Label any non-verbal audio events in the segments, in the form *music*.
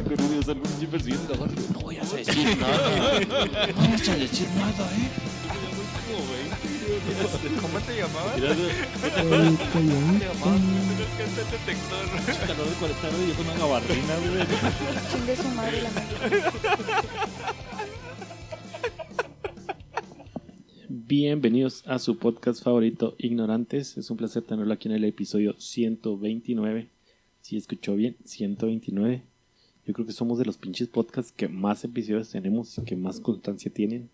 con ellos, algún No voy a decir nada. *laughs* No vayas a decir nada, ¿eh? ¿Cómo te llamabas? El te llamabas. ¿Qué es detector? calor de 40 grados y yo con una gabardina, güey. Chingue su madre la madre. Bienvenidos a su podcast favorito, Ignorantes. Es un placer tenerlo aquí en el episodio 129. Si escuchó bien, 129. Yo creo que somos de los pinches podcasts que más episodios tenemos y que más constancia tienen.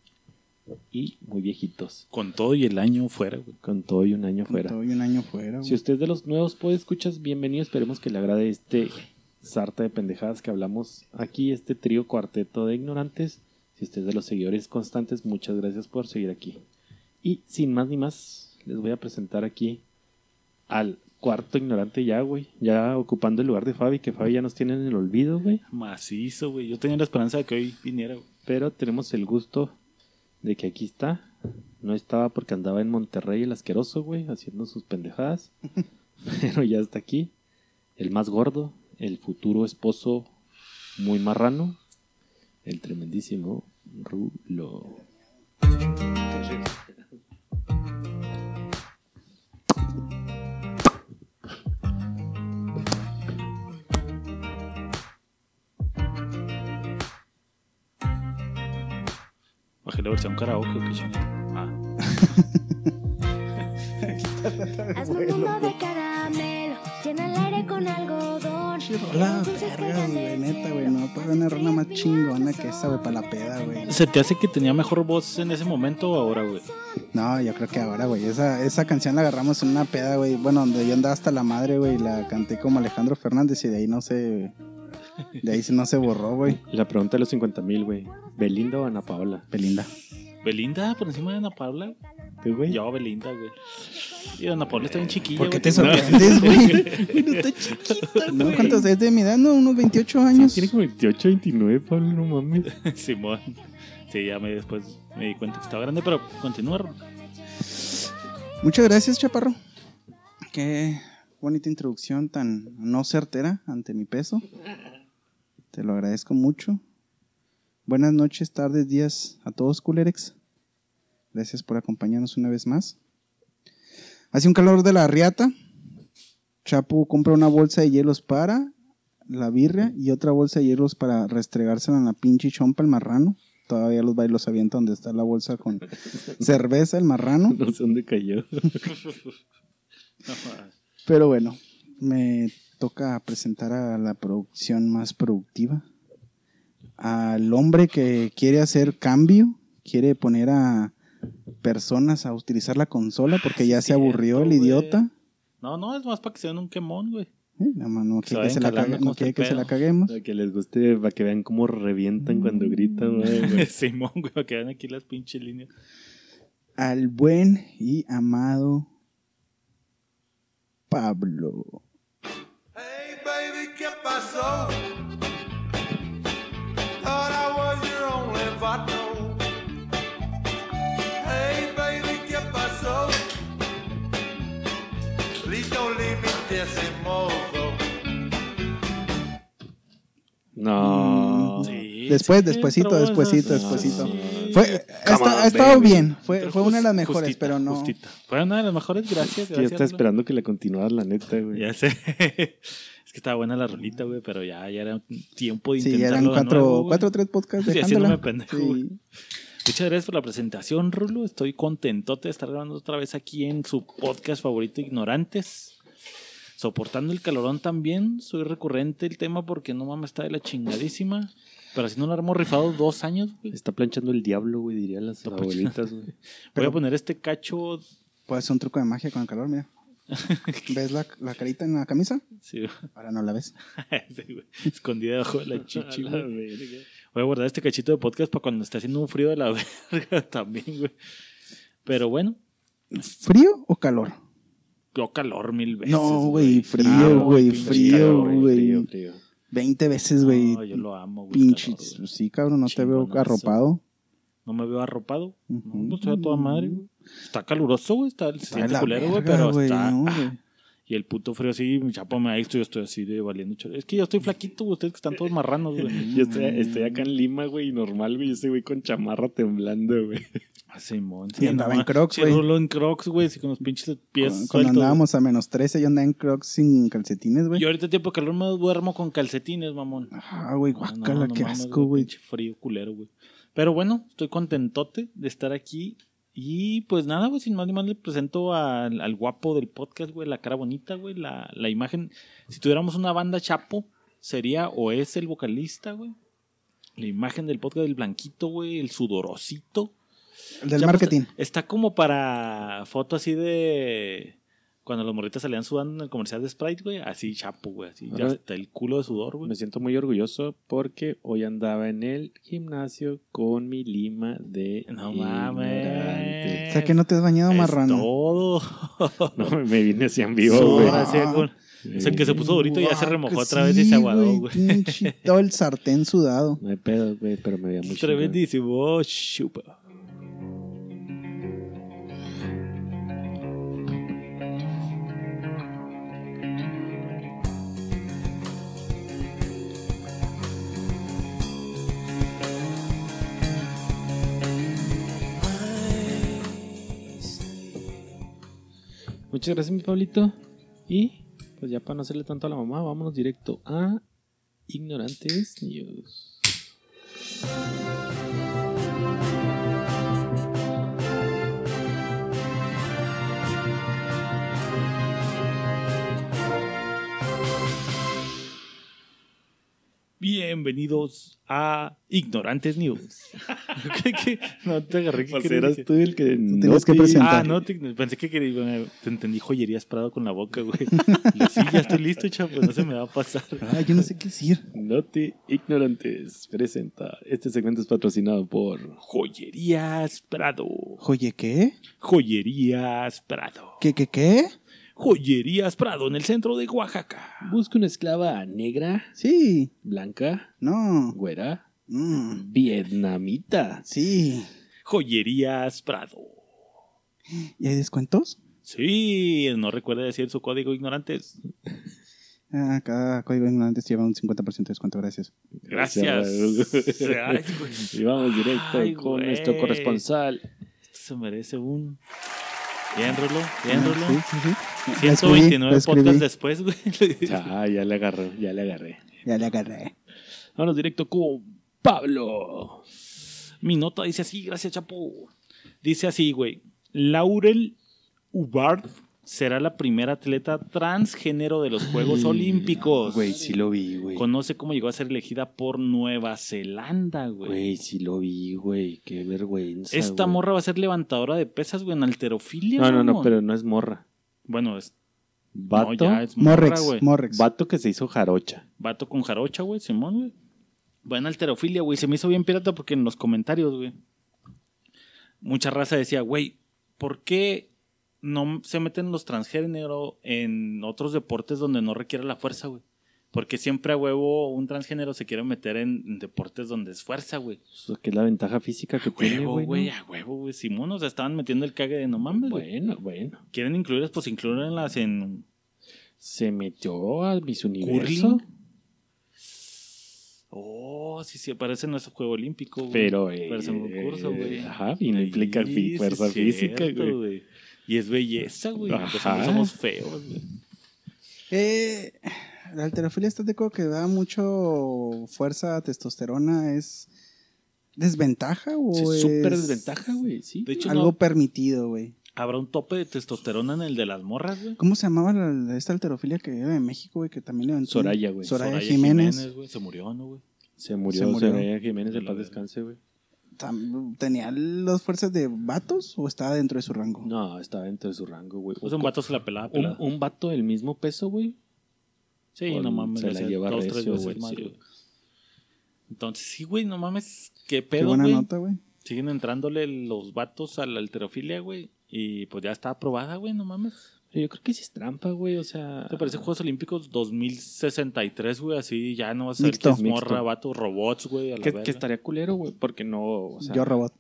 Y muy viejitos. Con todo y el año fuera, güey. Con todo y un año fuera. Estoy un año fuera, Si güey. usted es de los nuevos escuchas, bienvenido. Esperemos que le agrade este sarta de pendejadas que hablamos aquí, este trío cuarteto de ignorantes. Si usted es de los seguidores constantes, muchas gracias por seguir aquí. Y sin más ni más, les voy a presentar aquí al cuarto ignorante ya, güey. Ya ocupando el lugar de Fabi, que Fabi ya nos tiene en el olvido, güey. Macizo, güey. Yo tenía la esperanza de que hoy viniera, güey. Pero tenemos el gusto de que aquí está. No estaba porque andaba en Monterrey el asqueroso, güey, haciendo sus pendejadas. *laughs* Pero ya está aquí. El más gordo, el futuro esposo muy marrano, el tremendísimo Rulo. La versión karaoke, ¿o qué chingada? Ah. Hazme un mundo de caramelo, llena el aire con algodón. Hola, caigan güey, neta, güey. No puedo una más chingona que esa, güey, para la peda, güey. ¿Se te hace que tenía mejor voz en ese momento o ahora, güey? No, yo creo que ahora, güey. Esa, esa canción la agarramos en una peda, güey. Bueno, donde yo andaba hasta la madre, güey. La canté como Alejandro Fernández y de ahí no se. De ahí no se borró, güey. La pregunta de los 50 mil, güey. ¿Belinda o Ana Paola? Belinda. ¿Belinda por encima de Ana Paula? ¿Tú, güey? Yo, Belinda, güey. Y Ana Paula está bien chiquilla, ¿Por qué güey. te sorprendes, *laughs* güey? No está chiquita, No, ¿cuántos es de mi edad? No, unos 28 años. Tiene como 28, 29, Pablo, no mames. *laughs* Simón. Sí, ya me después me di cuenta que estaba grande, pero continúa. Muchas gracias, Chaparro. Qué bonita introducción tan no certera ante mi peso. Te lo agradezco mucho. Buenas noches, tardes, días a todos, culerex. Gracias por acompañarnos una vez más. Hace un calor de la riata. Chapu compra una bolsa de hielos para la birria y otra bolsa de hielos para restregársela en la pinche chompa el marrano. Todavía los bailos avienta donde está la bolsa con *laughs* cerveza, el marrano. No sé dónde cayó. *laughs* Pero bueno, me toca presentar a la producción más productiva. Al hombre que quiere hacer cambio, quiere poner a personas a utilizar la consola porque ya se aburrió el idiota. No, no, es más para que se den un quemón, güey. Nada más no Se quiere que, se la, cague- no quiere que se la pedo. caguemos. Para que les guste, para que vean cómo revientan cuando gritan, güey. *laughs* Simón, güey, para que vean aquí las pinches líneas. Al buen y amado Pablo. Hey baby, ¿qué pasó? No. Sí, Después, sí, despuesito, pero despuesito, esas- despuesito. sí. Fue, ha, estado baby. bien, fue, fue una de las mejores, justita, pero no. Justita. Fue una de las mejores, gracias. Gracias está Rulo. esperando que la continuara, la neta, güey. Ya sé. *laughs* es que estaba buena la rolita, güey, pero ya, ya era tiempo de Sí, intentarlo eran de cuatro, nuevo, cuatro o tres podcasts Sí, haciéndome dejándola. pendejo, Sí. Muchas gracias por la presentación, Rulo. Estoy contentote de estar grabando otra vez aquí en su podcast favorito, Ignorantes. Soportando el calorón también. Soy recurrente el tema porque no mames, está de la chingadísima. Pero así no lo hemos rifado dos años, güey. Está planchando el diablo, güey, dirían las Está abuelitas, güey. *laughs* Voy Pero- a poner este cacho. Puede ser un truco de magia con el calor, mira. *laughs* ¿Ves la, la carita en la camisa? Sí, Ahora no la ves. *laughs* sí, güey. Escondida debajo de la chichi, A la güey. verga. Voy a guardar este cachito de podcast para cuando esté haciendo un frío de la verga también, güey. Pero bueno, ¿Frío o calor? Yo calor mil veces. No, güey, frío, güey, el pinche frío, güey. Frío, frío. 20 veces, güey. No, yo lo amo, güey. Güey. Sí, cabrón, no te veo arropado. No me veo arropado. No, Ujú. pues estoy a toda madre, güey. Está caluroso, güey. Está, siente la culero, güey, pero güey, está. no, ah. Y el puto frío así, mi chapo me ha visto, yo estoy así de valiendo chorizo. Es que yo estoy flaquito, güey, ustedes que están todos marranos, güey. *laughs* Yo estoy, estoy acá en Lima, güey, y normal, güey. Ese güey con chamarra temblando, güey. Ah, Simón, Y andaba en Crocs, Sí, güey. Rulo en crocs, güey, así con los pinches pies Cuando, andábamos a menos 13, yo andaba en crocs sin calcetines, güey. Yo ahorita tiempo de calor me duermo con calcetines, mamón. Ah, güey, No, guácala, no qué asco, güey. Pinche frío culero, güey. Pero bueno, estoy contentote de estar aquí. Y pues nada, güey, sin más ni más le presento al, al guapo del podcast, güey, la cara bonita, güey, la, la imagen. Si tuviéramos una banda chapo, sería o es el vocalista, güey. La imagen del podcast del blanquito, güey, el sudorosito. El del Chapo marketing. Está, está como para foto así de cuando los morritas salían sudando en el comercial de Sprite, güey, así chapo, güey, así ya hasta el culo de sudor, güey. Me siento muy orgulloso porque hoy andaba en el gimnasio con mi lima de No ignorante. O sea que no te has bañado, Es marrano. todo. *laughs* No, me vine así en vivo, güey. O sea, el que se puso durito ya se remojó otra vez y se aguadó, güey. Todo el sartén sudado. No hay pedo, güey, pero me veía *laughs* muy chingón. Tremendísimo, chupa. Muchas gracias, mi Pablito. Y pues ya para no hacerle tanto a la mamá, vámonos directo a Ignorantes News. Bienvenidos a Ignorantes News. *laughs* ¿Qué, qué? No te agarré que Pues eras tú el que tenías que te- presentar. Ah, no, te- pensé que quería, te entendí joyerías Prado con la boca, güey. Sí, ya estoy listo, chapo, no se me va a pasar. Ay, yo no sé qué decir. Noti Ignorantes presenta. Este segmento es patrocinado por Joyerías Prado. Oye, ¿qué? Joyerías Prado. ¿Qué, qué, qué? Joyerías Prado en el centro de Oaxaca. Busca una esclava negra, Sí. blanca, No. güera, Mm, vietnamita. sí. Joyerías Prado. ¿Y hay descuentos? Sí, no recuerde decir su código ignorantes. Ah, cada código ignorante lleva un 50% de descuento, gracias. Gracias. Ay. Y vamos directo Ay, con nuestro corresponsal. Esto se merece un. Bien, Rulo. Bien, Rulo. Sí, sí, sí. La escribí, 129 la escribí. podcasts después, güey. *laughs* Ah, ya le agarré, ya le agarré. Ya le agarré. Vámonos directo con Pablo. Mi nota dice así, gracias, Chapo. Dice así, güey. Laurel Hubbard será la primera atleta transgénero de los Juegos Olímpicos. Güey, sí lo vi, güey. Conoce cómo llegó a ser elegida por Nueva Zelanda, güey. Güey, sí lo vi, güey. Qué vergüenza. Esta güey. morra va a ser levantadora de pesas, güey, en alterofilia. No, no, no, pero no es morra. Bueno, es. Vato, No, ya es morra, Morrex, güey. Morrex. vato que se hizo jarocha. Vato con jarocha, güey, Simón, güey. En alterofilia, güey. Se me hizo bien pirata porque en los comentarios, güey. Mucha raza decía, güey, ¿por qué no se meten los transgénero en otros deportes donde no requiere la fuerza, güey? Porque siempre a huevo un transgénero se quiere meter en, en deportes donde es fuerza, güey. Eso que es la ventaja física que tiene, Huevo, güey. güey, ¿no? a huevo, güey. Simón, o sea, estaban metiendo el cague de no mames, güey. Bueno, bueno. Quieren incluirlas, pues incluirlas en Se metió a Miss Universo. curling. Oh, sí, sí, parece nuestro juego olímpico, güey. Pero, eh, Parece un concurso, güey. Ajá, y no implica Sí, fi- sí, fuerza física, cierto, güey. Y es belleza, güey. Pues Ajá. no somos feos, güey. Eh, la alterofilia está de acuerdo que da mucho fuerza, testosterona, ¿es desventaja o Sí, es súper desventaja, güey. Sí. De hecho, algo no, permitido, güey? habrá un tope de testosterona en el de las morras, güey. ¿Cómo se llamaba la- esta alterofilia que era de México, güey? Que también levantó. Soraya, güey. Soraya, Jiménez. güey. Se murió, ¿no, güey? Se murió, Se murió. Soraya Jiménez de paz descanse, güey. ¿Tenía las fuerzas de vatos o estaba dentro de su rango? No, estaba dentro de su rango, güey. Pues un vato se la pelaba, un, pelada. un vato del mismo peso, güey. Sí, Con- no mames. se la lleva dos, tres recio, veces güey, más, sí. Entonces, sí, güey, no mames. Qué Qué pedo, buena güey. nota, güey. Siguen entrándole los vatos a la alterofilia, güey. Y pues ya está aprobada, güey, no mames. Pero Yo creo que sí es trampa, güey. O sea. ¿Te parece Juegos Olímpicos 2063, güey? Así ya no va a ser Mixto. que es morra, Mixto. vato, robots, güey, a la Que, verga. que estaría culero, güey. Porque no. O sea, Yo robot.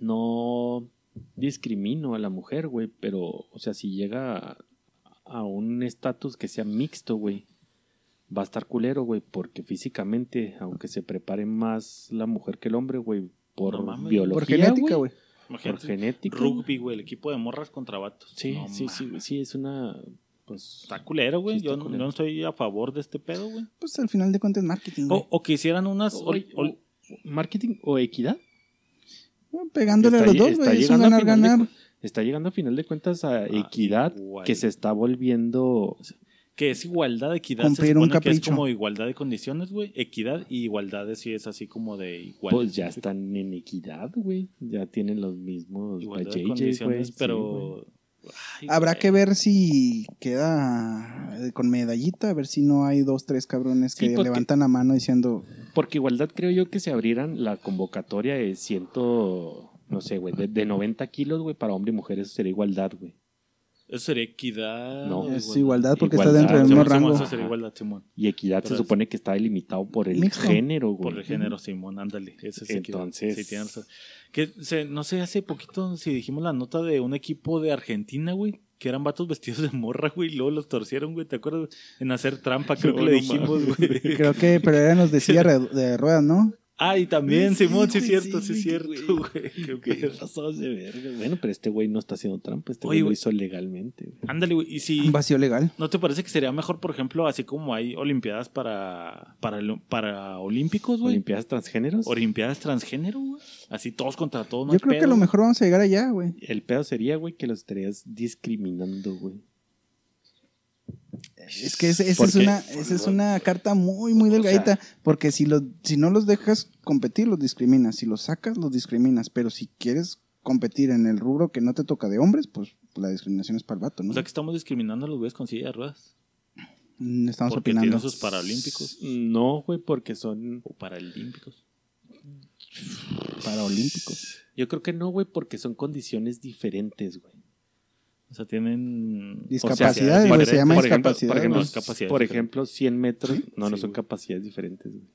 no discrimino a la mujer, güey. Pero, o sea, si llega a, un estatus que sea mixto, güey, va a estar culero, güey, porque físicamente, aunque se prepare más la mujer que el hombre, güey, por No mames. biología, Por genética, güey. Por genética. Rugby, güey, el equipo de morras contra vatos. Sí, No sí, sí, mames. sí, es una, pues, Está culero, güey. Sí, yo, no- culero. yo no estoy a favor de este pedo, güey. Pues al final de cuentas es marketing, güey. O, o que hicieran unas. o- o- marketing o equidad. Bueno, Pegándole a los dos, güey. Es un llegando a Está llegando a final de cuentas a Ah, equidad igual. que se está volviendo que es igualdad, equidad. Cumplir se un que es capricho. como igualdad de condiciones, güey. Equidad y igualdad sí es así como de igual. Pues ya están en equidad, güey. Ya tienen los mismos Igualdad de JJ, condiciones. Sí, pero. Ay, Habrá güey. que ver si queda eh, con medallita, a ver si no hay dos, tres cabrones Sí, que porque- levantan la mano diciendo, Porque igualdad creo yo que se abrieran la convocatoria de ciento, no sé, güey, de, de 90 kilos, güey, para hombre y mujer. Eso sería igualdad, güey. Eso sería equidad. No. es igualdad porque Igualdad, está dentro del mismo rango. Eso sería igualdad, Simón. Y equidad Pero se es- supone que está delimitado por el Mixto. género, güey. Por el género, Simón, ándale. Eso es. Entonces- Sí, tienes razón. Que se- no sé, hace poquito si dijimos la nota de un equipo de Argentina, güey. Que eran vatos vestidos de morra, güey, y luego los torcieron, güey. ¿Te acuerdas? En hacer trampa, creo No, que le dijimos, güey. Creo que, pero eran los de silla *laughs* de ruedas, ¿no? Ah, y también, Sí, Simón, sí es cierto, sí, sí es cierto, güey. güey. Qué Qué pedo. pasados de verga. Bueno, pero este güey no está haciendo trampa. Este güey lo hizo legalmente, güey. Ándale, güey. Y si. Un vacío legal. ¿No te parece que sería mejor, por ejemplo, así como hay olimpiadas para, para, para olímpicos, güey? Olimpiadas transgéneros. Olimpiadas transgénero, güey. Así todos contra todos. no Yo creo que a lo mejor vamos a llegar allá, güey. El pedo sería, güey, que los estarías discriminando, güey. Es que ese- esa ¿Por es una, esa es una carta muy, muy O delgadita. porque si, los, si no los dejas competir, los discriminas. Si los sacas, los discriminas. Pero si quieres competir en el rubro que no te toca de hombres, pues la discriminación es para el vato, ¿no? O sea que estamos discriminando a los güeyes con silla de ruedas. Mm, Estamos porque opinando. tienen sus paralímpicos. No, güey, porque son. O paralímpicos. Paraolímpicos. Yo creo que no, güey, porque son condiciones diferentes, güey. O sea, tienen... Discapacidad, o sea, güey, se llama por ejemplo, Por ejemplo, por ejemplo 100 metros. No, no Sí, son güey. capacidades diferentes, güey.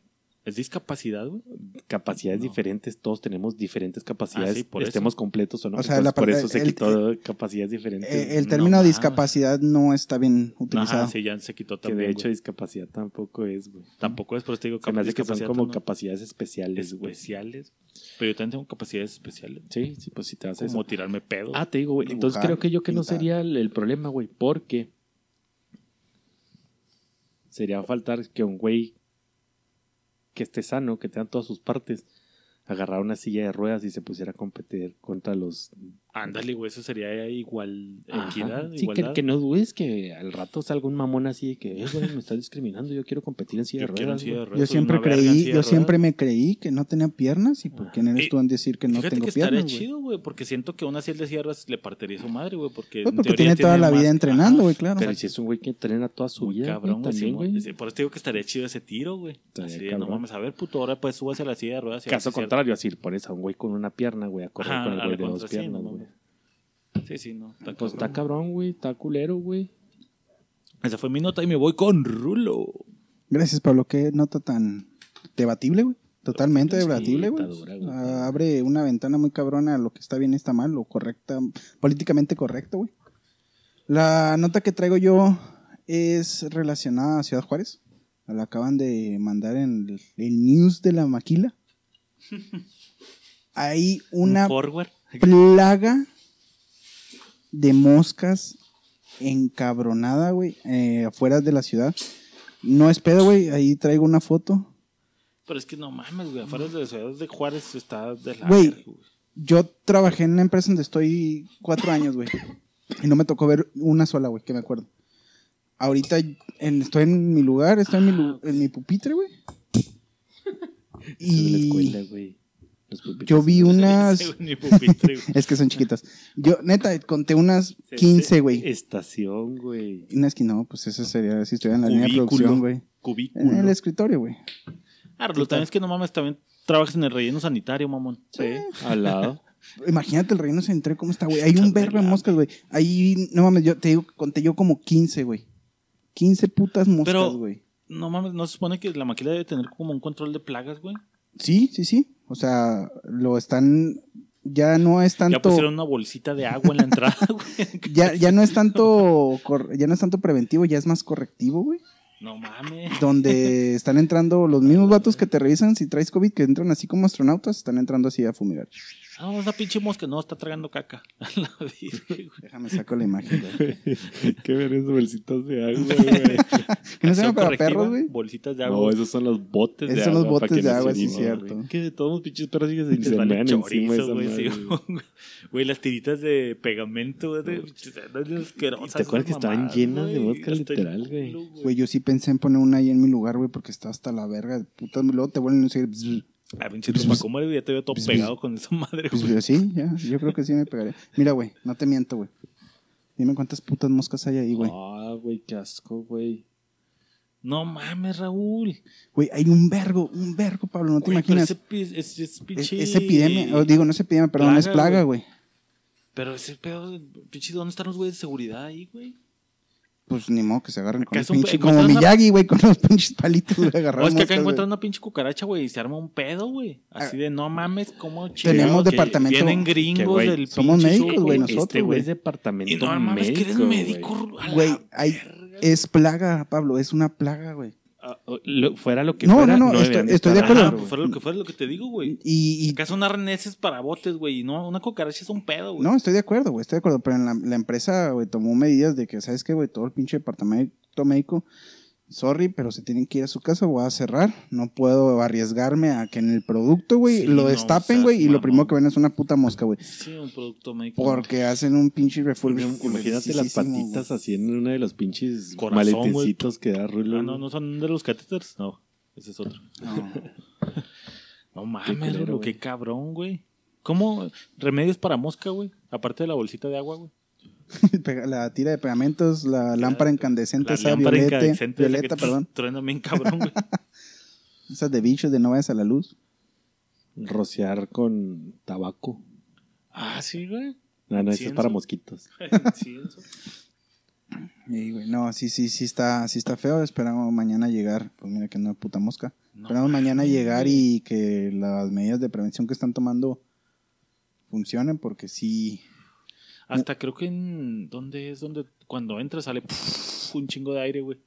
¿Es discapacidad, güey? Capacidades No. diferentes, todos tenemos diferentes capacidades. Ah, sí, por eso. estemos completos o no. O sea, Entonces, la por eso se el- quitó capacidades diferentes. El No término discapacidad no está bien utilizado. Ajá, sí, ya se quitó que también, de hecho güey. discapacidad tampoco es, güey. Tampoco es, por eso te digo Se me hace que son como no- capacidades especiales, güey. especiales. Pero yo también tengo capacidades especiales. Sí, sí, pues si te haces Como tirarme pedo. Ah, te digo, güey. Entonces creo que yo que no sería el, el problema, güey. Porque sería faltar que un güey que esté sano, que tenga todas sus partes, agarrara una silla de ruedas y se pusiera a competir contra los... Ándale, güey, eso sería igual equidad, Sí, que, igualdad. que no dudes que al rato salga un mamón así de que, eh, güey, me estás discriminando, yo quiero competir en silla de Yo ruedas. silla de güey". ruedas, Yo siempre creí, de yo siempre ruedas. me creí que no tenía piernas y por quién eres Y- tú en decir que no tengo que estaría piernas, güey. chido, güey, porque siento que una silla de sierras le partiría su madre, güey, porque... Pues porque tiene toda la vida entrenando, güey, claro. Pero si es un güey que entrena toda su vida, cabrón, güey, güey, también, güey. Por eso te digo que estaría chido ese tiro, güey. Estaría Así, de, no mames, a ver, puto, ahora pues súbase a la silla de ruedas. Caso contrario, así pones a un güey con una pierna, güey, a correr con el güey de dos piernas, no güey. Sí, sí, no. Está Pues está cabrón. güey, está culero, güey. Esa fue mi nota y me voy con Rulo. Gracias, Pablo. Qué nota tan debatible, güey. Totalmente Sí, debatible, güey. Ah, abre una ventana muy cabrona a lo que está bien está mal, lo correcta, políticamente correcto, güey. La nota que traigo yo es relacionada a Ciudad Juárez. La acaban de mandar en el, el news de la maquila. *laughs* Hay una Un plaga de moscas encabronada, güey, eh, afuera de la ciudad. No es pedo, güey. Ahí traigo una foto. Pero es que no mames, güey. Afuera de la ciudad de Juárez está de la Güey. verga, güey. Yo trabajé en una empresa donde estoy cuatro años, güey. Y no me tocó ver una sola, güey, que me acuerdo. Ahorita en- estoy en mi lugar, estoy en mi, en mi pupitre, güey. Eso de la escuela, Y güey. Yo vi unas... *laughs* Es que son chiquitas. Yo, neta, conté unas 15, güey. Estación, güey. Unas que no, pues eso sería si estuviera en la línea de producción, güey. Cubículo. En el escritorio, güey. Ah, Rulo, también es que no mames, también trabajas en el relleno sanitario, mamón. Sí. Al lado. *laughs* Imagínate el relleno central cómo está, güey. Hay un verbo de moscas, güey. Ahí, no mames, yo te digo, conté yo como 15, güey. 15 putas moscas, Pero- güey. No mames, ¿no se supone que la maquila debe tener como un control de plagas, güey? Sí, sí, sí. O sea, lo están ya no es Ya tanto pusieron una bolsita de agua en la entrada, *laughs* güey. ya, ya no es tanto ya no es tanto preventivo, ya es más correctivo, güey. No mames. Donde *laughs* están entrando los mismos vatos que te revisan si traes COVID, que entran así como astronautas, están entrando así a fumigar. Ah, esa pinche mosca no está tragando caca. *laughs* A la virgen. Déjame saco la imagen. güey. Qué ver esos bolsitas de agua, *laughs* güey. ¿Que no se llama Acción para correctiva, perros, güey? Bolsitas de agua. No, esos son los botes de Esos agua. son los para botes que de no agua, sí, cierto. güey. Que todos los pinches perros sí que se, se mean encima de esa güey, sí, madre, *laughs* güey. güey. Güey, las tiritas de pegamento, güey, de, de asquerosas. ¿Te acuerdas que estaban mamadas, llenas de güey? Hasta el literal, güey? culo, Güey, yo sí pensé en poner una ahí en mi lugar, güey, porque está hasta la verga. de Puta, luego te vuelven a decir, bzz, Ah, pinche güey, ya te veo todo Pues, pegado con esa madre, pues, güey. sí, ya, yo creo que sí me pegaría. Mira, güey, no te miento, güey. Dime cuántas putas moscas hay ahí, güey. Ah, güey, qué asco, güey. No mames, Raúl. Güey, hay un vergo, un vergo, Pablo, no te Güey, pero imaginas. ese pi- es, es Es, pinche... es epidemia, o digo, no es epidemia, perdón, es Plaga, plaga, güey. Pero ese pedo, pinche, ¿dónde están los güeyes de seguridad ahí, güey? Pues ni modo que se agarren con el ¿Acaso un pinche, pe- como una- Miyagi, güey, con los *laughs* pinches palitos, güey, No, agarraron es que acá encuentran una pinche cucaracha, güey, y se arma un pedo, güey. Así Ah. de, no mames, ¿cómo Tenemos chingados? Que departamento- Vienen que, gringos güey, del somos médicos, güey, Este nosotros, güey güey. es departamento Y no mames, que eres médico, güey. es plaga, Pablo, es una plaga, güey. Ah, lo- fuera lo que No, fuera, no, no, deberían estoy- de estoy de acuerdo. Ajá, adentro, pues fuera lo que fuera lo que te digo, güey. Y, y Acá son arneses para botes, güey, y no, una cucaracha es un pedo, güey. No, estoy de acuerdo, güey, estoy de acuerdo, pero en la, la empresa, güey, tomó medidas de que, ¿sabes qué, güey? Todo el pinche departamento médico, sorry, pero se tienen que ir a su casa, voy a cerrar, no puedo arriesgarme a que en el producto, güey, Sí, lo no destapen, güey, y lo primero que ven es una puta mosca, güey, Sí, un producto médico. porque hacen un pinche refuerzo. Imagínate las patitas así en uno de los pinches Corazón, que da Rulo. Ah, no, no son de los catéteres. No, ese es otro. No *laughs* mames, Rulo, güey. qué cabrón, güey. ¿Cómo? Remedios para mosca, güey. Aparte de la bolsita de agua, güey. *laughs* la tira de pegamentos, la lámpara incandescente, La esa lámpara violeta, incandescente violeta, perdón, Truena bien cabrón, güey. *laughs* esas de bichos de no vayas a la luz. Rociar con tabaco. ah, sí, güey. No, no, eso es para mosquitos. *laughs* Sí, eso. Y, güey, no, sí, sí, sí está, sí está feo. Esperamos mañana llegar. Pues mira que no puta mosca. No Esperamos mañana llegar y que las medidas de prevención que están tomando funcionen, porque sí. Hasta creo que en. ¿Dónde es? Donde cuando entras sale puf, un chingo de aire, güey.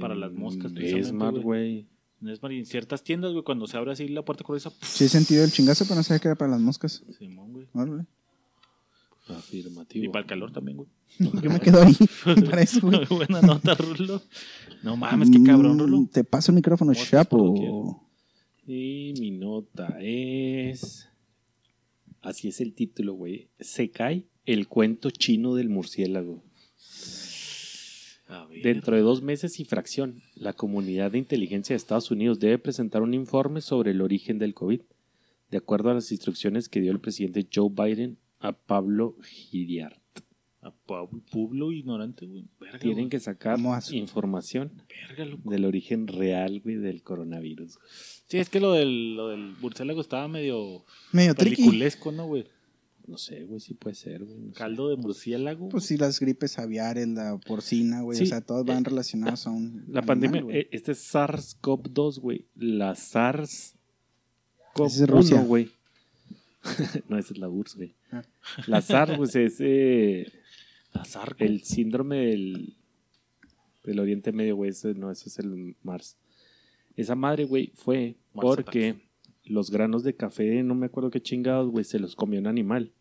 Para las moscas, smart, güey. y en ciertas tiendas, güey, cuando se abre así la puerta correza. puf, Sí he sentido el chingazo, pero no sabía que era para las moscas. Simón, güey. Órale. Afirmativo. Y para el calor también, güey. Yo me quedo ahí *laughs* para eso, güey. *laughs* Buena nota, Rulo. No mames, qué cabrón, Mm, Rulo. Te paso el micrófono, Chapo. Y mi nota es. Así es el título, güey. Se cae el cuento chino del murciélago. Dentro de dos meses y fracción, la comunidad de inteligencia de Estados Unidos debe presentar un informe sobre el origen del COVID, de acuerdo a las instrucciones que dio el presidente Joe Biden a Pablo Giriart. A Pablo, pueblo ignorante, güey. Verga, Tienen güey. que sacar información Verga, del origen real, güey, del coronavirus. Sí, es que lo del, lo del murciélago estaba medio Medio tricky. peliculesco, ¿no, güey? No sé, güey, sí puede ser, güey. no sé. Caldo de murciélago. Pues sí, las gripes aviares, la porcina, güey. Sí. O sea, todas van relacionadas a un. La animal, pandemia, güey. eh, este es SARS-CoV-2, güey. La Ese es Rusia. SARS-CoV-1, güey. *laughs* no, esa es la URSS, güey. Ah. La SARS, pues es eh, Azar, el síndrome del, del Oriente Medio, güey. Ese, no, ese es el MARS. Esa madre, güey, fue Mars porque los granos de café, no me acuerdo qué chingados, güey, se los comió un animal.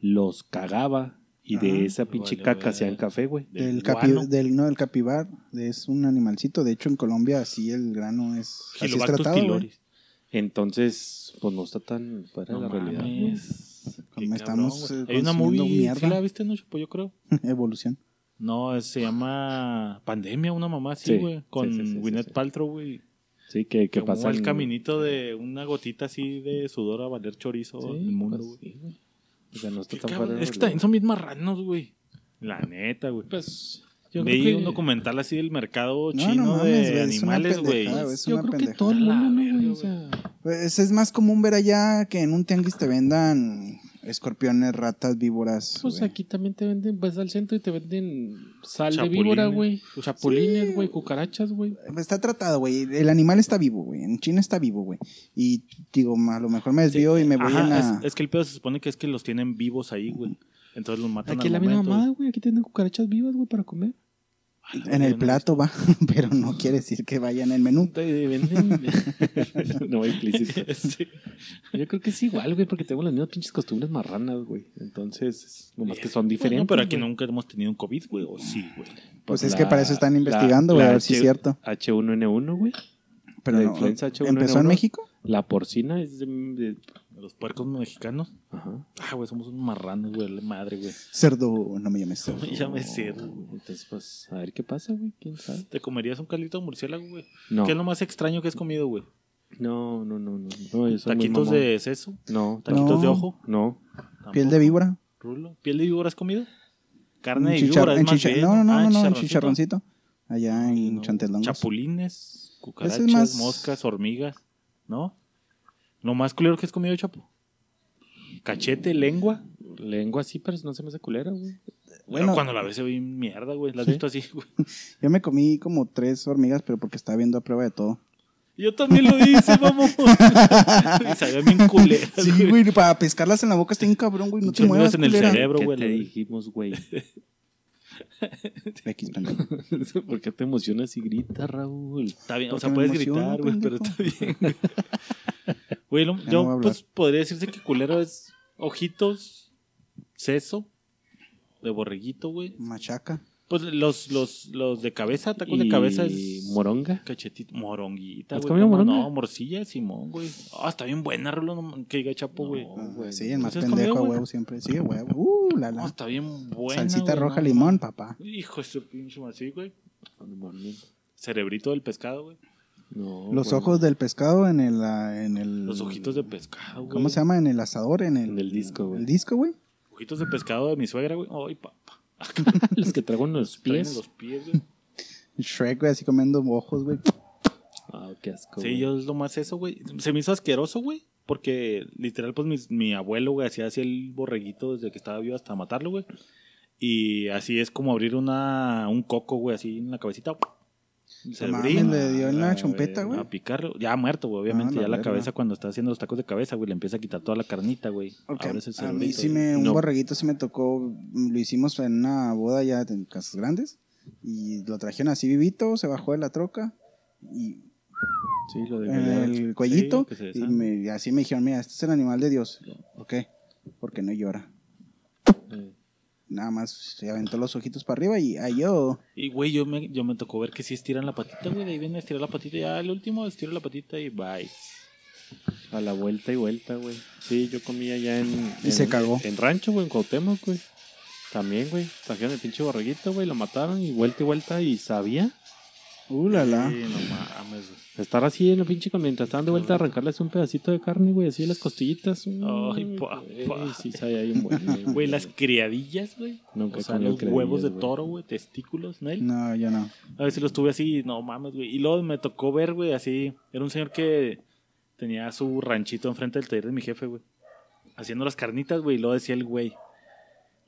Los cagaba y de esa pinche Vale, caca vale. hacían café, güey. Del, del capi- del no del capibar es un animalcito de hecho en Colombia así el grano es así es tratado. Entonces, pues no está tan fuera No de la realidad. mames. Qué Como estamos, eh, Hay una movie, mierda. ¿sí la viste, no? Pues yo creo. *laughs* evolución No, se llama Pandemia, una mamá así, Sí, güey. Con sí, sí, sí, sí, Gwyneth sí. Paltrow, güey. Sí, que, que Como el caminito de una gotita así de sudor a valer chorizo Sí, en el mundo, pues, güey. sí, güey. O sea, no está Qué tan cabrón. fuera de Es que también son bien marranos, güey. La neta, güey. Pues, yo Veí creo que, un documental así del mercado No, chino no mames, de animales, güey. yo creo que todo el mundo, ¿no, verga, güey? O güey. sea, pues es más común ver allá que en un tianguis te vendan Escorpiones, ratas, víboras. Pues güey. aquí también te venden, vas al centro y te venden sal de víbora, güey. Chapulines, güey, cucarachas, güey. Está tratado, güey. El animal está vivo, güey. En China está vivo, güey. Y digo, a lo mejor me desvío y me voy Ajá, en la... es, es que el pedo se supone que es que los tienen vivos ahí, güey. Entonces los matan Aquí es la misma mamada, güey. Aquí tienen cucarachas vivas, güey, para comer. En el plato va, *laughs* pero no quiere decir que vaya en el menú. *laughs* No, implícito. *laughs* Sí. Yo creo que es igual, güey, porque tenemos las mismas pinches costumbres marranas, güey. Entonces, nomás que son diferentes. Bueno, pero aquí güey. nunca hemos tenido un COVID, güey. O sí, güey. Pues es que para eso están investigando, güey, a ver si es cierto. H1N1, güey. Pero La no, influenza H1N1. ¿Empezó en México? La porcina es de. de- Los puercos mexicanos. Ajá. Ah, güey, somos unos marranos, güey. Madre, güey. Cerdo, no me llames cerdo. *laughs* Ya me sé. Entonces, pues, a ver qué pasa, güey. ¿Quién sabe? ¿Te comerías un caldito de murciélago, güey? No. ¿Qué es lo más extraño que has comido, güey? No, no, no, no. no ¿Taquitos de seso? No, ¿Taquitos No. de ojo? no. Piel de víbora. ¿Rulo? ¿Piel de víbora has comido? Carne de víbora es en más bien, No, no, no, Ah, no, en chicharroncito. Allá en No. Chantelongos. Chapulines, cucarachas, es más- moscas, hormigas, ¿no? Lo más culero que has comido, Chapo. Cachete, lengua. Lengua sí, pero no se me hace culera, güey. Bueno. Cuando la ves se ve mierda, güey. La has ¿Sí? visto así, güey. *laughs* Yo me comí como tres hormigas, pero porque estaba viendo a prueba de todo. Yo también lo hice, vamos. *laughs* y sabía bien culera. Sí, güey, para pescarlas en la boca está bien cabrón, güey. No te muevas, en el culera. cerebro, ¿Qué güey. te dijimos, güey? *laughs* ¿Por qué te emocionas y gritas, Raúl? Está bien, o sea, me puedes gritar, güey, pero está bien. Güey. Lo- no yo pues podría decirse que culero es ojitos, seso, de borreguito, güey. Machaca. Pues los, los, los de cabeza, tacos Y de cabeza es moronga. cachetito, moronguita, ¿Has güey. comido ¿cómo moronga? No, morcilla, Simón, güey. Ah, está bien buena, Rulo, no- que diga Chapo, güey. No, No, güey. sí, el más ¿Sí has pendejo comido, a güey? huevo siempre. Sí, huevo. Uh, la la. está bien buena. Salsita güey, roja, no, limón, papá. Hijo de su pinche así, güey. Cerebrito del pescado, güey. No, Los ojos del pescado en el, ah, en el. Los ojitos de pescado, güey. ¿Cómo se llama? En el asador, en el. En el disco, güey. El disco, güey. Ojitos de pescado de mi suegra, güey. Ay, papá. *laughs* Los que traigo en los pies. los pies, güey. Shrek, güey, así comiendo ojos, güey. Ah, qué asco. Sí, güey. yo es lo más eso, güey. Se me hizo asqueroso, güey. Porque literal, pues mi, mi abuelo, güey, hacía así el borreguito desde que estaba vivo hasta matarlo, güey. Y así es como abrir una, un coco, güey, así en la cabecita. Se mames, le dio en la chompeta, güey. a picarlo. Ya muerto, güey, obviamente. Ah, la ya la cabeza cuando está haciendo los tacos de cabeza, güey, le empieza a quitar toda la carnita, güey. El a mí sí me, un No. borreguito sí me tocó, lo hicimos en una boda ya en Casas Grandes y lo trajeron así vivito, se bajó de la troca y Sí, lo de en el cuellito y me- y así me dijeron, mira, este es el animal de Dios. ¿Por qué? Porque no llora. Eh, Nada más se aventó los ojitos para arriba y ay yo. Y, güey, yo me, yo me tocó ver que sí estiran la patita, güey. De ahí viene a estirar la patita. Ya el último estiro la patita y bye. A la vuelta y vuelta, güey. Sí, yo comía allá en. Y en- se cagó. En rancho, güey, en Cuauhtémoc, güey. También, güey. Trajeron el pinche borreguito, güey. Lo mataron y vuelta y vuelta y sabía. Uh, la la. Sí, no mames, güey. Estar así en la pinche con- mientras estaban de vuelta a arrancarles un pedacito de carne, güey, así de las costillitas. Ay, papá. güey, Sí, ahí un buen. Güey, las criadillas, güey. Nunca O sea, los huevos de güey. toro, güey. Testículos, ¿no? No, yo no. A veces los tuve así, no mames, güey. Y luego me tocó ver, güey, así. Era un señor que tenía su ranchito enfrente del taller de mi jefe, güey. Haciendo las carnitas, güey. Y luego decía el güey.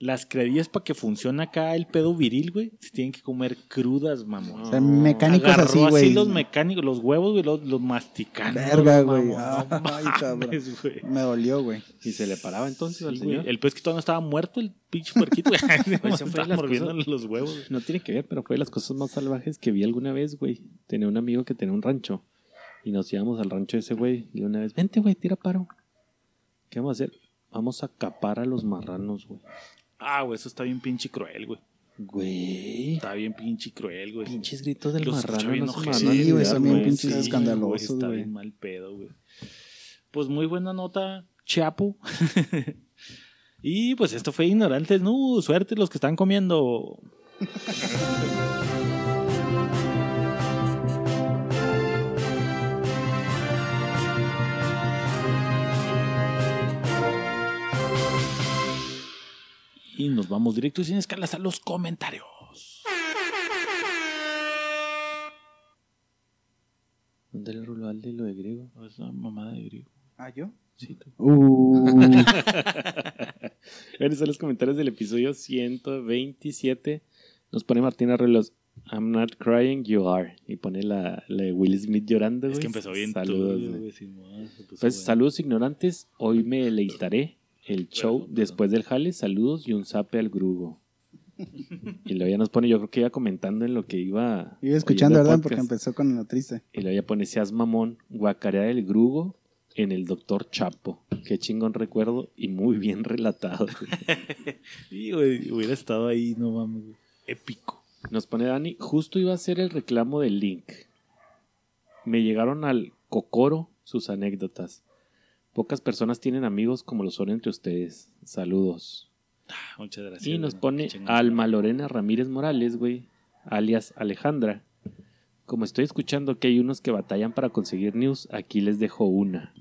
Las criadillas para que funcione acá el pedo viril, güey. Se tienen que comer crudas, mamón. O sea, mecánicos Agarró así, güey. los mecánicos, los huevos, güey, los, los masticaron. Verga, güey. mamón. No Ay, cabrón. mames, güey. Me dolió, güey. Y se le paraba entonces al Sí, güey. señor. El pez que todavía no estaba muerto, el pinche puerquito, güey. *laughs* Pues, los huevos. güey. No tiene que ver, pero fue de las cosas más salvajes que vi alguna vez, güey. Tenía un amigo que tenía un rancho. Y nos íbamos al rancho de ese güey. Y una vez, vente, güey, tira paro. ¿Qué vamos a hacer? Vamos a capar a los marranos, güey. Ah, güey, eso está bien pinche cruel, güey. Güey. Está bien pinche cruel, güey. Pinches gritos del Los marrano. bien No se Sí, güey, bien güey. pinches Sí, escandalosos, Está bien mal pedo, güey. Pues muy buena nota, Chapo. *laughs* y pues esto fue ignorantes, no, suerte los que están comiendo. *laughs* Y nos vamos directo y sin escalas a los comentarios. ¿Dónde le roló al de lo de griego? Esa mamada de griego. ¿Ah, yo? Sí, tú. Uh. *laughs* Bueno, son los comentarios del episodio 127. Nos pone Martina Relos. I'm not crying, you are. Y pone la, la de Will Smith llorando. Es que empezó bien Saludos. puso Pues bueno. saludos ignorantes. Hoy me deleitaré el show perdón. después del jale. Saludos y un zape al grugo. *laughs* y luego ya nos pone, yo creo que iba comentando en lo que iba. Iba escuchando, ¿verdad? Porque empezó con lo triste. Y luego ya pone seas mamón, guacarea del grugo en el doctor Chapo. Qué chingón recuerdo y muy bien relatado. *laughs* Sí, güey, hubiera estado ahí, no mames, güey. Épico. Nos pone Dani, justo iba a hacer el reclamo del link. Me llegaron al cocoro sus anécdotas. Pocas personas tienen amigos como lo son entre ustedes. Saludos. Ah, Muchas gracias. Y nos pone. Alma Lorena Ramírez Morales, güey, alias Alejandra. Como estoy escuchando que hay unos que batallan para conseguir news, aquí les dejo una.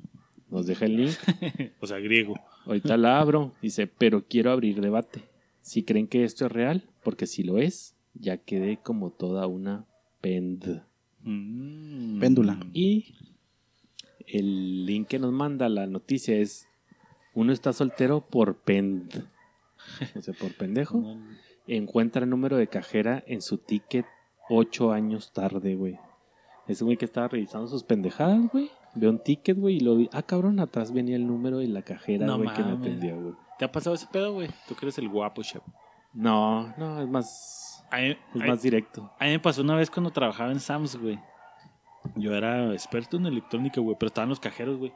Nos deja el link. *laughs* O sea, griego. Ahorita la abro. Dice, pero quiero abrir debate. Si creen que esto es real, porque si lo es, ya quedé como toda una pend. Mm. Péndula. Y el link que nos manda la noticia es, uno está soltero por pend. *laughs* O sea, por pendejo. No, Encuentra el número de cajera en su ticket ocho años tarde, güey. Ese güey que estaba revisando sus pendejadas, güey. Ve un ticket, güey, y lo vi. Ah, cabrón, atrás venía el número de la cajera, No güey, que me mames. atendió, güey. ¿Te ha pasado ese pedo, güey? Tú que eres el guapo, chef. No, no, es más, mí, es más directo. a mí me pasó una vez cuando trabajaba en Sam's, güey. Yo era experto en electrónica, güey, pero estaban los cajeros, güey.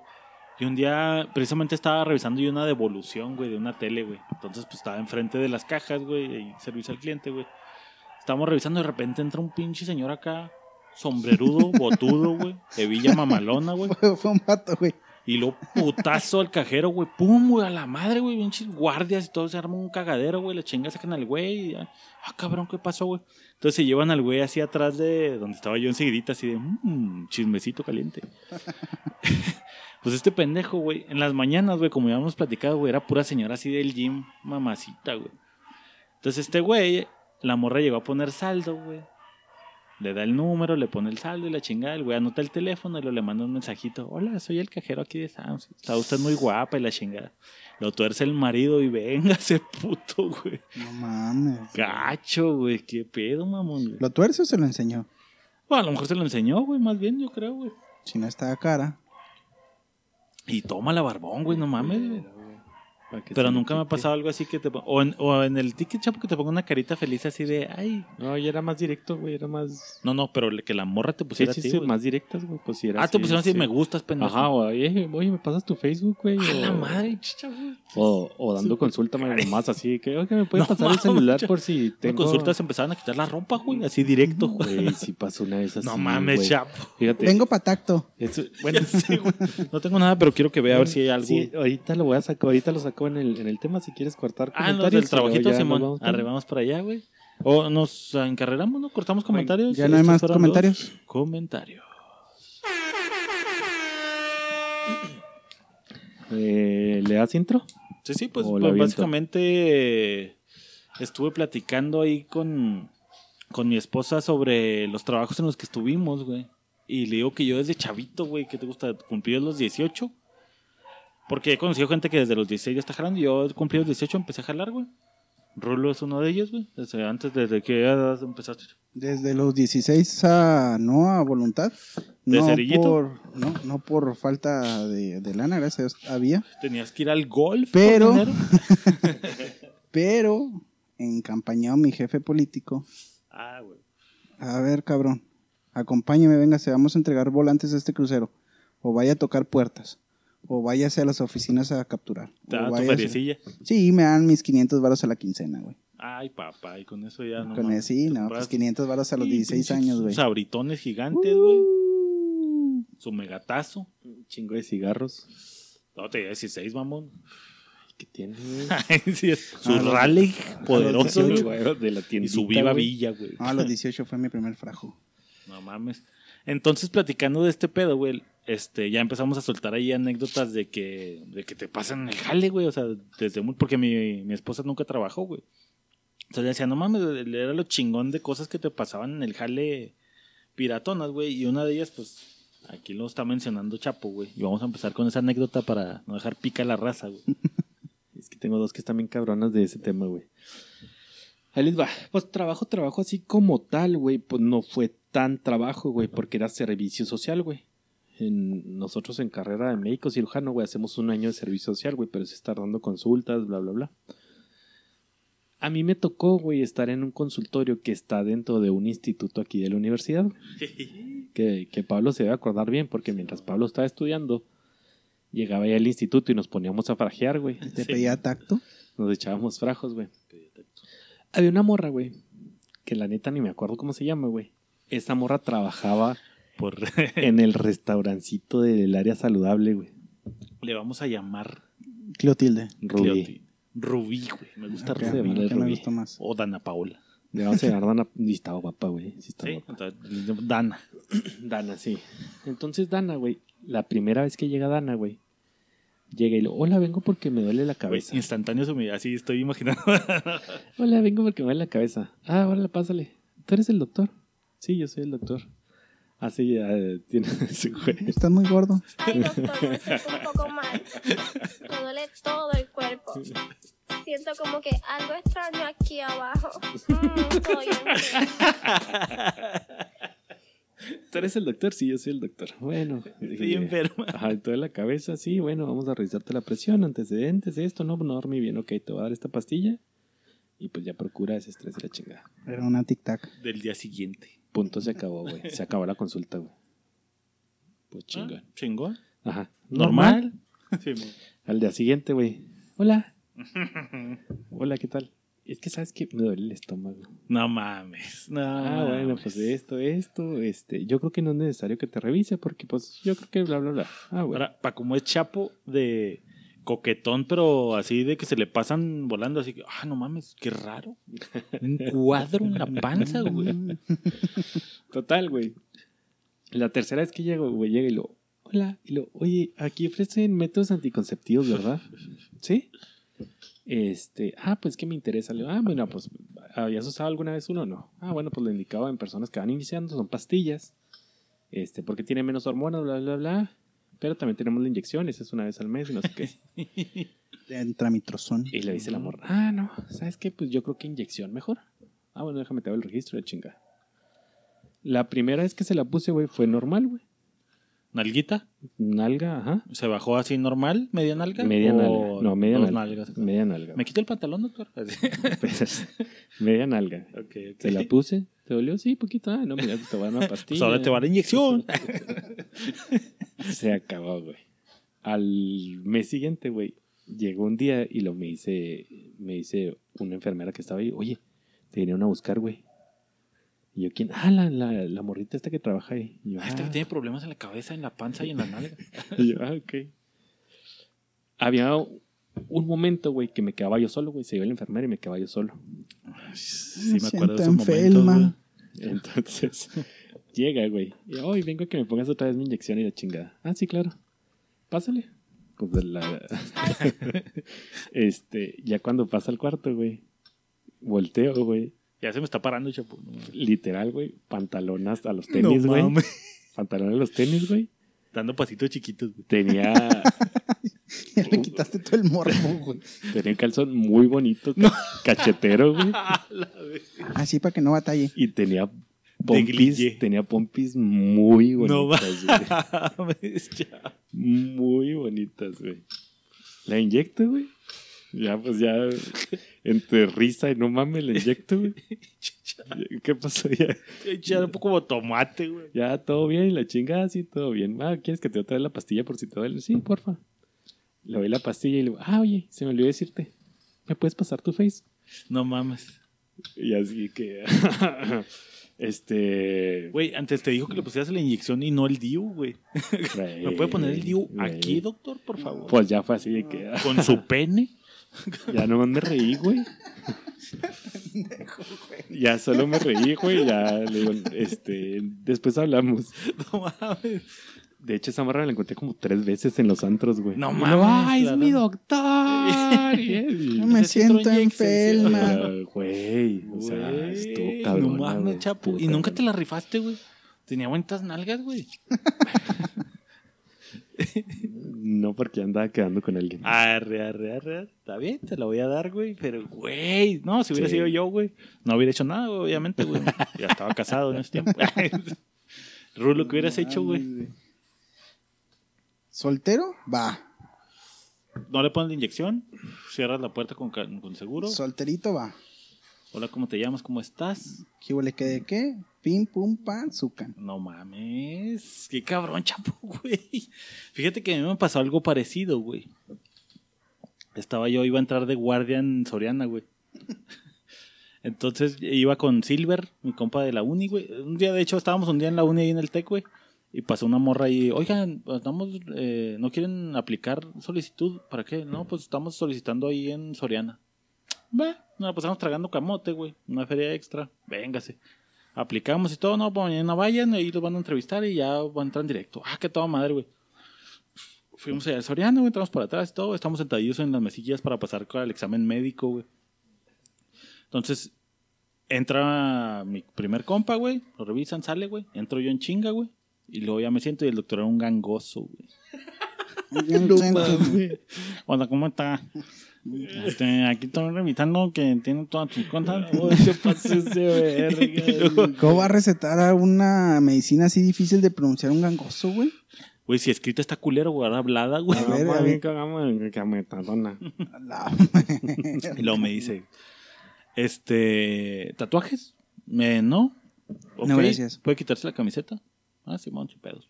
Y un día, precisamente estaba revisando yo una devolución, güey, de una tele, güey. Entonces, pues estaba enfrente de las cajas, güey, y servicio al cliente, güey. Estábamos revisando de repente entra un pinche señor acá, sombrerudo, *laughs* botudo, güey, de Villa Mamalona, güey. Fue, fue un vato, güey. Y lo putazo al cajero, güey. Pum, güey, a la madre, güey. Pinches guardias y todo se arma un cagadero, güey. La chinga sacan al güey. y. Ah, cabrón, ¿qué pasó, güey? Entonces se llevan al güey así atrás de donde estaba yo enseguidita, así de, mmm, chismecito caliente. *laughs* pues este pendejo, güey, en las mañanas, güey, como ya hemos platicado, güey, era pura señora así del gym, mamacita, güey. Entonces este güey, la morra llegó a poner saldo, güey. Le da el número, le pone el saldo y la chingada. El güey anota el teléfono y lo le manda un mensajito. Hola, soy el cajero aquí de Sam's. Está usted muy guapa y la chingada. Lo tuerce el marido y venga *laughs* ese puto, güey. No mames. Gacho, güey. Qué pedo, mamón. güey. ¿Lo tuerce o se lo enseñó? Bueno, a lo mejor se lo enseñó, güey. Más bien, yo creo, güey. Si no está cara. Y toma la barbón, güey. No mames, güey. Pero nunca me ha pasado algo así que te... O en, o en el ticket, chapo, que te ponga una carita feliz así de... Ay. No, ya era más directo, güey, era más... No, no, pero que la morra te pusiera sí, a ti, sí, más directas, güey, pues si era Ah, te así, pusieron así, sí. me gustas, pendejo. Ajá, o, oye, oye, ¿me pasas tu Facebook, güey? A o- la madre, chicha, güey. O, o dando consulta nomás así, que, oye, ¿me puede No pasar el celular por si Tengo... consultas empezaban a quitar la ropa, güey. Así directo, güey. Güey, sí pasó una vez así, No mames, güey. chapo. Fíjate. Vengo para tacto. eso- *laughs* bueno, Sí, güey. No tengo nada, pero quiero que vea a ver si hay algo. Sí, ahorita lo voy a sacar, ahorita lo saco en el, en el tema si quieres cortar ah, no, comentarios. del trabajito, y luego ya Simón. vamos con- para allá, güey. O nos encarreramos, ¿no? Cortamos comentarios. Ya no hay más comentarios. Comentarios. Eh, ¿Le das intro? Sí, sí, pues, pues, básicamente eh, estuve platicando ahí con, con mi esposa sobre los trabajos en los que estuvimos, güey. Y le digo que yo desde chavito, güey, que te gusta cumplir los 18. Porque he conocido gente que desde los 16 ya está jalando. Yo cumplí los 18, empecé a jalar, güey. Rulo es uno de ellos, güey. Desde antes, desde que edad empezaste. Desde los 16 a no a voluntad. ¿De No cerillito? por, no, no por falta de, de lana, gracias había. Tenías que ir al golf. Pero-. *laughs* Pero, encampañado mi jefe político. Ah, güey. A ver, cabrón. Acompáñeme, venga, se vamos a entregar volantes a este crucero. O vaya a tocar puertas. O váyase a las oficinas a capturar. Te o da tu feriecilla. Sí, me dan mis 500 varos a la quincena, güey. Ay, papá, y con eso ya no. Con eso, sí, no, pues 500 varos a los Sí, 16 pinches años, güey. Sabritones gigantes, güey. Uh, Su megatazo. Un chingo de cigarros. No, te 16, mamón. ¿Qué tiene, güey? *laughs* Sí, su rally poderoso, güey. güey, de la Y su viva güey. villa, güey. No, a los 18 fue mi primer frajo. No mames. Entonces, platicando de este pedo, güey, este, ya empezamos a soltar ahí anécdotas de que, de que te pasan en el jale, güey. O sea, desde muy, porque mi, mi esposa nunca trabajó, güey. Entonces decía, no mames, era lo chingón de cosas que te pasaban en el jale piratonas, güey. Y una de ellas, pues, aquí lo está mencionando Chapo, güey. Y vamos a empezar con esa anécdota para no dejar pica la raza, güey. *laughs* Es que tengo dos que están bien cabronas de ese tema, güey. Ahí va. Pues trabajo, trabajo así como tal, güey. Pues no fue tan trabajo, güey, porque era servicio social, güey. En, nosotros en carrera de médico cirujano, güey, hacemos un año de servicio social, güey, pero es estar dando consultas, bla, bla, bla. A mí me tocó, güey, estar en un consultorio que está dentro de un instituto aquí de la universidad. *laughs* Que, que Pablo se debe acordar bien, porque mientras Pablo estaba estudiando, llegaba ya al instituto y nos poníamos a frajear, güey. Te pedía tacto. Nos echábamos frajos, güey. Había una morra, güey, que la neta ni me acuerdo cómo se llama, güey. Esa morra trabajaba Por... *laughs* en el restaurancito del área saludable, güey. Le vamos a llamar Clotilde. Rubí. Rubí, güey. Me gusta Ok, se Rubí. llama ¿qué me Rubí. gustó más? O Dana Paola. Le vamos a llamar Dana. Y estaba guapa, güey. Sí, estaba Sí, guapa. entonces, Dana. *clears throat* Dana, sí. Entonces, Dana, güey. La primera vez que llega Dana, güey. Llega y lo, hola, vengo porque me duele la cabeza. instantáneo se me- así estoy imaginando. *laughs* Hola, vengo porque me duele la cabeza. Ah, hola, pásale. ¿Tú eres el doctor? Sí, yo soy el doctor. Así ya eh, *laughs* tiene ese güey. Estás muy gordo. Ay, doctor, me siento un poco mal. Me duele todo el cuerpo. Siento como que algo extraño aquí abajo. Mm, estoy enferma. ¿Tú eres el doctor? Sí, yo soy el doctor. Bueno. Estoy enferma. Ajá, toda la cabeza, sí, bueno, vamos a revisarte la presión, antecedentes, esto, no, no dormí bien, ok, te voy a dar esta pastilla y pues ya procura ese estrés de la chingada. Era una tic-tac. Del día siguiente. Punto, se acabó, güey. Se *laughs* acabó la consulta, güey. Pues chingón. Ah, Chingón. Ajá. Normal. Sí. Al día siguiente, güey. Hola. *laughs* Hola, ¿qué tal? Es que sabes que me duele el estómago. No mames. No Ah, bueno, mames. pues esto, esto, este, yo creo que no es necesario que te revise porque pues yo creo que bla, bla, bla. Ah, bueno. Ahora, para como es chapo de coquetón, pero así de que se le pasan volando, así que, ah, no mames, qué raro. Un cuadro en la panza, güey. Total, güey. La tercera vez que llego, güey, llega y lo, hola, y lo, oye, aquí ofrecen métodos anticonceptivos, ¿verdad? ¿Sí? Este, ah, pues que me interesa. Le ah, bueno, pues, ¿habías usado alguna vez uno? No. Ah, bueno, pues lo indicaba en personas que van iniciando, son pastillas, este, porque tiene menos hormonas, bla, bla, bla. Pero también tenemos la inyección, esa es una vez al mes y no sé qué. *laughs* De tramitrozón. Y le dice la morra, ah, no, ¿sabes qué? Pues yo creo que inyección mejor. Ah, bueno, déjame te hago el registro de chinga. La primera vez que se la puse, güey, fue normal, güey. ¿Nalguita? Nalga, ajá. ¿Se bajó así normal? ¿Media nalga? Media ¿O nalga. No, media nalga. nalgas? Media nalga. ¿Me quito el pantalón, doctor? *laughs* Pues, media nalga. Ok, ok. Se la puse. ¿Te dolió? Sí, poquito. Ah, no, mira, te voy a dar una pastilla. Pues ahora te va a dar inyección. *laughs* Se acabó, güey. Al mes siguiente, güey, llegó un día y lo me dice, me dice una enfermera que estaba ahí, oye, te vinieron a buscar, güey. Y yo, ¿quién? Ah, la, la, la morrita esta que trabaja ahí. Y yo, Ah, "Ah". que tiene problemas en la cabeza, en la panza y en la nalga. *laughs* Y yo, ah, ok. Había un momento, güey, que me quedaba yo solo, güey. Se iba la enfermera y me quedaba yo solo. Sí, Me me acuerdo de esos momentos. Entonces, llega, güey. Y, hoy vengo a que me pongas otra vez mi inyección y la chingada. Ah, sí, claro. Pásale. Pues de la... *laughs* este, ya cuando pasa al cuarto, güey. Volteo, güey. Ya se me está parando, chapo. No. Literal, güey. Pantalonas a los tenis, güey. mames. Pantalones a los tenis, güey. Dando pasitos chiquitos, güey. Tenía, *laughs* Ya le quitaste todo el morbo, güey. tenía un calzón muy bonito, ca- cachetero, güey. *laughs* Así para que no batalle. Y tenía pompis, tenía pompis muy No bonitas, güey. ya. Muy bonitas, güey. La inyecto, güey. Ya, pues ya, entre risa y no mames, la inyecto, güey. ¿Qué pasó? Ya, Ya un poco como tomate, güey. ya todo bien, la chingada, sí, todo bien. Ah, ¿quieres que te otra vez la pastilla por si te duele? Sí, porfa. Le doy la pastilla y le digo, ah, oye, se me olvidó decirte. ¿Me puedes pasar tu face? No mames. Y así que, *laughs* este... Güey, antes te dijo que le pusieras la inyección y no el DIU, güey. ¿Me puede poner el DIU güey. aquí, doctor, por favor? Pues ya fue así de que, ah, Con su pene. *laughs* ya nomás me reí, güey. Ya solo me reí, güey. Ya le digo, este, después hablamos. *laughs* No mames. De hecho, esa morra la encontré como tres veces en los antros, güey. No mames, ¡Ay, es mi doctor! *laughs* No me siento enferma. Güey, o sea, Güey, estuvo cabrón. No mames, chapo. Y nunca te la rifaste, güey. Tenía buenas nalgas, güey. *laughs* No porque andaba quedando con alguien. Arre, arre, arre. Está bien, te la voy a dar, güey. Pero, güey, no, si hubiera Sí. sido yo, güey, no hubiera hecho nada, güey, obviamente, güey. *laughs* Ya estaba casado en ese tiempo. Rulo, ¿qué hubieras hecho, güey? ¿Soltero? Va. No le pones la inyección, cierras la puerta con, ca- con seguro. Solterito va. Hola, ¿cómo te llamas? ¿Cómo estás? ¿Qué huele que de qué? Pim, pum, pan, sucan. No mames. Qué cabrón, chapo, *laughs* güey. Fíjate que a mí me pasó algo parecido, güey. Estaba yo, iba a entrar de guardia en Soriana, güey. *laughs* Entonces iba con Silver, mi compa de la uni, güey. Un día, de hecho, estábamos un día en la uni ahí en el TEC, güey. Y pasó una morra ahí, oigan, estamos, eh, ¿no quieren aplicar solicitud? ¿Para qué? No, pues estamos solicitando ahí en Soriana. Va, nos pasamos tragando camote, güey. Una feria extra. Véngase. Aplicamos y todo, no, pues mañana vayan, ahí los van a entrevistar y ya van a entrar en directo. Ah, qué toda madre, güey. Fuimos allá al Soriano, güey, entramos por atrás y todo. Estamos sentadillos en las mesillas para pasar el examen médico, güey. Entonces, entra mi primer compa, güey. Lo revisan, sale, güey. Entro yo en chinga, güey. Y luego ya me siento y el doctor era un gangoso, güey. Hola, ¿cómo está? Este, aquí estoy revisando que tiene todas tus *laughs* verga. ¿Cómo va a recetar a una medicina así difícil de pronunciar un gangoso, güey? Güey, si escrita está culero, güey, ahora hablada, güey. A ver, No, a bien ver. Y luego me dice, este, ¿tatuajes? Eh, no. Ok, No, gracias. ¿Puede quitarse la camiseta? Ah, Simón, sin pedos.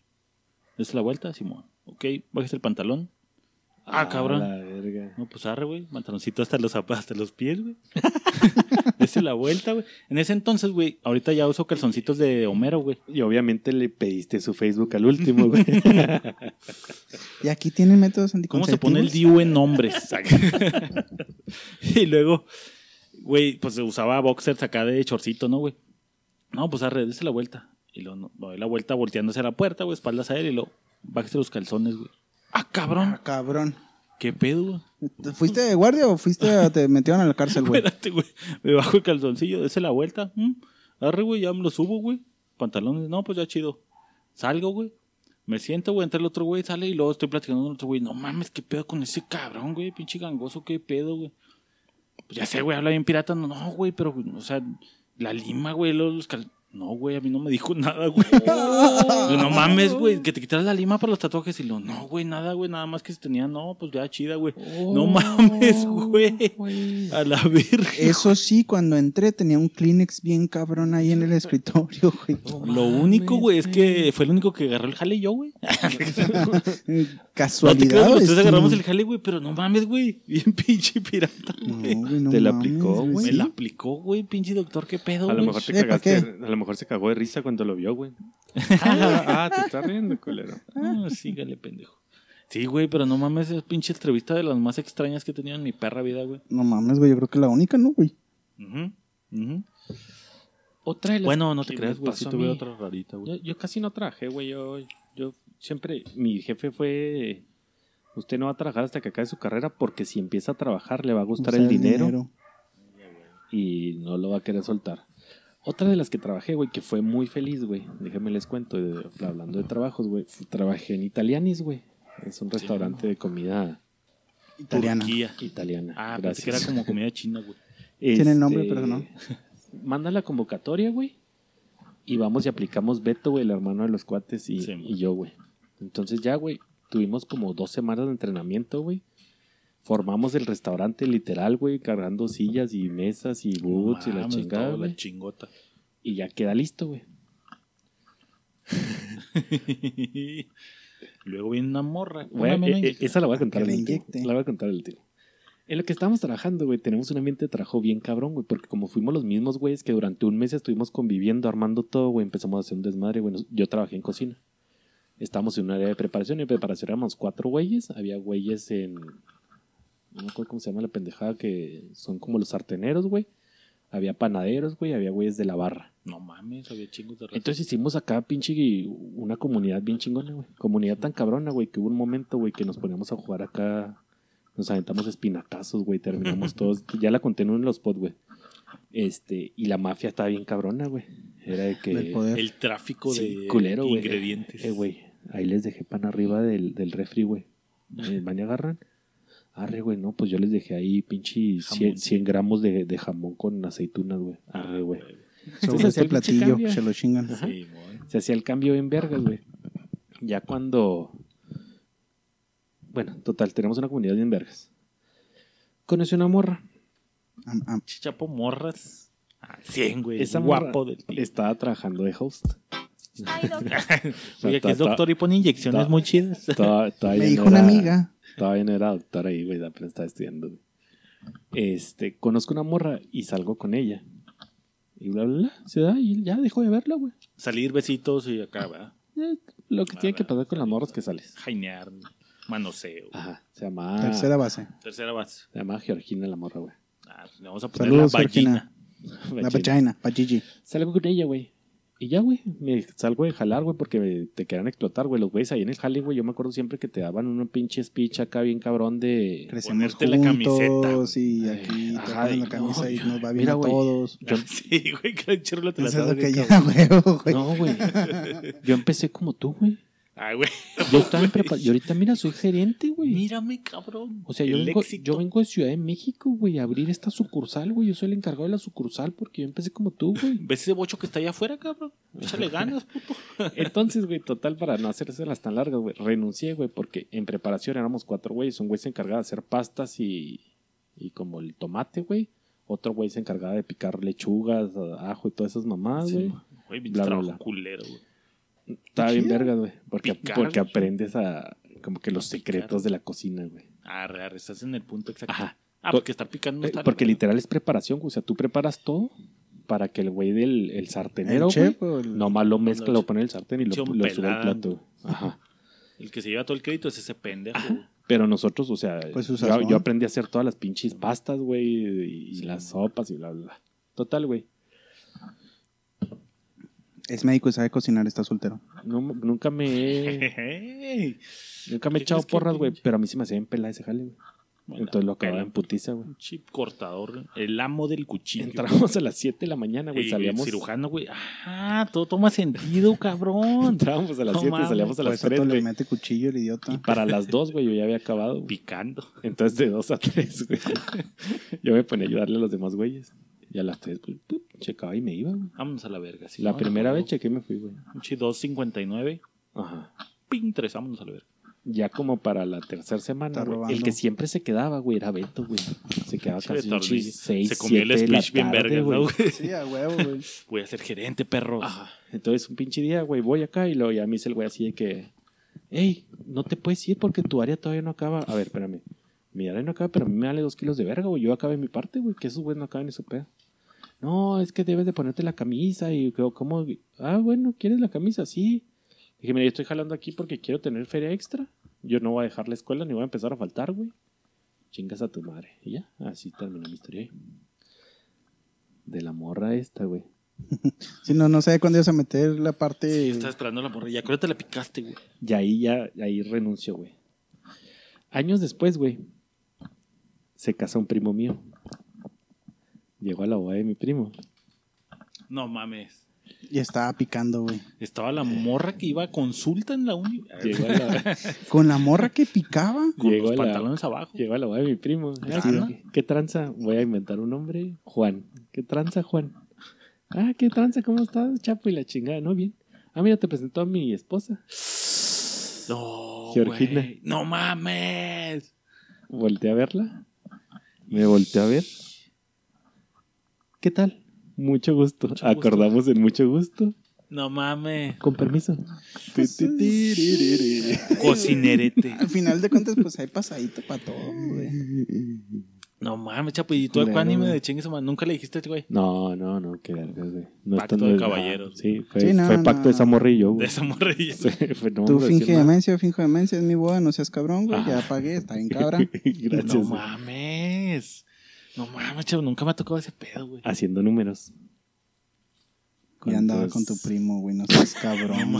¿Es la vuelta? Simón. Ok, bájese el pantalón. Ah, cabrón. La verga. No, pues arre, güey. Pantaloncito hasta los zapatos, hasta los pies, güey. *laughs* Dese la vuelta, güey. En ese entonces, güey, ahorita ya uso calzoncitos de Homero, güey. Y obviamente le pediste su Facebook al último, *laughs* güey. y aquí tienen métodos ¿Cómo anticonceptivos. se pone el DIU en nombres? *laughs* y luego, güey, pues se usaba boxers acá de chorcito, ¿no, güey? No, pues arre, dese la vuelta. Y no, doy la vuelta volteándose a la puerta, güey, espaldas a él y luego, bájese los calzones, güey. Ah, cabrón. Ah, cabrón. ¿Qué pedo, güey? ¿Te ¿Fuiste de guardia o fuiste a- te metieron a la cárcel, güey? Espérate, güey. Me bajo el calzoncillo, dese la vuelta. ¿m? Arre, güey, ya me lo subo, güey. Pantalones, no, pues ya chido. Salgo, güey. Me siento, güey, entra el otro güey, sale y luego estoy platicando con el otro güey. No mames, qué pedo con ese cabrón, güey, pinche gangoso, qué pedo, güey. Pues ya sé, güey, habla bien pirata. No, no, güey, pero, o sea, la lima, güey, los, los cal- No, güey, a mí no me dijo *laughs* nada, güey. Yo, no mames, güey, que te quitaras la lima para los tatuajes. Y lo, no, güey, nada, güey, nada más que se tenía, no, pues ya chida, güey. No mames, güey. A la verga. Eso sí, cuando entré tenía un Kleenex bien cabrón ahí en el *laughs* escritorio, güey. Lo único, güey, es que fue el único que agarró el jale yo, güey. *laughs* No te Casualidad. creas, o los tres destino? agarramos el jale, güey, pero no mames, güey. Bien pinche pirata, No, güey. güey, no Te la mames, aplicó, güey. güey. Me la aplicó, güey, pinche doctor, qué pedo, A lo güey. mejor te Eh, ¿pa' cagaste, a lo mejor se cagó de risa cuando lo vio, güey. ah, te estás riendo, culero. Ah, sígale, pendejo. Sí, güey, pero no mames, es pinche entrevista de las más extrañas que he tenido en mi perra vida, güey. No mames, güey, yo creo que la única, ¿no, güey? Ujú. Otra de las Bueno, no te creas, güey, sí tuve otra rarita, güey. Yo, yo casi no trabajé, güey. Yo, yo siempre, mi jefe fue, usted no va a trabajar hasta que acabe su carrera porque si empieza a trabajar le va a gustar O sea, el dinero, y no lo va a querer soltar. Otra de las que trabajé, güey, que fue muy feliz, güey. Déjenme les cuento, de- hablando de trabajos, güey. Trabajé en Italianis, güey. Es un restaurante de comida Italiana. Turquía. italiana. Ah, pensé que era Gracias. como comida *laughs* china, güey. Tiene nombre, Este, pero no. *laughs* Manda la convocatoria, güey. Y vamos y aplicamos Beto, güey, el hermano de los cuates, y, Sí, y yo, güey. Entonces ya, güey, tuvimos como dos semanas de entrenamiento, güey. Formamos el restaurante literal, güey, cargando sillas y mesas y boots y la chingada, la chingota. Y ya queda listo, güey. *laughs* Luego viene una morra. Güey, una eh, eh, inyección. esa la voy a contar último. inyecte. La voy a contar al último. En lo que estábamos trabajando, güey, tenemos un ambiente de trabajo bien cabrón, güey, porque como fuimos los mismos güeyes que durante un mes estuvimos conviviendo, armando todo, güey, empezamos a hacer un desmadre, güey. Yo trabajé en cocina. Estábamos en un área de preparación y en preparación éramos cuatro güeyes. Había güeyes en. No me acuerdo cómo se llama la pendejada, que son como los sarteneros, güey. Había panaderos, güey, había güeyes de la barra. No mames, había chingos de raza. Entonces hicimos acá, pinche, una comunidad bien chingona, güey. Comunidad tan cabrona, güey, que hubo un momento, güey, que nos poníamos a jugar acá. Nos aventamos espinacazos, güey, terminamos *laughs* todos. Ya la conté en uno de los pods, güey. Este, y la mafia estaba bien cabrona, güey. Era de que. El tráfico Sí, de culero, güey. ingredientes. Eh, güey. Ahí les dejé pan arriba del, del refri, güey. *laughs* ¿Van y agarran? Arre, güey, no, pues yo les dejé ahí pinche 100, Jamón. 100 gramos de, de jamón con aceitunas, güey. Arre, güey. Sobre hacía ese platillo, se lo chingan. Sí. Se hacía el cambio en vergas, güey. Ya cuando. Bueno, total, tenemos una comunidad bien vergas. Conocí una morra. Chichapo morras. Ah, 100, güey. Esa guapo morra del tío. Estaba trabajando de host. Ay, doctor. *laughs* Oye, que es Está- doctor y pone inyecciones muy chidas. Me dijo una amiga. Todavía no era doctora ahí, güey, apenas estaba estudiando. güey. Este, conozco una morra y salgo con ella. Y bla, bla, bla. Se da y ya dejo de verla, güey. Salir besitos y acá, ¿verdad? Eh, Lo que Ah, tiene que pasar con las morras que sales. Jainear, manoseo. Ajá, se llama. Tercera base. Tercera base. Se llama Georgina la morra, güey. Ah, le vamos a poner Saludos, la vagina. La vagina, Pachiji. Salgo con ella, güey. Y ya, güey, me salgo de jalar, güey, porque me- te querían explotar, güey. Los güeyes ahí en el jale, güey, yo me acuerdo siempre que te daban un pinche speech acá bien cabrón de... Crecemos Ponerte la camiseta, y aquí te Ajá, la camisa no, y nos va bien mira, a todos. Yo- *laughs* Sí, güey, que el te la Eso es sabe lo que bien, ya, huevo, güey. No, güey. Yo empecé como tú, güey. Ah, güey. Yo estaba en *laughs* prepa... Y ahorita, mira, soy gerente, güey. Mírame, cabrón. O sea, yo vengo, yo vengo de Ciudad de México, güey, a abrir esta sucursal, güey. Yo soy el encargado de la sucursal porque yo empecé como tú, güey. ¿Ves ese bocho que está allá afuera, cabrón? Échale ganas, puto. *laughs* Entonces, güey, total, para no hacerse las tan largas, güey, renuncié, güey, porque en preparación éramos cuatro güeyes. Un güey se encargaba de hacer pastas y, y como el tomate, güey. Otro güey se encargaba de picar lechugas, ajo y todas esas mamadas, Sí, güey. Güey, Bla, bla. culero, güey. Estaba bien vergas, güey. Porque, Picar, porque güey. aprendes a como que los Picar. secretos de la cocina, güey. Arre, arre, estás en el punto exacto. Ajá. Ah, porque estar picando no Eh, está Porque literal es preparación, güey. O sea, tú preparas todo para que el güey del el sartenero, ¿El güey, chef o el- nomás lo mezcla, lo- pone en el sartén y lo, lo sube al plato. güey. Ajá. El que se lleva todo el crédito es ese pendejo. Ajá. güey. Pero nosotros, o sea, Pues yo, yo aprendí a hacer todas las pinches pastas, güey, y, y Sí, las güey. sopas y bla, bla, bla. Total, güey. Es médico y sabe cocinar, está soltero. No, nunca me *laughs* nunca me he ¿Qué echado porras, güey, pero a mí se me hacía en pela ese jale, güey. Bueno, Entonces lo acababa pela. en putiza, güey. Un chip cortador, el amo del cuchillo. Entramos a las 7 de la mañana, Y güey, salíamos... cirujano, güey. Ah, todo toma sentido, cabrón. *laughs* Entrábamos a las No 7 mames. salíamos a las eso 3, todo le mete cuchillo el Y idiota. para las 2, güey, yo ya había acabado. Picando. Entonces de 2 a 3, güey. *laughs* Yo me ponía a ayudarle a los demás güeyes. Y a las 3, pues, ¡pup! checaba y me iba, güey. Vámonos a la verga. sí, La ¿no? primera No, vez chequé y me fui, güey. Un chi 2.59. Ajá. Ping, tres, vámonos a la verga. Ya como para la tercera semana, güey, el que siempre se quedaba, güey, era Beto, güey. Se quedaba casi un 6, Se comió el speech bien verga, ¿no, güey? Sí, a huevo, güey. *laughs* Voy a ser gerente, perro. Ajá. Entonces un pinche día, güey, voy acá y luego ya me dice el güey así de que, hey, no te puedes ir porque tu área todavía no acaba. A ver, espérame. Mi área no acaba, pero a mí me vale dos kilos de verga, güey. Yo acabé mi parte, güey, que esos güeyes no acaban en su pedo. No, es que debes de ponerte la camisa y que- ¿cómo? Ah, bueno, ¿quieres la camisa? Sí. Dije, mira, yo estoy jalando aquí porque quiero tener feria extra. Yo no voy a dejar la escuela ni voy a empezar a faltar, güey. Chingas a tu madre. Y ya, así terminó mi historia ahí. De la morra esta, güey. *laughs* Si no, no sé cuándo ibas a meter la parte. Sí, estaba esperando la morra. Ya creo que te la picaste, güey. Y ahí ya, ahí renunció, güey. Años después, güey, se casa un primo mío. Llegó a la boda de mi primo. No mames. Y estaba picando, güey. Estaba la morra que iba a consulta en la uni. Llegó a la, *laughs* Con la morra que picaba. Con Llegó los la- pantalones abajo. llegó a la boda de mi primo. Ah. ¿qué, qué tranza? Voy a inventar un nombre. Juan. ¿Qué tranza, Juan? Ah, ¿qué tranza? ¿Cómo estás, chapo? Y la chingada, ¿no? Bien. Ah, mira, te presentó a mi esposa. No, Georgina. güey. No mames. Volteé a verla. Me volteé a ver. ¿Qué tal? Mucho gusto. Mucho gusto. Acordamos en mucho gusto. No mames. Con permiso. Cocinerete. Al final de cuentas, pues hay pasadito para todo, güey. No mames, chapo. ¿Y tú el Culero, anime de chingue su madre? ¿Nunca le dijiste a este güey? No, no, no, qué vergas, güey. No, Pacto de caballeros. Sí, fue, Sí, no, fue pacto no. de De güey. esa morrilla. *laughs* Sí, fue- no, Tú finge demencia, finge demencia, es mi boda, no seas cabrón, güey. Ajá. Ya pagué, está bien *laughs* cabra. Gracias. No güey. mames. No mames, chavo. Nunca me ha tocado ese pedo, güey. Haciendo números. Y andaba con tu primo, güey, no seas *laughs* cabrón.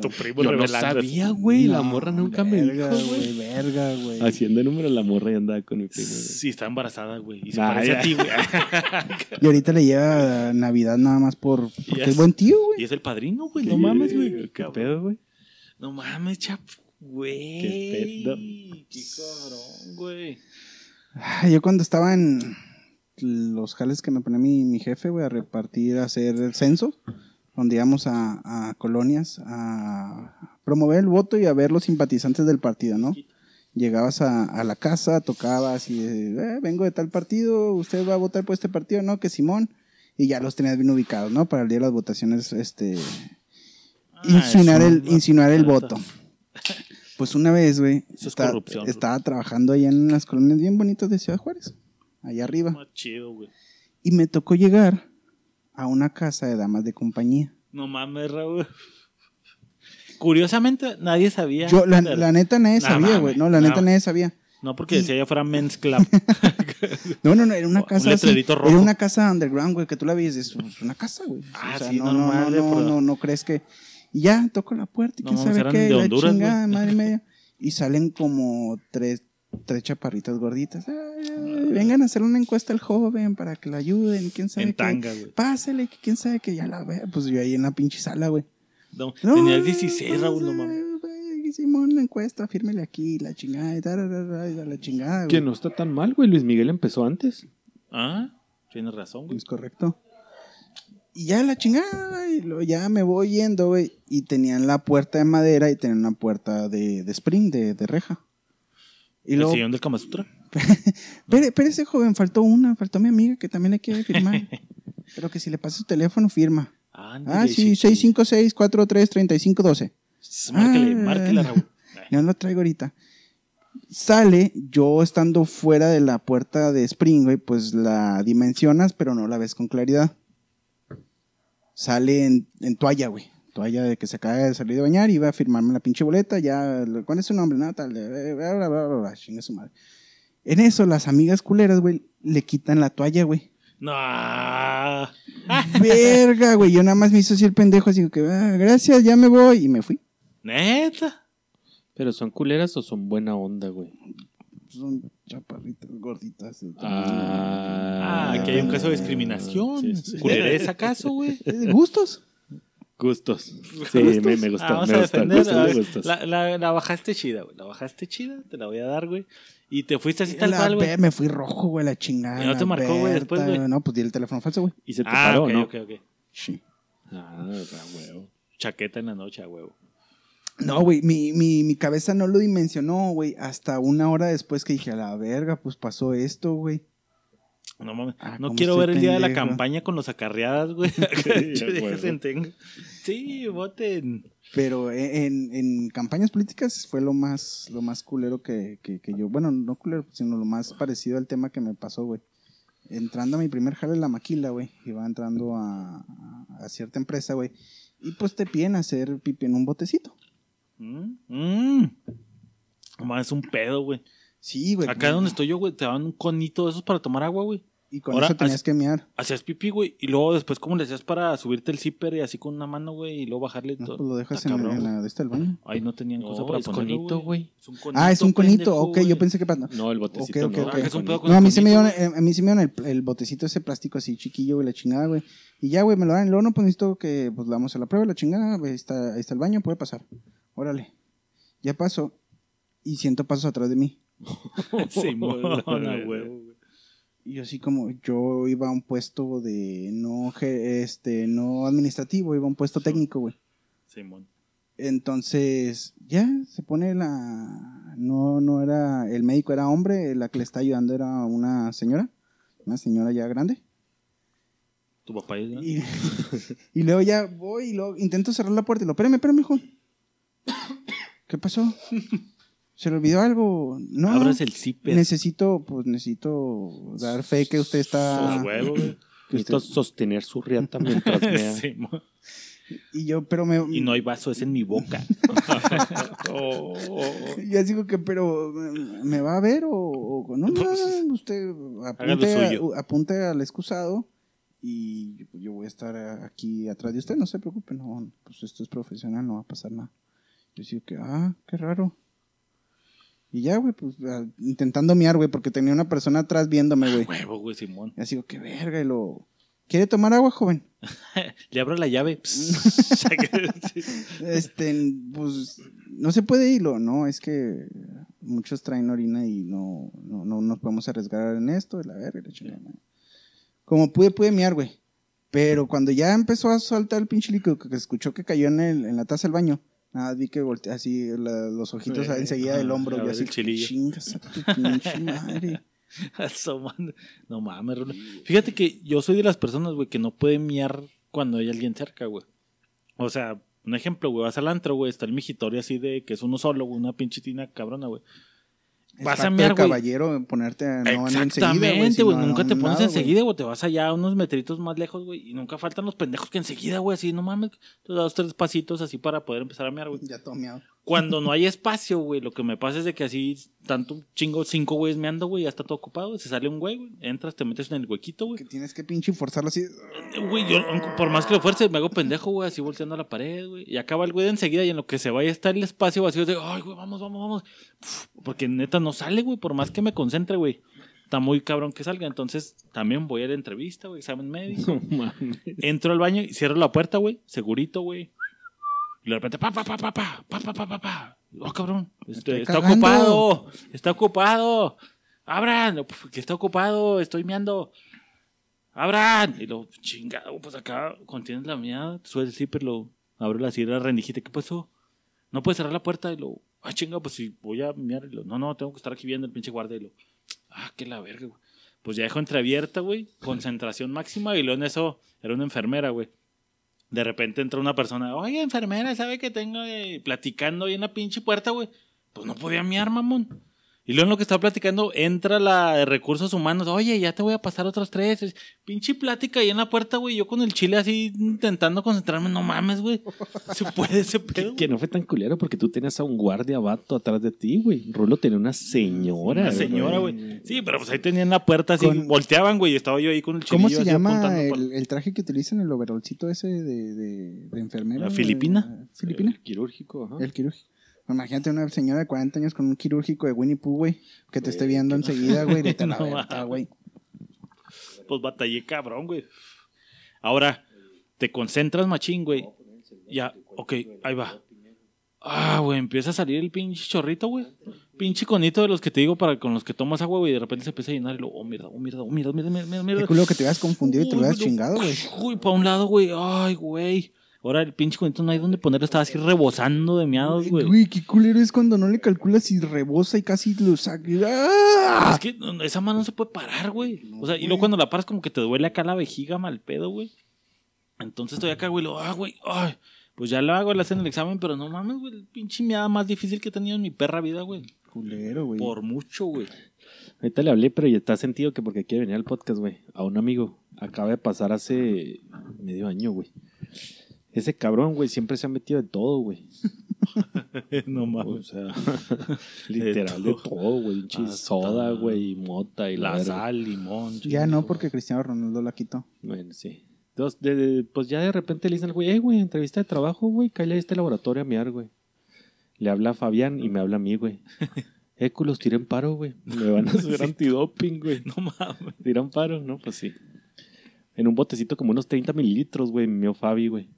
Tu primo Yo no sabía, güey. La morra nunca me verga, dijo, güey. Verga, güey. Haciendo números la morra y andaba con mi primo. güey. Sí, está embarazada, güey. Y se Ah, parece ya. a ti, güey. *laughs* Y ahorita le lleva Navidad nada más por. Porque Ya es es- buen tío, güey. y es el padrino, güey. No mames, güey. ¿Qué pedo, güey? No mames, chap. Güey. Qué pedo. Qué cabrón, güey. Yo cuando estaba en los jales que me ponía mi, mi jefe, güey, a repartir, a hacer el censo, donde íbamos a, a colonias a promover el voto y a ver los simpatizantes del partido, ¿no? Llegabas a, a la casa, tocabas y eh, vengo de tal partido, usted va a votar por este partido, ¿no? Que Simón. Y ya los tenías bien ubicados, ¿no? Para el día de las votaciones, este, insinuar Ah, es el, insinuar el voto. Pues una vez, güey, Eso es esta- corrupción. estaba trabajando allá en unas colonias bien bonitas de Ciudad Juárez, allá arriba. Más chido, güey. Y me tocó llegar a una casa de damas de compañía. No mames, Raúl. Curiosamente, nadie sabía. Yo, la, neta nadie Nah, sabía, güey. No, la nah. neta nadie sabía. No, porque decía ya fuera Men's *laughs* Club. No, no, no, era una Un casa así, letrerito rojo. Era una casa underground, güey, que tú la ves, es pues, una casa, güey. Ah, o sea, sí, no, normal, no, no, por- no, no crees que... Y ya, toco la puerta y quién sabe qué, de la Honduras, chingada, madre *laughs* media. Y salen como tres, tres chaparritas gorditas. Ay, ay, vengan a hacer una encuesta al joven para que lo ayuden, quién sabe en qué. tanga, güey. Pásale, que quién sabe que ya la ve. Pues yo ahí en la pinche sala, güey. No, No, tenías 16, Raúl, no mames. Simón, la encuesta, fírmele aquí, la chingada, y tararara, y la chingada, güey. Que no está tan mal, güey. Luis Miguel empezó antes. Ah, tienes razón, güey. Es correcto. Y ya la chingada, y luego ya me voy yendo, güey. Y tenían la puerta de madera y tenían una puerta de, de spring, de, de reja. Y ¿El luego, sillón del Kama Sutra? *laughs* pero, pero ese joven, faltó una, faltó mi amiga que también le quiere firmar. *laughs* pero que si le pasa su teléfono, firma. Ah, sí, 656-43-3512. Márquele, Ah. márquele, Raúl. *laughs* Ya lo traigo ahorita. Sale, yo estando fuera de la puerta de Spring, güey, pues la dimensionas, pero no la ves con claridad. Sale en, en toalla, güey. Toalla de que se acaba de salir de bañar, iba a firmarme la pinche boleta, ya, ¿cuál es su nombre? Nada, tal, eh, bla, bla, bla, bla, bla, chinga su madre. En eso, las amigas culeras, güey, le quitan la toalla, güey. No. *laughs* Verga, güey. Yo nada más me hizo así el pendejo, así que, "Ah, gracias, ya me voy. Y me fui. Neta. ¿Pero son culeras o son buena onda, güey? Son chaparritas, gorditas. de Ah, aquí hay un caso de discriminación. Sí, sí. ¿Culerés acaso, güey? De *laughs* gustos. Gustos. *laughs* Sí, me, me gustó. Ah, vamos me a gustó, defender. gustos a de ver, gustos. la, la, la bajaste chida, güey. La bajaste chida, te la voy a dar, güey. Y te fuiste así tal cual, güey. me fui rojo, güey, la chingada. ¿Y no te marcó, güey, después, güey? No, pues di el teléfono falso, güey. Y se te Ah, paró, ok, ¿no? ok, ok. Sí. Ah, ah, huevo. Chaqueta en la noche, a huevo. No, güey, mi, mi, mi cabeza no lo dimensionó, güey, hasta una hora después que dije, a la verga, pues pasó esto, güey. No mames. Ah, no quiero ver el día de la campaña con los acarreadas, güey. *laughs* *laughs* Sí, voten. Pero en, en campañas políticas fue lo más, lo más culero que, que, que yo, bueno, no culero, sino lo más parecido al tema que me pasó, güey. Entrando a mi primer jale en la maquila, güey, iba entrando a, a cierta empresa, güey, y pues te piden hacer pipi en un botecito. Mm, mm. Es un pedo, güey. Sí, güey. Acá donde estoy yo, güey, te dan un conito de esos para tomar agua, güey. Y con Ahora, eso tenías que mear. Hacías pipí, güey. Y luego después, ¿cómo le hacías para subirte el zipper y así con una mano, güey? Y luego bajarle No, todo. pues lo dejas Está en, cabrón, en la de este del baño. Ahí no tenían No, cosa para es ponerlo, conito, güey. Es un conito, Ah, es un conito. pendejo, ok, yo pensé que... No, el botecito Ok, ok, no. ok. Ah, que es un pedo con No, a el mí, se me dieron, eh, a mí se me dieron el, el botecito ese plástico así chiquillo, güey, la chingada, güey. Y ya, güey, me lo dan. Luego no, pues necesito que pues, le damos a la prueba, la chingada. güey, Ahí está, ahí está el baño, puede pasar. Órale. Ya paso. Y siento pasos atrás de mí. *laughs* Simón, *laughs* huevo, güey. Y yo así como, yo iba a un puesto de no, este, no administrativo, iba a un puesto técnico, güey. Simón. Entonces, ya, se pone la... No, no era... El médico era hombre, la que le está ayudando era una señora. Una señora ya grande. Tu papá es, ¿no? Y, *laughs* y luego ya voy y luego intento cerrar la puerta y lo, espérame, espérame, hijo. ¿Qué pasó? ¿Se le olvidó algo? No. Abras el zipper. Necesito, pues necesito dar fe que usted está... Huevo, que Necesito usted- sostener su riata mientras mea. *laughs* Simón. y yo, pero me... Y no hay vaso, es en mi boca. *laughs* Y así digo que, pero, ¿me- ¿me va a ver o, o- no? No, usted apunte, a- apunte al excusado y pues, yo voy a estar aquí atrás de usted, no se preocupe, no, pues esto es profesional, no va a pasar nada. Yo digo que, ah, qué raro. Y ya, güey, pues ah, intentando miar, güey, porque tenía una persona atrás viéndome, güey. Huevo, güey, Simón. Y así digo, qué verga, y lo... ¿Quiere tomar agua, joven? *laughs* Le abro la llave. *laughs* *laughs* Este, pues, no se puede irlo, ¿no? Es que muchos traen orina y no, no, no nos podemos arriesgar en esto, la verga, la chingada. Como pude, pude miar, güey. Pero cuando ya empezó a soltar el pinche líquido que que escuchó que cayó en, el, en la taza del baño, nada, vi que volteé así la- los ojitos Eh, enseguida del ajá, hombro, ver así, chingas pinche madre. *laughs* Asomando. No mames, Rulo. Fíjate que yo soy de las personas, güey, que no pueden miar cuando hay alguien cerca, güey. O sea, un ejemplo, güey, vas al antro, güey, está el mijitorio así de que es uno solo, güey, una pinche tina cabrona, güey. Vas a del güey. caballero ponerte no Exactamente, güey. Nunca te pones enseguida, güey. Te vas allá unos metritos más lejos, güey. Y nunca faltan los pendejos que enseguida, güey, así, no mames. Te das tres pasitos así para poder empezar a mear, güey. Ya todo miado. Cuando no hay espacio, güey, lo que me pasa es de que así, tanto chingo, cinco güeyes meando, güey, ya está todo ocupado. Se sale un güey, güey. Entras, te metes en el huequito, güey. Que tienes que pinche forzarlo así. Güey, yo, por más que lo fuerce, me hago pendejo, güey, así volteando a la pared, güey. Y acaba el güey de enseguida y en lo que se vaya está el espacio vacío de, ay, güey, vamos, vamos, vamos. Uf, porque neta no sale, güey, por más que me concentre, güey. Está muy cabrón que salga. Entonces también voy a la entrevista, güey, examen médico. *laughs* No mames. Entro al baño y cierro la puerta, güey, segurito, güey. Y de repente, pa, pa, pa, pa, pa, pa, pa, pa, pa, pa. Oh, cabrón. Este, está cagando. ocupado. Está ocupado. Abran. Uf, Que está ocupado. Estoy meando. Abran. Y lo, chingado, pues acá contienes la mía. Suele el zipper, lo abro la sierra, rendijite. ¿Qué pasó? No puedes cerrar la puerta. Y lo, ah, chinga, pues si voy a miar. Y lo, no, no, tengo que estar aquí viendo el pinche guardia. Y lo, ah, qué la verga, güey. Pues ya dejo entreabierta, güey. Concentración máxima. Y luego en eso era una enfermera, güey. De repente entra una persona, oye, enfermera, ¿sabe que tengo eh, platicando ahí en la pinche puerta, güey? Pues no podía miar, mamón. Y luego en lo que estaba platicando, entra la de recursos humanos, oye, ya te voy a pasar otros tres. Pinche plática ahí en la puerta, güey. Yo con el chile así intentando concentrarme, no mames, güey. Se puede ese pedo. Que no fue tan culero porque tú tenías a un guardia vato atrás de ti, güey. Rulo tenía una señora. Una señora, güey. Sí, pero pues ahí tenían la puerta así, Con- volteaban, güey, y estaba yo ahí con el chilillo ¿Cómo se así llama el, traje que utilizan, el overolcito ese de, de, de enfermera? ¿La filipina? ¿Filipina? El quirúrgico, ajá. El quirúrgico. Imagínate una señora de 40 años con un quirúrgico de Winnie Pooh, güey, que te esté viendo enseguida, güey, de la *laughs* No verga, mames. güey. Pues batallé cabrón, güey. Ahora, te concentras machín, güey. Ya, ok, ahí va. Ah, güey, empieza a salir el pinche chorrito, güey. Pinche conito de los que te digo para con los que tomas agua, güey, y de repente se empieza a llenar y lo, oh, mierda, oh, mierda, oh, mierda, mierda, mierda, mierda. Qué culo que te hubieras confundido y te lo hubieras chingado, güey. Uy, para un lado, güey. Ay, güey. Ahora el pinche conito no hay donde ponerlo, estaba así rebosando de miados, güey. Güey, qué culero es cuando no le calculas y rebosa y casi lo saca. ¡Ah! Es que esa mano no se puede parar, güey. O sea, y güey. luego cuando la paras como que te duele acá la vejiga mal pedo, güey. Entonces estoy acá, güey, lo, ah, güey, ay. Pues ya lo hago, le hacen el examen, pero no mames, güey, el pinche miada más difícil que he tenido en mi perra vida, güey. Culero, güey. Por mucho, güey. Ahorita le hablé, pero ya está sentido que porque quiere venir al podcast, güey. A un amigo. Acaba de pasar hace medio año, güey. Ese cabrón, güey, siempre se ha metido de todo, güey. *laughs* no O mames. sea, *laughs* literal de todo. güey. Hasta soda, güey, y mota y la sal, limón. Ya no, porque Cristiano Ronaldo la quitó. Bueno, sí. Entonces, de- de- pues ya de repente le dicen al güey, eh, güey, entrevista de trabajo, güey, cállate a este laboratorio a miar, güey. Le habla a Fabián y me habla a mí, güey. *laughs* Eh, culos, tiren paro, güey. Me van a hacer antidoping, güey. No mames. ¿Tiran paro? No, pues sí. En un botecito como unos 30 mililitros, güey, mío Fabi, güey.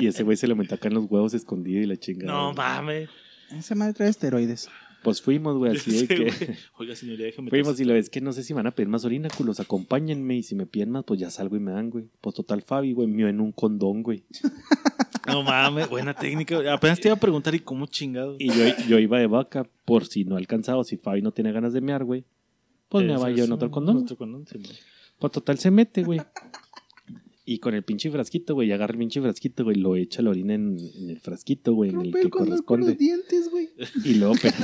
Y ese güey se lo metió acá en los huevos escondido y la chingada. No mames. Esa madre trae esteroides. Pues fuimos, güey, así de *laughs* que... Oiga, señoría, déjame. Fuimos y lo es que no sé si van a pedir más orina, culos, acompáñenme. Y si me piden más, pues ya salgo y me dan, güey. Pues total, Fabi, güey, mío en un condón, güey. *laughs* No mames, buena técnica. güey. Apenas te iba a preguntar, ¿y cómo chingado? Y yo, yo iba de vaca por si no alcanzaba, si Fabi no tiene ganas de mear, güey. Pues me va yo en otro condón. Otro condón, sí. Pues total se mete, güey. Y con el pinche frasquito, güey, agarra el pinche frasquito, güey, lo echa la orina en, en el frasquito, güey, en el que los corresponde. dientes, güey. Y luego, pero...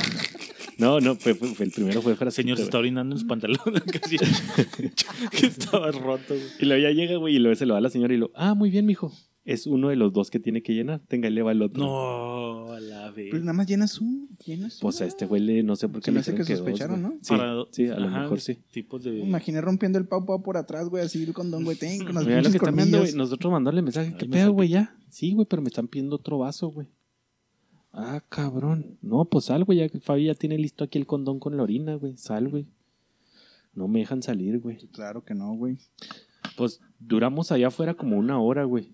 No, no, fue, fue- fue- el primero fue frasquito. Señor se está orinando en sus pantalones. *laughs* Casi. *laughs* que estaba roto, güey. Y luego ya llega, güey, y luego se lo da a la señora y lo, ah, muy bien, mijo. Es uno de los dos que tiene que llenar. Tenga, y le va el otro. No, a la vez. Pues nada más llenas uno. Llenas Pues a este güey le, no sé por qué Se me le hace que sospecharon. ¿no? Sí, Para- sí, a lo mejor sí. Tipos de. Imaginé rompiendo el pau pau por atrás, güey, así el condón, güey, ten, con las Mira lo que pinches están viendo, güey. Nosotros mandarle mensaje. ¿Qué Ahí me pedo, güey? Ya. Sí, güey, pero me están pidiendo otro vaso, güey. Ah, cabrón. No, pues sal, güey. Ya que Fabi ya tiene listo aquí el condón con la orina, güey. Sal, güey. No me dejan salir, güey. Claro que no, güey. Pues duramos allá afuera como una hora, güey.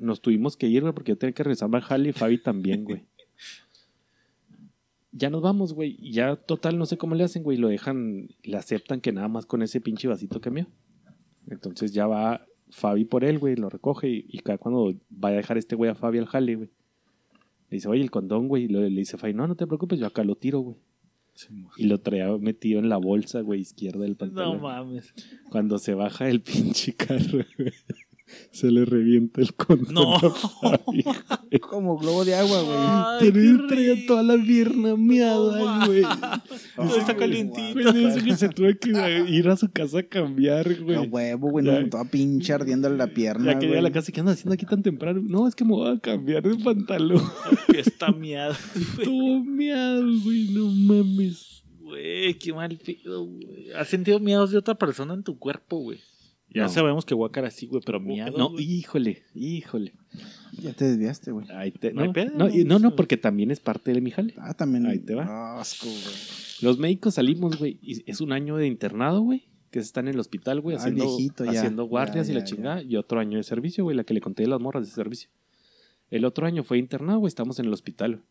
Nos tuvimos que ir, güey, porque yo tenía que regresar a Jali y Fabi también, güey. *laughs* Ya nos vamos, güey. Y ya, total, no sé cómo le hacen, güey. Lo dejan, le aceptan que nada más con ese pinche vasito cambió. Entonces ya va Fabi por él, güey, lo recoge. Y, y cada cuando vaya a dejar este güey a Fabi al jale, güey. Le dice, oye, el condón, güey. Y le dice Fabi, no, no te preocupes, yo acá lo tiro, güey. Y lo traía metido en la bolsa, güey, izquierda del No pantalón. mames. Cuando se baja el pinche carro, güey, se le revienta el condón. No. Como globo de agua, güey. Ay, Traía- toda la pierna miada, güey. No, está calientito. Pues dice que se tuvo que ir a su casa a cambiar, A güey. huevo, güey. No, toda pinche ardiéndole la pierna. Ya que llega a la casa, ¿qué andas haciendo aquí tan temprano? No, es que me voy a cambiar de pantalón. Está miado. Todo miado, güey, no mames. Güey, qué mal pedo, güey. ¿Has sentido miedos de otra persona en tu cuerpo, güey? Ya No. sabemos que Guacara sí, güey, pero miedo. No, híjole, híjole. Ya te desviaste, güey. No hay no, pedo, no, no, porque también es parte de mi jale. Ah, también. Ahí te va. Asco, güey. Los médicos salimos, güey, y es un año de internado, güey, que están en el hospital, güey, Ah, haciendo, viejito, ya. haciendo guardias Ya, y la ya, chingada, y otro año de servicio, güey, la que le conté de las morras de servicio. El otro año fue internado, güey, estamos en el hospital.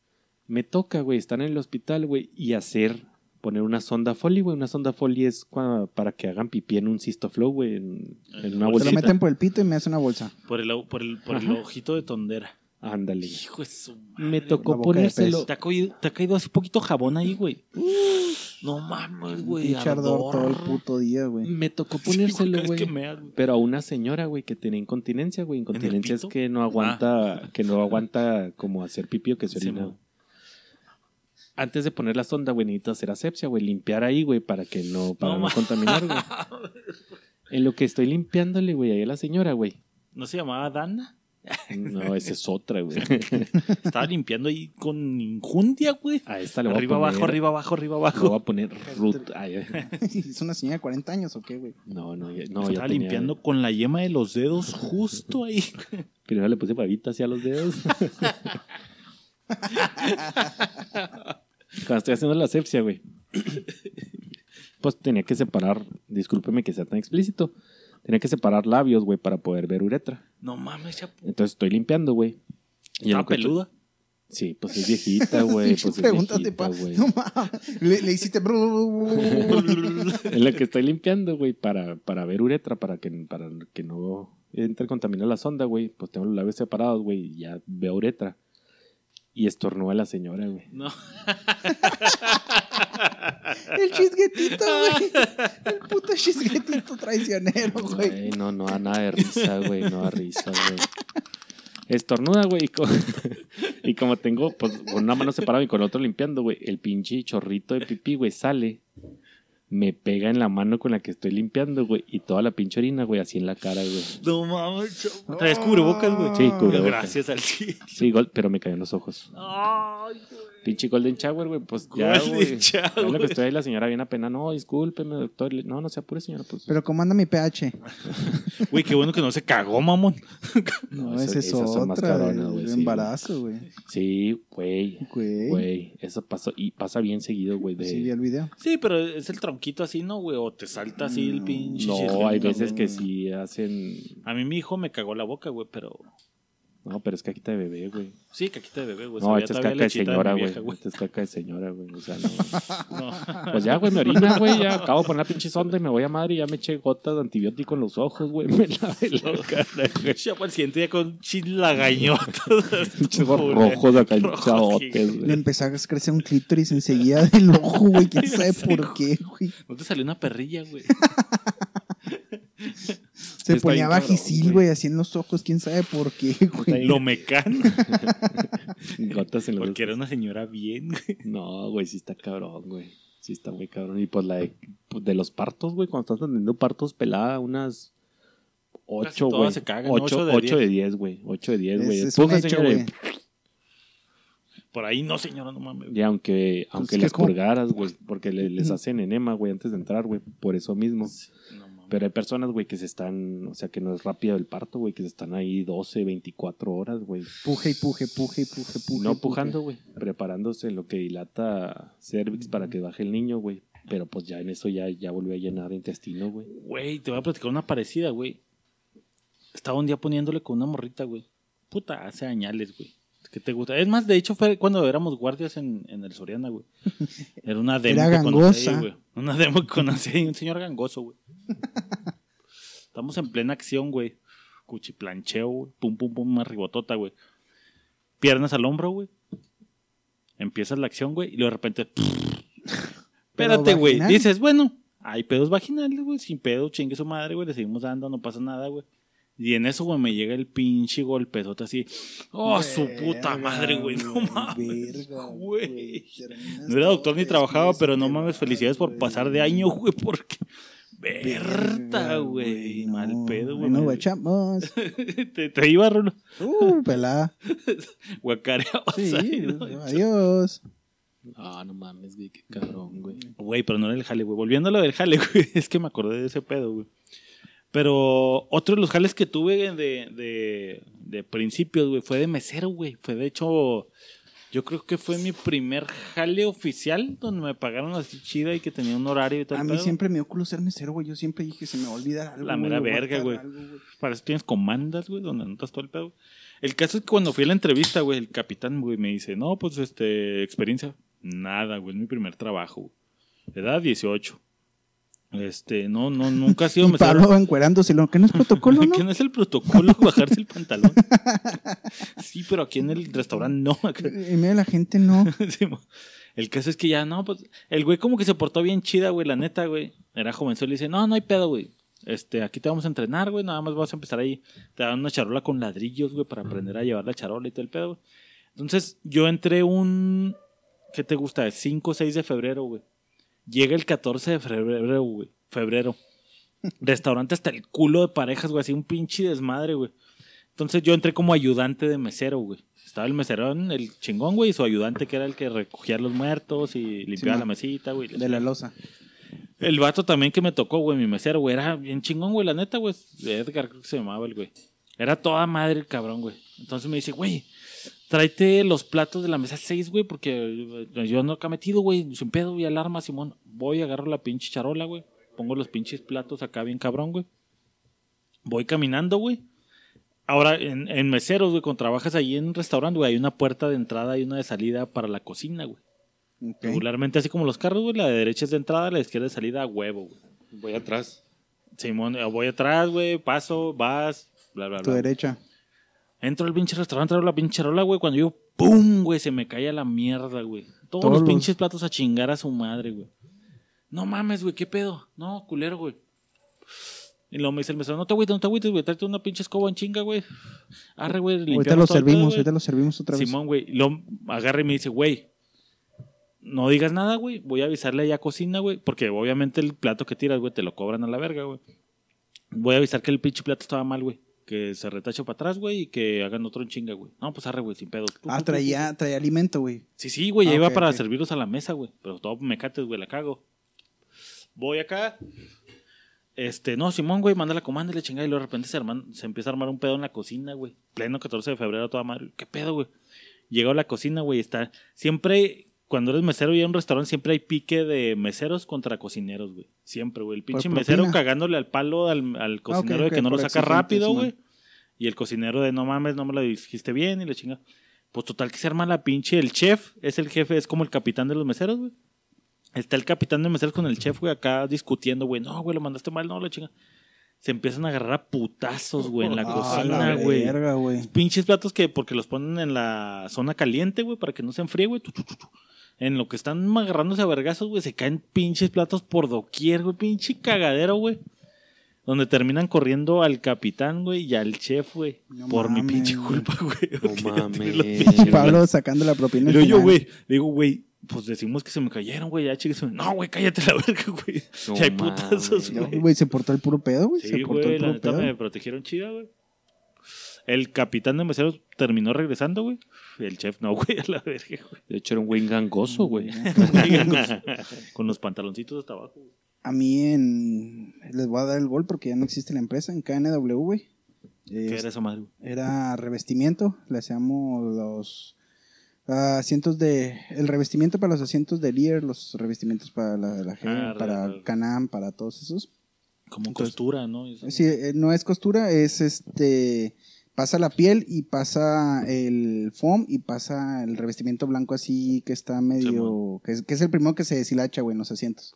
Me toca, güey, estar en el hospital, güey, y hacer, poner una sonda Foley, güey. Una sonda Foley es cua- para que hagan pipí en un Cistoflow, güey, en, en una bolsita. Se lo meten por el pito y me hace una bolsa. Por el, por el, por el ojito de tondera. Ándale. Hijo de su madre, Me tocó ponérselo. ¿Te ha, caído, te ha caído así poquito jabón ahí, güey. No mames, güey. Ardor todo el puto día, güey. Me tocó Sí, ponérselo, es güey. que me hago. Pero a una señora, güey, que tenía incontinencia, güey. Incontinencia es que no aguanta, que no aguanta como hacer pipí o que se Sí, orina. Antes de poner la sonda, güey, necesito hacer asepsia, güey, limpiar ahí, güey, para que no, para No contaminar, güey. En lo que estoy limpiándole, güey, ahí a la señora, güey. ¿No se llamaba Dana? No, esa es otra, güey. *laughs* Estaba limpiando ahí con injundia, güey. A esta le voy Arriba, a poner, abajo, arriba, abajo, arriba, Le voy abajo. a poner Ruth. Ay. *laughs* ¿Es una señora de 40 años o qué, güey? no, no, ya, no, ya Estaba tenía- limpiando con la yema de los dedos justo ahí. *laughs* Primero le puse babita hacia los dedos. Cuando estoy haciendo la asepsia, güey. Pues tenía que separar, discúlpeme que sea tan explícito, tenía que separar labios, güey, para poder ver uretra. No mames, chapo. Entonces estoy limpiando, güey. Y en Estaba lo que estoy- peluda. Sí, pues es viejita, *laughs* güey. Pinche Pues es preguntas de viejita, pa- güey. No mames. Le, le hiciste. En lo que estoy limpiando, güey, para, para ver uretra, para que, para que no entre a contaminar la sonda, güey. Pues tengo los labios separados, güey, y ya veo uretra. Y estornúa la señora, güey. No. *laughs* El chisguetito, güey. El puto chisguetito traicionero, güey. Güey, no, no da nada de risa, güey, no da risa, güey. Estornuda, güey, y, co- *laughs* y como tengo, pues, con una mano separada y con la otra limpiando, güey, el pinche chorrito de pipí, güey, sale, me pega en la mano con la que estoy limpiando, güey, y toda la pinche orina, güey, así en la cara, güey. No mames, chapo. ¿Traes cubrebocas, güey? Sí, cubrebocas. Gracias al cielo. Sí, gol, pero me cayó en los ojos. Ay, güey. Pinche Golden Shower, güey, pues ya, Golden güey. *laughs* Ya lo que estoy ahí, la señora viene pena, no, discúlpeme, doctor. No, no se apure, señora, pues. Pero ¿cómo anda mi pH? *laughs* Güey, qué bueno que no se cagó, mamón. *laughs* No, No, esa- es otra. el embarazo, güey. Sí, güey. Güey. Güey, eso pasó y pasa bien seguido, güey. De... Sí, vi el video. Sí, pero es el tronquito así, ¿no, güey? O te salta así el pinche. no, hay veces que sí hacen. A mí mi hijo me cagó la boca, güey, pero. No, pero es caquita de bebé, güey. Sí, caquita de bebé, güey. No, esta es caca de señora, güey. Esta es caca de señora, güey. O sea, no. *laughs* No. Pues ya, güey, me orina, güey. Ya acabo de poner la pinche sonda y me voy a madre y ya me eché gotas de antibiótico en los ojos, güey. *laughs* Me lavé la cara, güey. Ya para el siguiente día con chilagañotas. *laughs* Pinches ojos rojos acá, Rojos chabotes, gigantes. Le güey. empezó a crecer un clítoris enseguida del ojo, güey. ¿Quién sabe por qué, güey? ¿No te salió una perrilla, güey? Se Está ponía bien bajisil, güey. güey, así en los ojos. ¿Quién sabe por qué, güey? Lo mecano. *laughs* Gotas en los Porque era una señora bien, güey. No, güey, sí está cabrón, güey. Sí está muy cabrón. Y pues la de, pues, de los partos, güey, cuando estás teniendo partos pelada, unas ocho, todas güey. se cagan, ¿no? Ocho, Ocho de ocho de diez. diez, güey. Ocho de diez, güey. Es, es un Puja, hecho, señora, güey. Por ahí no, señora, no mames. Y aunque, aunque que las como- purgaras, güey, porque le- les hacen enema, güey, antes de entrar, güey, por eso mismo. No. Pero hay personas, güey, que se están, o sea, que no es rápido el parto, güey, que se están ahí 12, 24 horas, güey. Puje y puje, puje y puje, puje. No pujando, güey, preparándose en lo que dilata cervix para que baje el niño, güey. Pero pues ya en eso ya, ya volvió a llenar intestino, güey. Güey, te voy a platicar una parecida, güey. Estaba un día poniéndole con una morrita, güey. Puta, hace añales, güey. ¿Qué te gusta? Es más, de hecho, fue cuando éramos guardias en, en el Soriana, güey. *laughs* Era una demo Era que conocí gangosa. güey. Una demo que conocí un señor gangoso, güey. Estamos en plena acción, güey. Cuchiplancheo, güey. Pum, pum, pum, una ribotota, güey. Piernas al hombro, güey. Empiezas la acción, güey, y luego de repente. *laughs* Espérate, güey. Dices, bueno, hay pedos vaginales, güey. Sin pedo, chingue su madre, güey. Le seguimos dando, no pasa nada, güey. Y en eso, güey, me llega el pinche golpezote así. Oh, su puta madre, güey. No mames. Güey. No era doctor ni trabajaba, pero no mames, felicidades por pasar de año, güey, porque. Berta, güey. Mal no. pedo, güey. Bueno, guachamos. *laughs* te, te iba, Rulo. Uh, pelada. *laughs* Guacareado. Sí, *laughs* adiós. Ah, no mames, güey, qué cabrón, güey. Güey, pero no era el jale, güey. Volviendo a lo del jale, güey. Es que me acordé de ese pedo, güey. Pero otro de los jales que tuve de, de, de principios, güey, fue de mesero, güey. Fue de hecho, yo creo que fue mi primer jale oficial donde me pagaron así chida y que tenía un horario y todo. A mí pedo. siempre me dio culo ser mesero, güey. Yo siempre dije, se me va a olvidar algo. La güey, mera verga, güey. Para eso tienes comandas, güey, donde anotas todo el pedo. El caso es que cuando fui a la entrevista, güey, el capitán, güey, me dice, no, pues, este, experiencia. Nada, güey, es mi primer trabajo. güey. Edad 18. Este, no, no, nunca ha *laughs* sido Y. Pablo encuerándose, lo que no es protocolo, *laughs* ¿no? ¿Qué no es el protocolo *laughs* bajarse el pantalón? sí, pero aquí en el restaurante no. En medio de la gente no. Sí, el caso es que ya, no, pues, el güey como que se portó bien chida, güey, la neta, güey. Era jovenzuelo y dice, no, no hay pedo, güey. Este, aquí te vamos a entrenar, güey, nada más vas a empezar ahí. Te dan una charola con ladrillos, güey, para aprender a llevar la charola y todo el pedo, güey. Entonces, yo entré un, ¿qué te gusta? 5 o 6 de febrero, güey. Llega el 14 de febrero, güey. Febrero. Restaurante hasta el culo de parejas, güey, así un pinche desmadre, güey. Entonces yo entré como ayudante de mesero, güey. Estaba el meserón, el chingón, güey, y su ayudante que era el que recogía los muertos y limpiaba Sí, la mesita, güey. De la losa. El vato también que me tocó, güey, mi mesero, güey, era bien chingón, güey, la neta, güey. Edgar creo que se llamaba el güey. Era toda madre el cabrón, güey. Entonces me dice, güey, tráete los platos de la mesa 6, güey, porque eh, yo no acá metido, güey, sin pedo y alarma, Simón. Voy, agarro la pinche charola, güey. Pongo los pinches platos acá bien cabrón, güey. Voy caminando, güey. Ahora, en, en meseros, güey, cuando trabajas ahí en un restaurante, güey, hay una puerta de entrada y una de salida para la cocina, güey. Regularmente, así como los carros, güey, la de derecha es de entrada, la de izquierda es de salida a huevo, güey. Voy atrás. Simón, eh, voy atrás, güey, paso, vas, bla, bla, Tu bla. derecha. Entro al pinche restaurante, abro la pinche rola, güey, cuando yo, ¡pum! güey, se me cae a la mierda, güey. Todos, Todos los pinches platos a chingar a su madre, güey. No mames, güey, ¿qué pedo? No, culero, güey. Y luego me dice el mesero, no te agüites, no te agüites, güey, tráete una pinche escoba en chinga, güey. Arre, güey, Ahorita lo servimos, ahorita lo servimos otra vez. Simón, güey. Lo agarra y me dice, güey, no digas nada, güey. Voy a avisarle allá a cocina, güey. Porque obviamente el plato que tiras, güey, te lo cobran a la verga, güey. Voy a avisar que el pinche plato estaba mal, güey. Que se retache para atrás, güey, y que hagan otro en chinga, güey. No, pues arre, güey, sin pedo. Tú, Ah, traía, traía alimento, güey. Sí, sí, güey, ya Ah, iba ok, para ok. servirlos a la mesa, güey. Pero todo me cates, güey, la cago. Voy acá. Este, no, Simón, güey, manda la comanda y le chingada. Y luego de repente se, arman- se empieza a armar un pedo en la cocina, güey. Pleno 14 de febrero, toda madre. ¿Qué pedo, güey? Llego a la cocina, güey, está. Siempre, cuando eres mesero y en un restaurante, siempre hay pique de meseros contra cocineros, güey. Siempre, güey. El pinche mesero cagándole al palo al, al cocinero ok, de que no lo saca rápido, güey. Y el cocinero de no mames, no me lo dijiste bien y le chinga. Pues total que se arma la pinche. El chef es el jefe, es como el capitán de los meseros, güey. Está el capitán de meseros con el chef, güey, acá discutiendo, güey. No, güey, lo mandaste mal, no, la chinga. Se empiezan a agarrar a putazos, güey, en la *laughs* Ah, cocina, la güey. Pinches platos que porque los ponen en la zona caliente, güey, para que no se enfríe, güey. En lo que están agarrándose a vergazos, güey, se caen pinches platos por doquier, güey. Pinche cagadero, güey. Donde terminan corriendo al capitán, güey, y al chef, güey. No por mi pinche culpa, güey. No *laughs* mames. Pablo sacando la propina. luego yo, güey, digo, güey, pues decimos que se me cayeron, güey, ya chicos. No, güey, cállate la verga, güey. No ya hay mames. putazos, güey. Güey, se portó el puro pedo, güey. Sí, se portó güey, el la puro neta pedo. me protegieron chida, güey. El capitán de meseros terminó regresando, güey. El chef no, *laughs* güey, a la verga, güey. De hecho, era un güey gangoso, güey. *laughs* Con los pantaloncitos hasta abajo. güey. A mí en... Les voy a dar el gol porque ya no existe la empresa. En KNW, güey. ¿Qué Es- era esa madre, güey? Era revestimiento. Le hacíamos los... Asientos de. El revestimiento para los asientos de Lear, los revestimientos para la, la G, Ah, para re- re- Canam, para todos esos. Como Entonces- costura, ¿no? Eso. Sí, eh, no es costura, es este. Pasa la piel y pasa el foam y pasa el revestimiento blanco así que está medio. Que, es, que es el primero que se deshilacha, güey, en los asientos.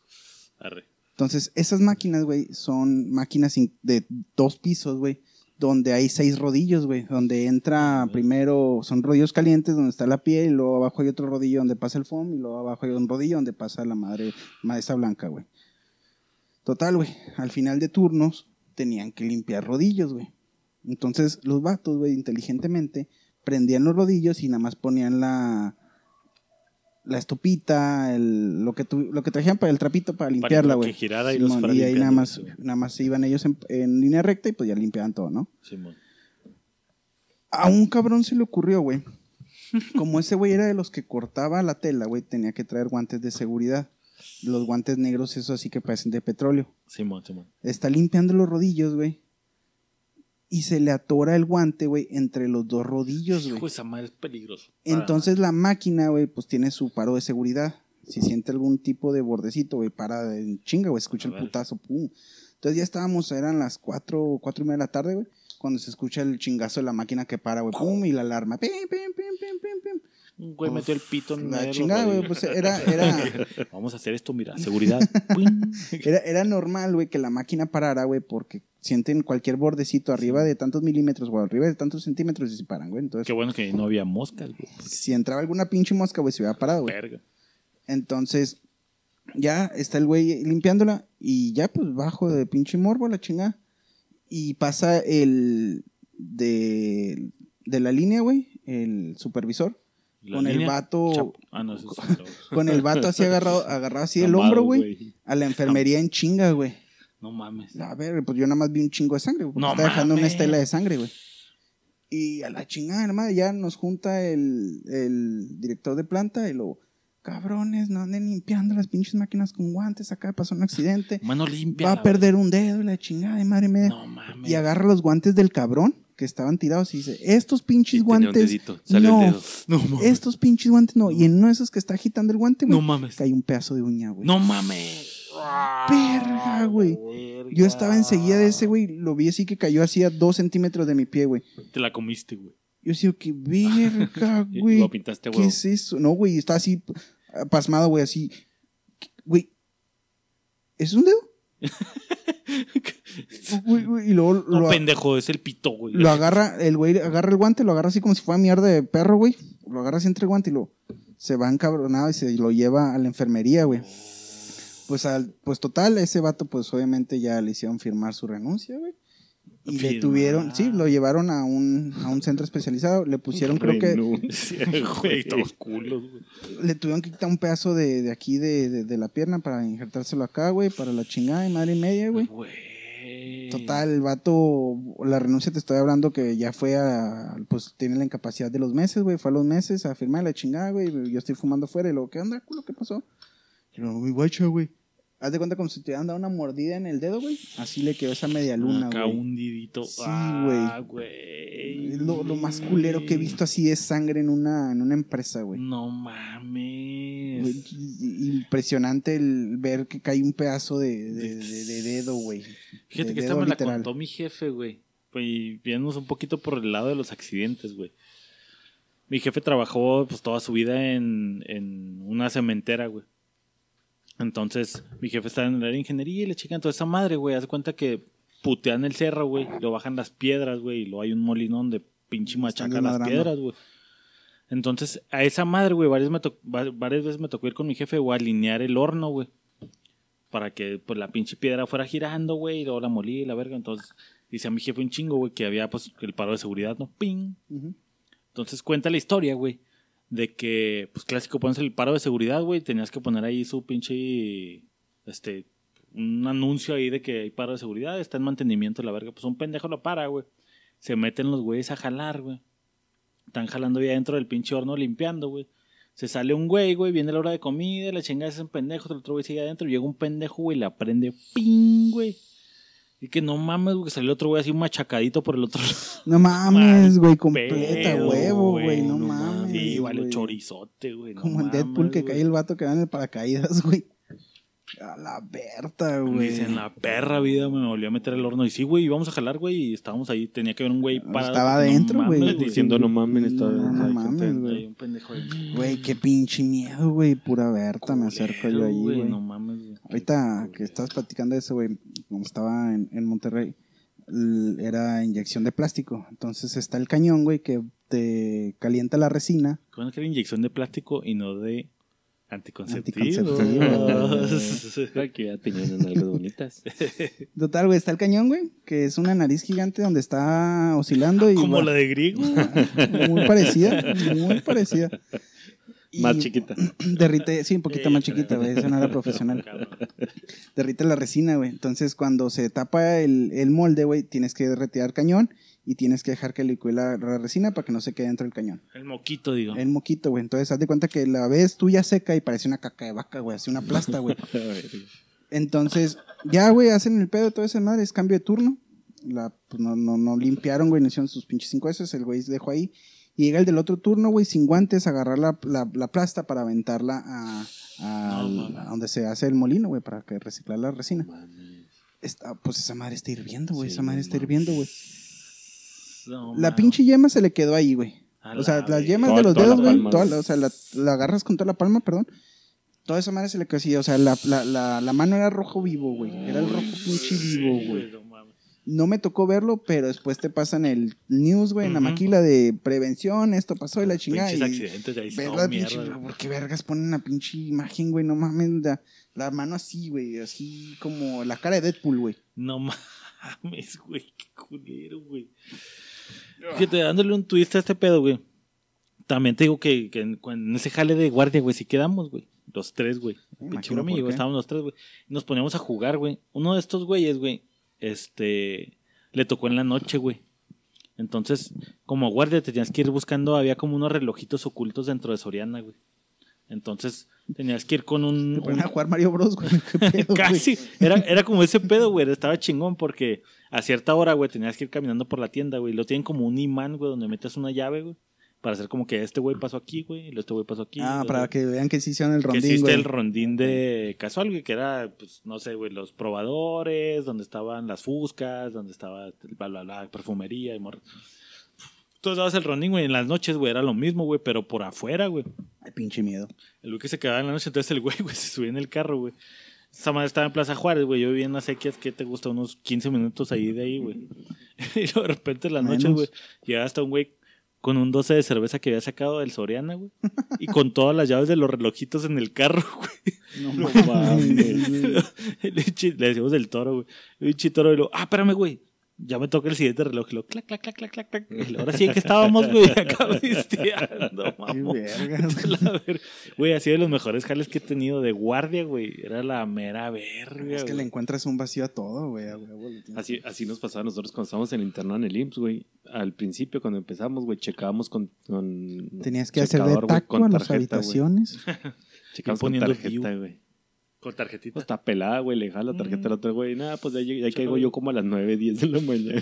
Arre. Entonces, esas máquinas, güey, son máquinas in- de dos pisos, güey, donde hay seis rodillos, güey, donde entra primero, son rodillos calientes donde está la piel, y luego abajo hay otro rodillo donde pasa el foam, y luego abajo hay un rodillo donde pasa la madre, maestra blanca, güey. Total, güey, al final de turnos tenían que limpiar rodillos, güey. Entonces, los vatos, güey, inteligentemente, prendían los rodillos y nada más ponían la la estopita, el, lo que tu- lo que trajeran para el trapito para limpiarla, güey. girara y los fuera y ahí nada más, sí. nada más se iban ellos en, en línea recta y pues ya limpiaban todo, ¿no? Simón. A un cabrón se le ocurrió, güey. Como ese güey era de los que cortaba la tela, güey, tenía que traer guantes de seguridad. Los guantes negros, esos así que parecen de petróleo. Simón, Simón. Está limpiando los rodillos, güey. Y se le atora el guante, güey, entre los dos rodillos, güey. Esa madre es peligroso. Entonces la máquina, güey, pues tiene su paro de seguridad. Si siente algún tipo de bordecito, güey, para en chinga, güey, escucha el putazo, pum. Entonces ya estábamos, eran las cuatro, cuatro y media de la tarde, güey, cuando se escucha el chingazo de la máquina que para, güey, pum, y la alarma, pim, pim, pim, pim, pim, pim. Un güey metió el pito en La chingada, güey, pues era, era, *laughs* Vamos a hacer esto, mira, seguridad. *laughs* Era normal, güey, que la máquina parara, güey, porque sienten cualquier bordecito arriba de tantos milímetros o arriba de tantos centímetros y se paran, güey. Entonces, Qué bueno que no había moscas, güey. si entraba alguna pinche mosca, güey, se hubiera parado, güey. Verga. Entonces, ya está el güey limpiándola y ya pues bajo de pinche morbo la chingada. Y pasa el de, de la línea, güey, el supervisor, con el vato. Ah, no, eso es lo- *laughs* con el vato así agarrado, agarrado así el Amado, hombro, güey, a la enfermería en chinga, güey. No mames. A ver, pues yo nada más vi un chingo de sangre, güey, porque No está dejando una estela de sangre, güey. Y a la chingada, hermano, ya nos junta el, el director de planta y lo, cabrones, no anden limpiando las pinches máquinas con guantes, acá pasó un accidente, Mano limpia. va a perder un dedo y la chingada de madre mía. No mames. y agarra los guantes del cabrón que estaban tirados y dice, estos pinches Y tenía un guantes, dedito, sale no, el dedo. No mames. estos pinches guantes no. Y en uno de esos que está agitando el guante, güey, No mames. cae un pedazo de uña, güey. No mames. Verga, güey. Yo estaba enseguida de ese, güey, lo vi así que cayó así a dos centímetros de mi pie, güey. Te la comiste, güey. Yo decía, qué verga, *laughs* güey. Lo pintaste, ¿Qué güey. es eso? No, güey, está así ah, pasmado, güey, así. Güey, ¿es un dedo? *laughs* Güey, güey, y luego No, lo, pendejo, es el pito, güey. lo agarra, el güey agarra el guante, lo agarra así como si fuera mierda de perro, güey. Lo agarra así entre el guante y lo se va encabronado y se lo lleva a la enfermería, güey. Pues, al, pues total, ese vato, pues obviamente ya le hicieron firmar su renuncia, güey. Y le Firmar. tuvieron, sí, lo llevaron a un, a un centro especializado. Le pusieron, creo que, Renuncia, *laughs* güey, todos culos, güey. le tuvieron que quitar un pedazo de, de aquí de, de, de la pierna para injertárselo acá, güey, para la chingada y madre y media, güey. Total, el vato, la renuncia te estoy hablando que ya fue a, pues tiene la incapacidad de los meses, güey, fue a los meses a firmar la chingada, güey, yo estoy fumando afuera y luego, ¿qué onda, culo, qué pasó? Y luego, guacha, güey. Haz de cuenta como si te hubieran dado una mordida en el dedo, güey. Así le quedó esa media luna, Acá güey. hundidito. Sí, Ah, güey. Es Lo, lo más culero que he visto así de sangre en una, en una empresa, güey. No mames. Güey, Impresionante el ver que cae un pedazo de, de, de- de dedo, güey. Fíjate que esta me la literal. contó mi jefe, güey. Pues, Y viéndonos un poquito por el lado de los accidentes, güey. Mi jefe trabajó pues toda su vida en, en una cementera, güey. Entonces, mi jefe está en el área de ingeniería y le checan toda esa madre, güey. Haz cuenta que putean el cerro, güey. Lo bajan las piedras, güey. Y luego hay un molinón de pinche machaca las piedras, güey. Entonces, a esa madre, güey, varias, veces me tocó ir con mi jefe, güey, a alinear el horno, güey. Para que pues la pinche piedra fuera girando, güey, y luego la molí y la verga. Entonces, dice a mi jefe un chingo, güey, que había pues el paro de seguridad, ¿no? ¡Ping! Entonces cuenta la historia, güey, de que, pues clásico, pones el paro de seguridad, güey, tenías que poner ahí su pinche, este, un anuncio ahí de que hay paro de seguridad, está en mantenimiento la verga. Pues un pendejo lo para, güey. Se meten los güeyes a jalar, güey. Están jalando ya dentro del pinche horno limpiando, güey. Se sale un güey, güey, viene la hora de comida, la chingada es un pendejo, el otro güey sigue adentro, llega un pendejo, güey, la prende, ping, güey. Y que no mames, güey, que salió otro güey así machacadito por el otro lado. *laughs* No mames, güey, completa, huevo, güey, güey, no, no mames. Sí, vale, güey. güeyzote, güey. no Como en Deadpool que güey. cae el vato que va en el paracaídas, *laughs* güey. A la Berta, güey. dice, en la perra vida me volvió a meter el horno. Y sí, güey, íbamos a jalar, güey, y estábamos ahí. Tenía que haber un güey parado. estaba No adentro, güey. Diciendo no mamen, estaba No, no mames, güey. Un pendejo ahí. Güey, qué pinche miedo, güey. Pura Berta, me acerco yo ahí, güey. No mames, güey. Ahorita que estabas platicando de eso, güey, como estaba en, en Monterrey, era inyección de plástico. Entonces está el cañón, güey, que te calienta la resina. Con que era inyección de plástico y no de anticonceptivos. Anticonceptivos. *laughs* Aquí ya tenían algo bonitas. *laughs* Total, güey, está el cañón, güey, que es una nariz gigante donde está oscilando y Como va- la de griego. muy parecida, muy parecida. Y Más chiquita. *clears throat* Derrite, sí, un poquito más chiquita, güey, esa no era profesional. *laughs* Derrite la resina, güey. Entonces, cuando se tapa el, el molde, güey, tienes que retirar cañón y tienes que dejar que licúe la, la resina para que no se quede dentro del cañón. El moquito, digo. El moquito, güey. Entonces, haz de cuenta que la ves tú ya seca y parece una caca de vaca, güey, así una plasta, güey. *laughs* Entonces, ya, güey, hacen el pedo, todo ese madre, es cambio de turno. La, pues no, no, no limpiaron, güey, no hicieron sus pinches cinco veces, el güey se dejó ahí. Y llega el del otro turno, güey, sin guantes, a agarrar la, la, la plasta para aventarla a, a- No, mames. a donde se hace el molino, güey, para que reciclar la resina. Está, pues esa madre está hirviendo, güey, Sí, esa madre no está hirviendo, güey. No, La pinche yema se le quedó ahí, güey. O sea, la las yemas Toda- de los dedos, güey, o sea, la, la agarras con toda la palma, perdón. Toda esa madre se le quedó así, o sea, la, la, la, la mano era rojo vivo, güey. Era el rojo pinche vivo, Sí, güey. No me tocó verlo, pero después te pasan el news, güey, en la maquila de prevención, esto pasó y la chingada. Pinches Y, accidentes ahí. ves no, la mierda, pinche, güey. ¿por qué vergas ponen una pinche imagen, güey? No mames, la, la mano así, güey, así como la cara de Deadpool, güey. No mames, güey. Qué culero, güey. Fíjate, dándole un twist a este pedo, güey. También te digo que, que en, en ese jale de guardia, güey, si quedamos, güey. Los tres, güey. Pinche qué. Estábamos los tres, güey. Nos poníamos a jugar, güey. Uno de estos güeyes, güey, este, le tocó en la noche, güey. Entonces, como guardia tenías que ir buscando, había como unos relojitos ocultos dentro de Soriana, güey. Entonces, tenías que ir con un... Te ponen un- a jugar Mario Bros, güey. ¿Qué pedo, *laughs* güey? Casi. Era, era como ese pedo, güey. Estaba chingón porque a cierta hora, güey, tenías que ir caminando por la tienda, güey. Lo tienen como un imán, güey, donde metes una llave, güey. Para hacer como que este güey pasó aquí, güey. Y este güey pasó aquí. Ah, para luego- que vean que sí hicieron el que rondín, existe güey. el rondín de casual, güey, que era, pues, no sé, güey, los probadores, donde estaban las fuscas, donde estaba el bla, bla, bla, perfumería y mor... Tú dabas el rondín, güey, en las noches, güey, era lo mismo, güey, pero por afuera, güey. Ay, pinche miedo. El güey que se quedaba en la noche, entonces el güey, *laughs* güey, se subía en el carro, güey. Esa madre estaba en Plaza Juárez, güey. Yo vivía en las sequias, que te gusta? Unos 15 minutos ahí de ahí, güey. *laughs* y luego de repente en las noches, güey, llegaba hasta un güey con un 12 de cerveza que había sacado del Soriana, güey. y con todas las llaves de los relojitos en el carro, *laughs* güey. No mames. *laughs* El Le decimos del toro, güey. El toro, y lo, ah, espérame, güey. Ya me toca el siguiente reloj. Y lo, clac, clac, clac, clac, clac, clac. Ahora sí que *laughs* estábamos, güey, acá *laughs* mamón. *laughs* ver- Güey, ha sido de los mejores jales que he tenido de guardia, güey. Era la mera verga. Es que le encuentras un vacío a todo, güey. Así, así nos pasaba a nosotros cuando estábamos en internado en el IMSS, güey. Al principio, cuando empezamos, güey, checábamos con, con Tenías que hacer de checador, güey, taco con a las tarjeta, habitaciones. Checamos Y con poniendo tarjeta, güey. Con tarjetita. Pues está pelada, güey. Le dejas la tarjeta Mm. al otro, güey. Nada, pues ya, ya caigo yo como a las 9, 10 de la mañana.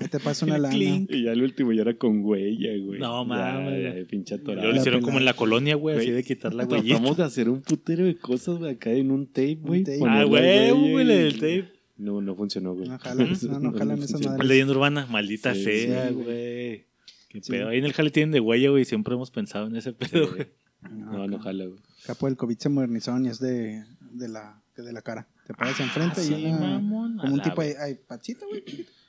Ahí te pasa una *laughs* lana. Clink. y ya el último ya era con huella, güey. No, mames. Pinche Luego atorado. lo hicieron como en la colonia, güey, así de quitar la huellita. Tratamos de hacer un putero de cosas, güey, acá en un tape, güey. Ah, güey, huella güey, del tape. No, no funcionó, güey. No jalan, *laughs* no, no jalan esas funcionó. madres. Leyenda urbana, maldita Sí, sea, sí, güey. Qué Sí. pedo. Ahí en el jale tienen de huella, güey. Siempre hemos pensado en ese pedo, güey. No, no jala, güey. Capo del COVID se modernizaron y es de, de, la, de la cara. Te paras enfrente Ah, y sí, una, mamón, como un tipo de pachita, güey.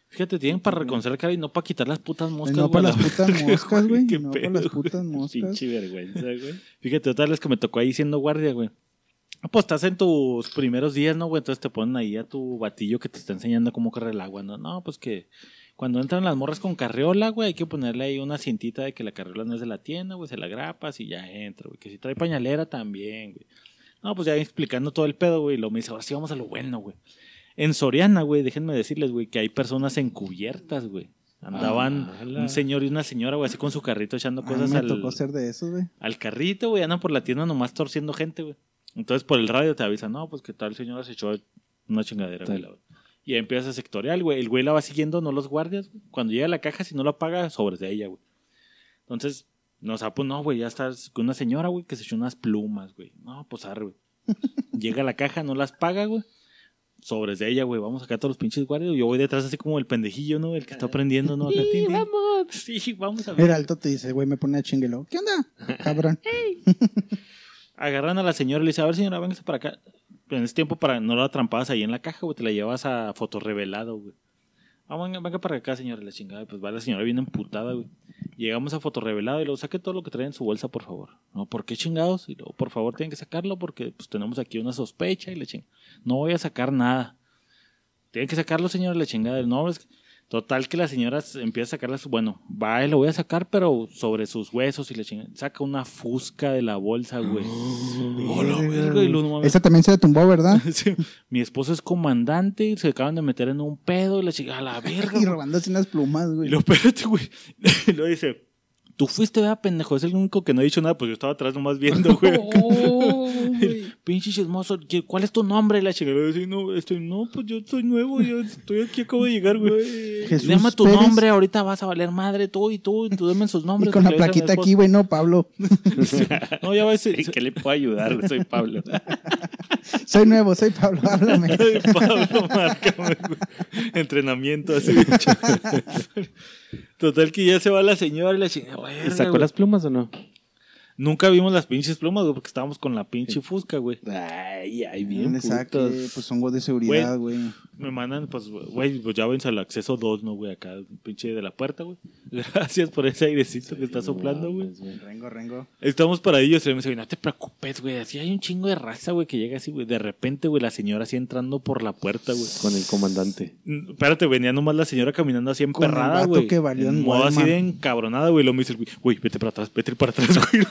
Fíjate, tienen para reconocer la cara y no para quitar las putas moscas, no para las la putas moscas, güey. No para las putas moscas. Pinche vergüenza, güey. Fíjate, otra vez que me tocó ahí siendo guardia, güey. Ah, Pues estás en tus primeros días, ¿no, güey? Entonces te ponen ahí a tu batillo que te está enseñando cómo correr el agua, ¿no? No, pues que cuando entran las morras con carriola, güey, hay que ponerle ahí una cintita de que la carriola no es de la tienda, güey, se la grapas y ya entra, güey. Que si trae pañalera también, güey. No, pues ya explicando todo el pedo, güey. Y lo me dice, ahora sí vamos a lo bueno, güey. En Soriana, güey, déjenme decirles, güey, que hay personas encubiertas, güey. Andaban Ala. un señor y una señora, güey, así con su carrito echando Ah, cosas me al, tocó ser de esos, güey. al carrito, güey, andan por la tienda nomás torciendo gente, güey. Entonces por el radio te avisan, no, pues que tal señora se echó una chingadera, güey. Y ahí empieza a sectorial, güey. El güey la va siguiendo, no los guardias. güey. Cuando llega a la caja, si no la paga, sobres de ella, güey. Entonces, No, o sea, pues no, güey, ya está con una señora, güey, que se echó unas plumas, güey. No, pues arre, güey. *laughs* Llega a la caja, no las paga, güey. Sobres de ella, güey. Vamos acá todos los pinches guardias. Yo voy detrás así como el pendejillo, ¿no? El que está aprendiendo, ¿no? Acá, *laughs* tin, tin. vamos. Sí, vamos a ver. El alto te dice, güey, me pone a chinguelo. ¿Qué onda? Cabrón. *laughs* Agarran a la señora y le dice, a ver, señora, véngase para acá. Pero en ese tiempo para no la trampabas ahí en la caja, güey. Te la llevas a fotorrevelado, güey. Ah, venga, venga para acá, señora, la chingada. Pues va la señora bien emputada, güey. Llegamos a fotorrevelado y luego saque todo lo que trae en su bolsa, por favor. No, ¿por qué chingados? Y luego, por favor, tienen que sacarlo porque pues tenemos aquí una sospecha y la chingada. No voy a sacar nada. Tienen que sacarlo, señora, la chingada. No, es que- Total que la señora se empieza a sacarle su... Bueno, va y lo voy a sacar, pero sobre sus huesos y la chingada. Saca una fusca de la bolsa, güey. *gasps* Oh, y también se tumbó, ¿verdad? *laughs* Sí, Mi esposo es comandante y se acaban de meter en un pedo y la chica, a la *laughs* verga. Y robándose unas plumas, Y güey. lo *laughs* espérate, güey. Y lo dice, tú fuiste, ¿verdad, pendejo? Es el único que no ha dicho nada, pues yo estaba atrás nomás viendo, güey. *laughs* Pinche chismoso, ¿qué- ¿cuál es tu nombre? Y la chica le no, estoy, no, pues yo soy nuevo, yo estoy aquí, acabo de llegar, güey. Jesús Llama tu Pérez. nombre, ahorita vas a valer madre, tú y tú, y tú dame sus Y nombres. con la plaquita aquí, güey, no, Pablo. *laughs* No, ya va a decir, ¿En qué le puedo ayudar? Soy Pablo. *laughs* Soy nuevo, soy Pablo, háblame. Ay, Pablo, márcame, güey. Entrenamiento así. Total que ya se va la señora y la. ¿Y ¿Sacó las plumas o no? Nunca vimos las pinches plumas, güey, porque estábamos con la pinche fusca, güey. Ay, ay, Bien, putos. pues son de seguridad, güey. Me mandan, pues, güey, pues ya vense al acceso 2, ¿no, güey? Acá, pinche de la puerta, güey. *laughs* Gracias por ese airecito que está soplando, güey. Rengo, rengo. Estamos paradillos y me dice, güey, no te preocupes, güey. Así hay un chingo de raza, güey, que llega así, güey. De repente, güey, la señora así entrando por la puerta, güey. Con el comandante. Mm, Espérate, venía nomás la señora caminando así emperrada, güey. que valió en modo así de encabronada, güey. Lo me dice güey, vete para atrás, vete para atrás, *laughs* güey.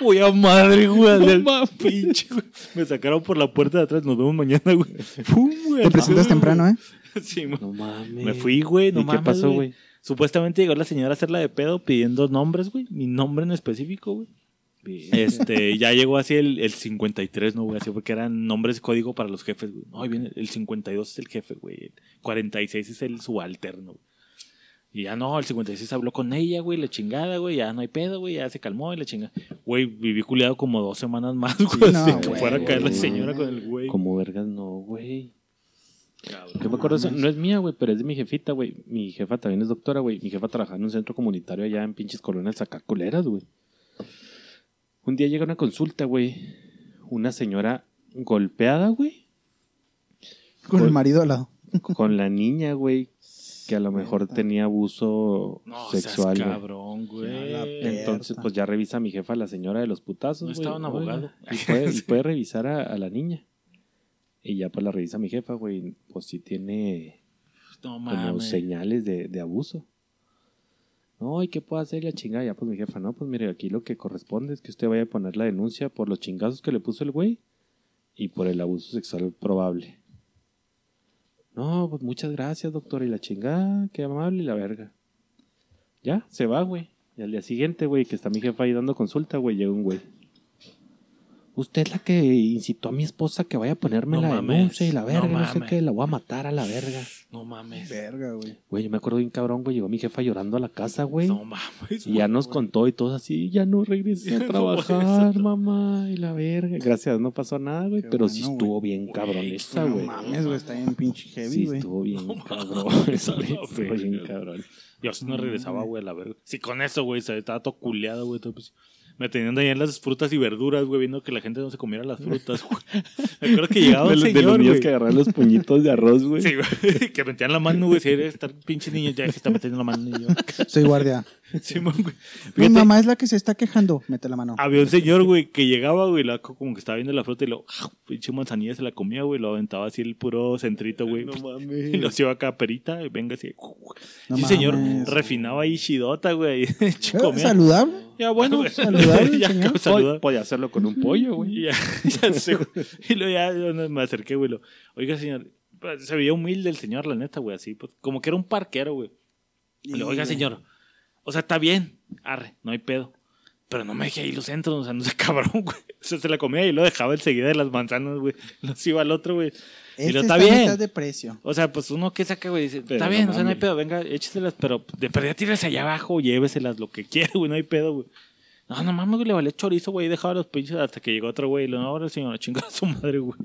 Voy a madre, güey. al pinche, güey. Me sacaron por la puerta de atrás. Nos vemos mañana, güey. Pum, güey. Te presentas temprano, ¿eh? Sí, No mames. me fui, güey. No ¿Y qué mames, pasó, güey? Supuestamente llegó la señora a hacerla de pedo pidiendo nombres, güey. Mi nombre en específico, güey. Este, ya llegó así el, el 53, ¿no, güey? Así porque eran nombres código para los jefes, güey. No, ahí viene, el 52 es el jefe, güey. El 46 es el subalterno, güey. Y ya no, el 56 habló con ella, güey, la chingada, güey. Ya no hay pedo, güey. Ya se calmó y la chingada. Güey, viví culiado como dos semanas más, güey. no, así que güey, fuera a caer la señora con el güey. Como vergas, no, güey. Cabrón. Yo me acuerdo, eso, no es mía, güey, pero es de mi jefita, güey. Mi jefa también es doctora, güey. Mi jefa trabajaba en un centro comunitario allá en pinches colonias acá culeras, güey. Un día llega una consulta, güey. Una señora golpeada, güey. Con el marido al lado. Con la niña, güey. Que a lo mejor Neta. tenía abuso No, sexual, seas cabrón, güey. Entonces, pues ya revisa a mi jefa, la señora de los putazos. No güey. estaba un abogado. Y puede, y *laughs* puede revisar a, a la niña. Y ya pues la revisa mi jefa, güey. Pues sí tiene No como señales de, de abuso. No, ¿y qué puedo hacer la chingada? Ya pues mi jefa, no, pues mire, aquí lo que corresponde es que usted vaya a poner la denuncia por los chingazos que le puso el güey y por el abuso sexual probable. No, pues muchas gracias, doctor. Y la chingada, qué amable y la verga. Ya, se va, güey. Y al día siguiente, güey, que está mi jefa ahí dando consulta, güey, llega un güey. Usted es la que incitó a mi esposa que vaya a ponerme No la mames, denuncia y la verga, no, sé qué, la voy a matar a la verga. No mames. Verga, güey. Güey, yo me acuerdo bien cabrón, güey, llegó mi jefa llorando a la casa, güey. No mames. y ya nos güey. contó y todos así, ya no regresé a *laughs* no trabajar, mamá, y la verga. Gracias, no pasó nada, güey, Qué pero bueno, sí güey. estuvo bien cabrón Güey, esa, No güey. mames, güey, está bien pinche heavy, Sí, güey. estuvo bien No cabrón. *laughs* güey, Estuvo bien cabrón. Yo sí no regresaba, güey, a la verga. Sí, con eso, güey, se- estaba todo culeado, güey. todo, pues, me tenían ahí en las frutas y verduras, güey, viendo que la gente no se comiera las *laughs* frutas, güey. Me acuerdo que llegaba De, un los- de los señor, niños güey. que agarraron los puñitos de arroz, güey. Sí, güey, *laughs* que metían la mano, güey, si eres estar pinche niño, ya se está metiendo la mano, niño. *laughs* Soy guardia. Simón, güey. Mi mamá es la que se está quejando. Mete la mano. Había un señor, güey, que llegaba, güey, la- como que estaba viendo la fruta y lo, ¡ah! pinche manzanilla se la comía, güey, lo aventaba así el puro centrito, güey. mames. Y lo hacía acá perita, y venga así. No sí, señor, refinaba ahí chidota, güey. Eh. ¿Saludable? Ya, bueno, Saludable, *laughs* ya, señor. saluda. Podía hacerlo con un pollo, güey. Y *laughs* ya, ya sé, güey. Y luego ya yo no- me acerqué, güey. lo, Oiga, señor. pues, Se veía humilde el señor, la neta, güey, así. Pues, como que era un parquero, güey. Y le, Oiga, señor. O sea, está bien. Arre, no hay pedo. Pero no me dejé ahí los centros, o sea, no sé, *laughs* cabrón, güey. O sea, se la comía y lo dejaba enseguida de las manzanas, güey. Los iba al otro, güey. Este lo- está está bien. mitad de precio. O sea, pues uno que saca, güey, dice, está no bien, o sea, no hay pedo, venga, écheselas, pero de perdida tírese allá abajo, lléveselas, lo que quiera, güey, no hay pedo, güey. No, no mames, güey, le valía chorizo, güey, y dejaba los pinches hasta que llegó otro güey y lo no, ahora el señor, chinga a su madre, güey.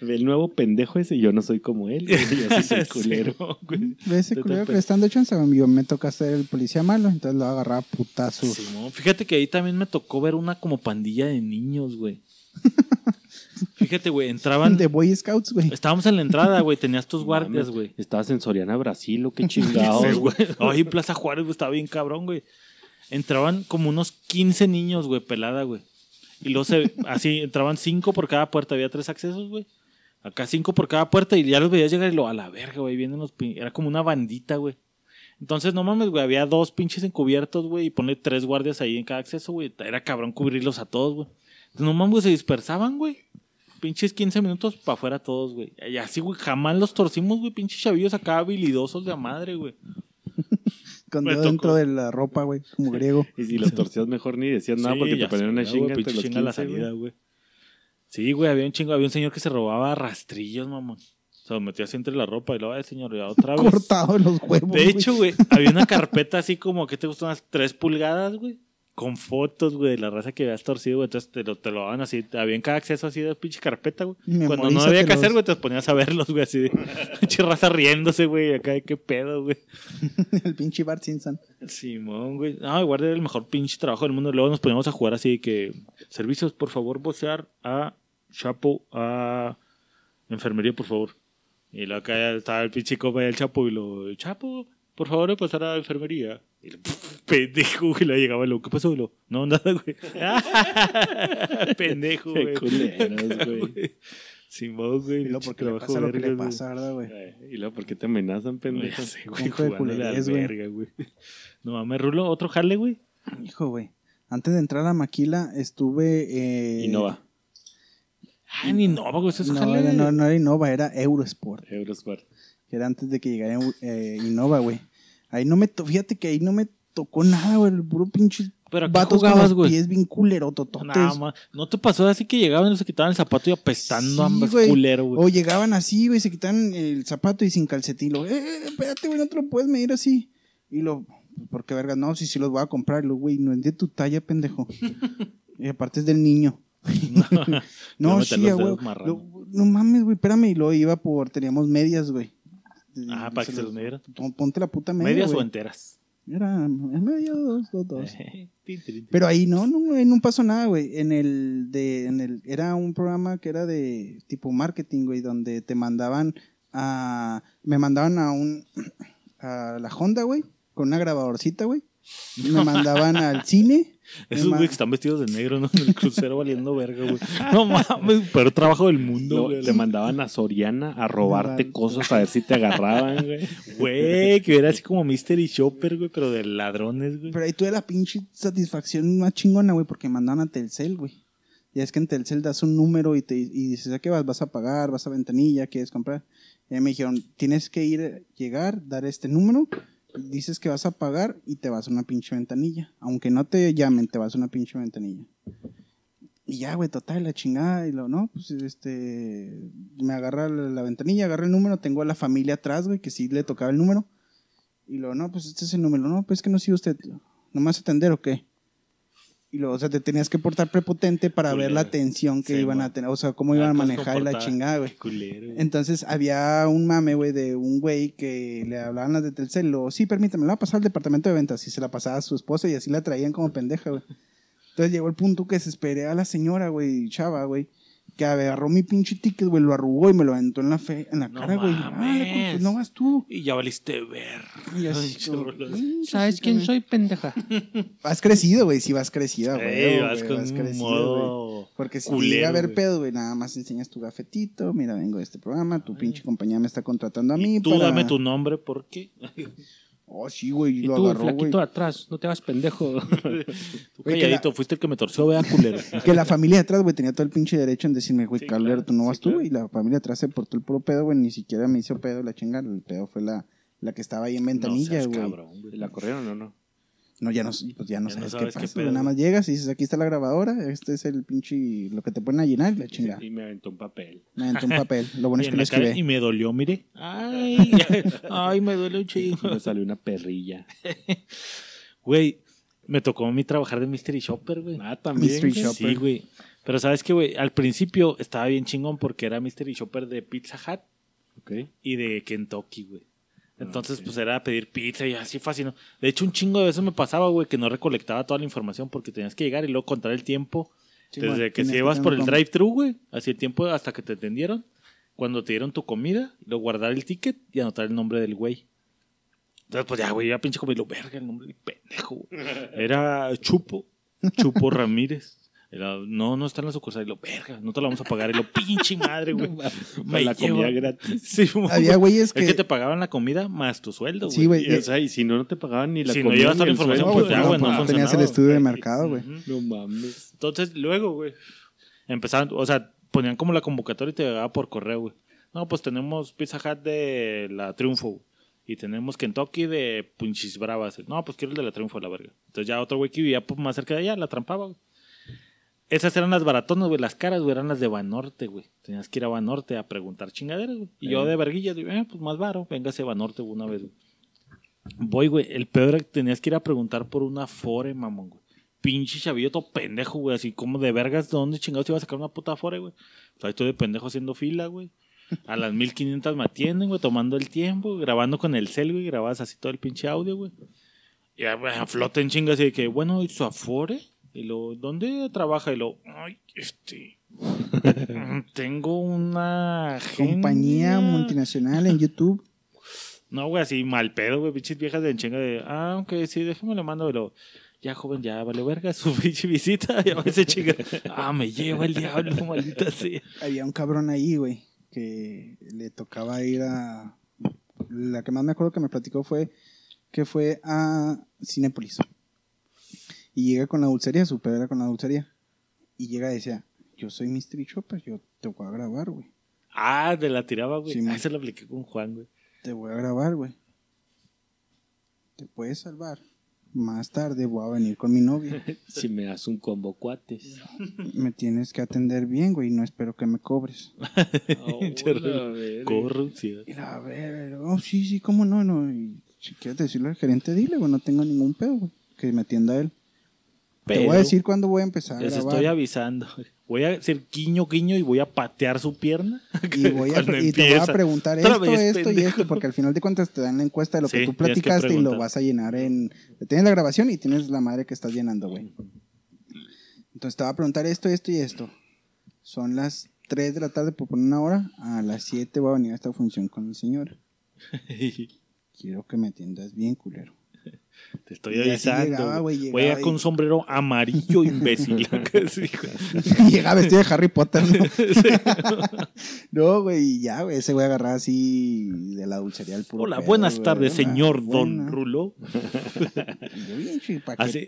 El nuevo pendejo ese, yo no soy como él. güey, Yo sí soy *laughs* culero. Sí, güey. De ese culero que le están de chance, yo me toca ser el policía malo, entonces lo agarraba a. Simón, fíjate que ahí también me tocó ver una como pandilla de niños, güey. *laughs* Fíjate, güey, entraban. De Boy Scouts, güey. Estábamos en la entrada, güey, tenías tus guardias, güey. Estabas en Soriana, Brasil, o qué *laughs* chingados, güey. Ay, Plaza Juárez, güey, estaba bien cabrón, güey. Entraban como unos 15 niños, güey, pelada, güey. Y luego se, *laughs* así, entraban cinco por cada puerta, había tres accesos, güey. Acá cinco por cada puerta y ya los veías llegar y lo a la verga, güey, vienen los pin- Era como una bandita, güey. Entonces, no mames, güey, había dos pinches encubiertos, güey, y pone tres guardias ahí en cada acceso, güey. Era cabrón cubrirlos a todos, güey. Entonces, no mames, güey, se dispersaban, güey. Pinches 15 minutos para afuera todos, güey. Y así, güey, jamás los torcimos, güey. Pinches chavillos acá habilidosos de a madre, güey. *laughs* Dentro de la ropa, güey, como griego. Y si los *laughs* torcías mejor ni decías nada Sí, porque te ponían una chinga entre los chinga a la 15, güey. salida, güey. Sí, güey, había un chingo, había un señor que se robaba rastrillos, mamón. Se los metía así entre la ropa y luego, ay, señor, ya otra vez. *laughs* Cortado en los huevos. De hecho, güey, había una carpeta así como, ¿qué te gustan? Unas tres pulgadas, güey. Con fotos, güey, de la raza que habías torcido, güey. Entonces te lo, te lo daban así. Había en cada acceso así de pinche carpeta, güey. Cuando no había que hacer, güey, te ponías a verlos, güey, así de *laughs* pinche raza riéndose, güey. Acá, qué pedo, güey. *laughs* el pinche Bart Simpson. Simón, güey. No, igual era el mejor pinche trabajo del mundo. Luego nos poníamos a jugar así que... Servicios, por favor, vocear a Chapo, a enfermería, por favor. Y luego acá estaba el pinche copa del Chapo y lo... Chapo, por favor, pasar a enfermería. Y lo, pendejo, güey. Luego llegaba lo... ¿Qué pasó? Lo, no, nada, güey. *laughs* pendejo, güey. culeros, güey. *laughs* Simón, güey. Y luego porque le pasa lo que le pasa, ¿verdad, güey? Y luego, ¿por qué te amenazan, pendejo? Güey, Punto de jugándole a culerés, güey. verga, güey. No mames, Rulo, otro jale, güey. Hijo, güey. Antes de entrar a Maquila estuve... Eh, Innova. Ah, ni no, güey, eso es No, jale. era- no, no era Innova, era Eurosport. Eurosport. Que era antes de que llegara eh, Innova, güey. Ahí no me... to- Fíjate que ahí no me tocó nada, güey. El puro pinche... ¿Pero qué vatos jugabas, güey? pies bien culerotototes. Nada más. ¿No te pasó así que llegaban y se quitaban el zapato y apestando Sí, ambas güey. culero, güey? O llegaban así, güey, se quitan el zapato y sin calcetín. Lo, eh, eh, espérate, güey, no te lo puedes medir así. Y lo, ¿por qué verga? No, si sí los voy a comprar. Y lo, güey, no es de tu talla, pendejo. y aparte es del niño. *laughs* *laughs* no, meter sí. Lo- No mames, güey, espérame. Y luego iba por, teníamos medias, güey. Ah, para que se los midieran. Pon- Ponte la puta media, ¿Medias o enteras? Era medio, dos, dos, dos. *laughs* Pero ahí no, no, no pasó nada, güey. En el, de, en el, era un programa que era de tipo marketing, güey, donde te mandaban a, me mandaban a un, *clears throat* a la Honda, güey, con una grabadorcita, güey. *laughs* Me mandaban al cine. Esos ma- güey que están vestidos de negro, ¿no? En el crucero valiendo verga, güey. No mames, peor trabajo del mundo, güey. te mandaban a Soriana a robarte cosas a ver si te agarraban, güey. *laughs* Güey, que era así como Mystery Shopper, güey, pero de ladrones, güey. Pero ahí tuve la pinche satisfacción más chingona, güey, porque mandaban a Telcel, güey. Ya es que en Telcel das un número y te y dices, ¿a qué vas? ¿Vas a pagar? ¿Vas a ventanilla? ¿Quieres comprar? Y ahí me dijeron, tienes que ir, llegar, dar este número, dices que vas a pagar y te vas a una pinche ventanilla. Aunque no te llamen, te vas a una pinche ventanilla. Y ya, güey, total, la chingada. Y lo, no, pues este. Me agarra la, la ventanilla, agarra el número. Tengo a la familia atrás, güey, que sí le tocaba el número. Y lo, no, pues este es el número. No, pues que no sigue usted. ¿No me vas a atender o qué? Y luego, o sea, te tenías que portar prepotente para ver la atención que Sí, iban man. a tener. O sea, cómo Ah, iban a manejar la chingada, güey. Entonces había un mame, güey, de un güey que le hablaban las de Telcel. Lo, sí, permítame, la va a pasar al departamento de ventas. Y se la pasaba a su esposa y así la traían como pendeja, güey. Entonces llegó el punto que desesperé a la señora, güey, chava, güey, que agarró mi pinche ticket, güey, lo arrugó y me lo aventó en la, fe, en la No cara, güey. pues no vas tú. Y ya valiste ver. Y así, *laughs* Ay, como, chorros. "Mm, ¿Sabes quién soy, pendeja? *laughs* Vas crecido, güey, sí vas crecida, güey. Ey, güey, vas con vas un crecido, modo Porque si culero, te llega a ver pedo, güey, nada más enseñas tu gafetito. Mira, vengo de este programa, tu pinche compañía me está contratando a Y mí. tú para... dame tu nombre porque *laughs* Oh, sí, güey, Y lo tú, agarró, güey. flaquito de atrás, no te hagas pendejo. *laughs* tú Güey, que calladito, fuiste el que me torció, vea culero. *laughs* Que la familia de atrás, güey, tenía todo el pinche derecho en decirme, güey, Sí, Carlero, claro, tú no sí, vas tú, claro. güey. Y la familia de atrás se portó el puro pedo, güey, ni siquiera me hizo pedo la chingada. El pedo fue la, la que estaba ahí en ventanilla, no seas güey. cabrón, güey. ¿La corrieron o no? No, ya no, pues ya no Ya no sabes, qué qué pasa. güey. Nada más llegas y dices, aquí está la grabadora, este es el pinche, lo que te ponen a llenar y la chingada. Y me aventó un papel. Me aventó un papel. Lo bueno Y es que lo escribí. y me dolió, mire. Ay, *laughs* ay, me duele un chingo. me salió una perrilla. *laughs* Güey, me tocó a mí trabajar de Mystery Shopper, güey. Ah, también. Mystery güey. Shopper. Sí, güey. Pero sabes que, güey, al principio estaba bien chingón porque era Mystery Shopper de Pizza Hut Ok. y de Kentucky, güey. Entonces, pues era pedir pizza y así fácil. ¿no? De hecho, un chingo de veces me pasaba, güey, que no recolectaba toda la información porque tenías que llegar y luego contar el tiempo. Sí, Desde que si ibas por el drive-thru, güey, así el tiempo hasta que te atendieron, cuando te dieron tu comida, luego guardar el ticket y anotar el nombre del güey. Entonces, pues ya, güey, ya pinche como lo verga el nombre del pendejo, güey. *laughs* Era Chupo, Chupo Ramírez. Era, no, no está en la sucursal. Y lo, verga, no te la vamos a pagar. Y lo, pinche madre, güey. *laughs* Para la llevo- comida *laughs* gratis. Sí, Había güeyes es que... que te pagaban la comida más tu sueldo, güey. Sí, güey. Y, o sea, y si no, no te pagaban ni la Si no comida llevas toda la información, sueldo, No, pues ya, no, güey, no no tenías el estudio de mercado, güey. No mames. Entonces, luego, güey, empezaban, o sea, ponían como la convocatoria y te llegaba por correo, güey. No, pues tenemos Pizza Hut de la Triunfo, güey. Y tenemos Kentucky de Punchis Bravas. No, pues quiero el de la Triunfo, la verga. Entonces ya otro güey que vivía pues, más cerca de allá, la trampaba, güey. Esas eran las baratonas, güey. Las caras, güey, eran las de Banorte, güey. Tenías que ir a Banorte a preguntar chingaderas, güey. Y yo Eh. de verguilla, digo, eh, pues más varo. Véngase a Banorte güey, una vez, güey. Voy, güey. El peor era que tenías que ir a preguntar por una Fore, mamón, güey. Pinche chavillo todo pendejo, güey. Así como de vergas, ¿de dónde chingados te iba a sacar una puta Fore, güey? Pues ahí estoy de pendejo haciendo fila, güey. A las 1500 me atienden, güey, tomando el tiempo, grabando con el cel, güey. Grababas así todo el pinche audio, güey. Y ya, güey, flota en chingas y de que, bueno, ¿y su Afore? Y lo, ¿dónde trabaja? Y lo, ay, este. *laughs* tengo una. Compañía multinacional en YouTube. *laughs* No, güey, así mal pedo, güey, pinches viejas de chinga de, ah, ok, sí, déjame lo mando, pero ya, joven, ya vale verga su *laughs* pinche visita, ya va ese chinga. Ah, me lleva el diablo, maldita sea. Había un cabrón ahí, güey, que le tocaba ir a... La que más me acuerdo que me platicó fue que fue a Cinépolis. Y llega con la dulcería, su pedo era con la dulcería. Y llega y decía, yo soy Mystery Shopper, yo te voy a grabar, güey. Ah, de la tiraba, güey. Sí, ah, se la apliqué con Juan, güey. Te voy a grabar, güey. Te puedes salvar. Más tarde voy a venir con mi novia. *laughs* Si me das un combo cuates. Me tienes que atender bien, güey. No espero que me cobres. *laughs* Verga. Corrupción. Y la ver, oh, sí, sí, cómo no, no. Y si quieres decirle al gerente, dile, güey, no tengo ningún pedo, güey. Que me atienda él. Te voy a decir cuándo voy a empezar a Les grabar. estoy avisando. Voy a hacer guiño, guiño y voy a patear su pierna. Y, voy a, *laughs* y te voy a preguntar esto, esto y esto, porque al final de cuentas te dan la encuesta de lo Sí, que tú que platicaste y lo vas a llenar en... Tienes la grabación y tienes la madre que estás llenando, güey. Entonces te va a preguntar esto, esto y esto. Son las 3 de la tarde por poner una hora. A las 7 voy a venir a esta función con mi señora. *laughs* Quiero que me atiendas bien, culero. Te estoy avisando. llegaba, Voy a llegaba con un sombrero amarillo, *laughs* imbécil. Sí, güey. *laughs* Y llega vestido de Harry Potter, *laughs* ¿no? güey, y ya, güey, ese güey agarraba así de la dulcería al puro Hola, pedo, buenas tardes, señor Don. Rulo. Yo bien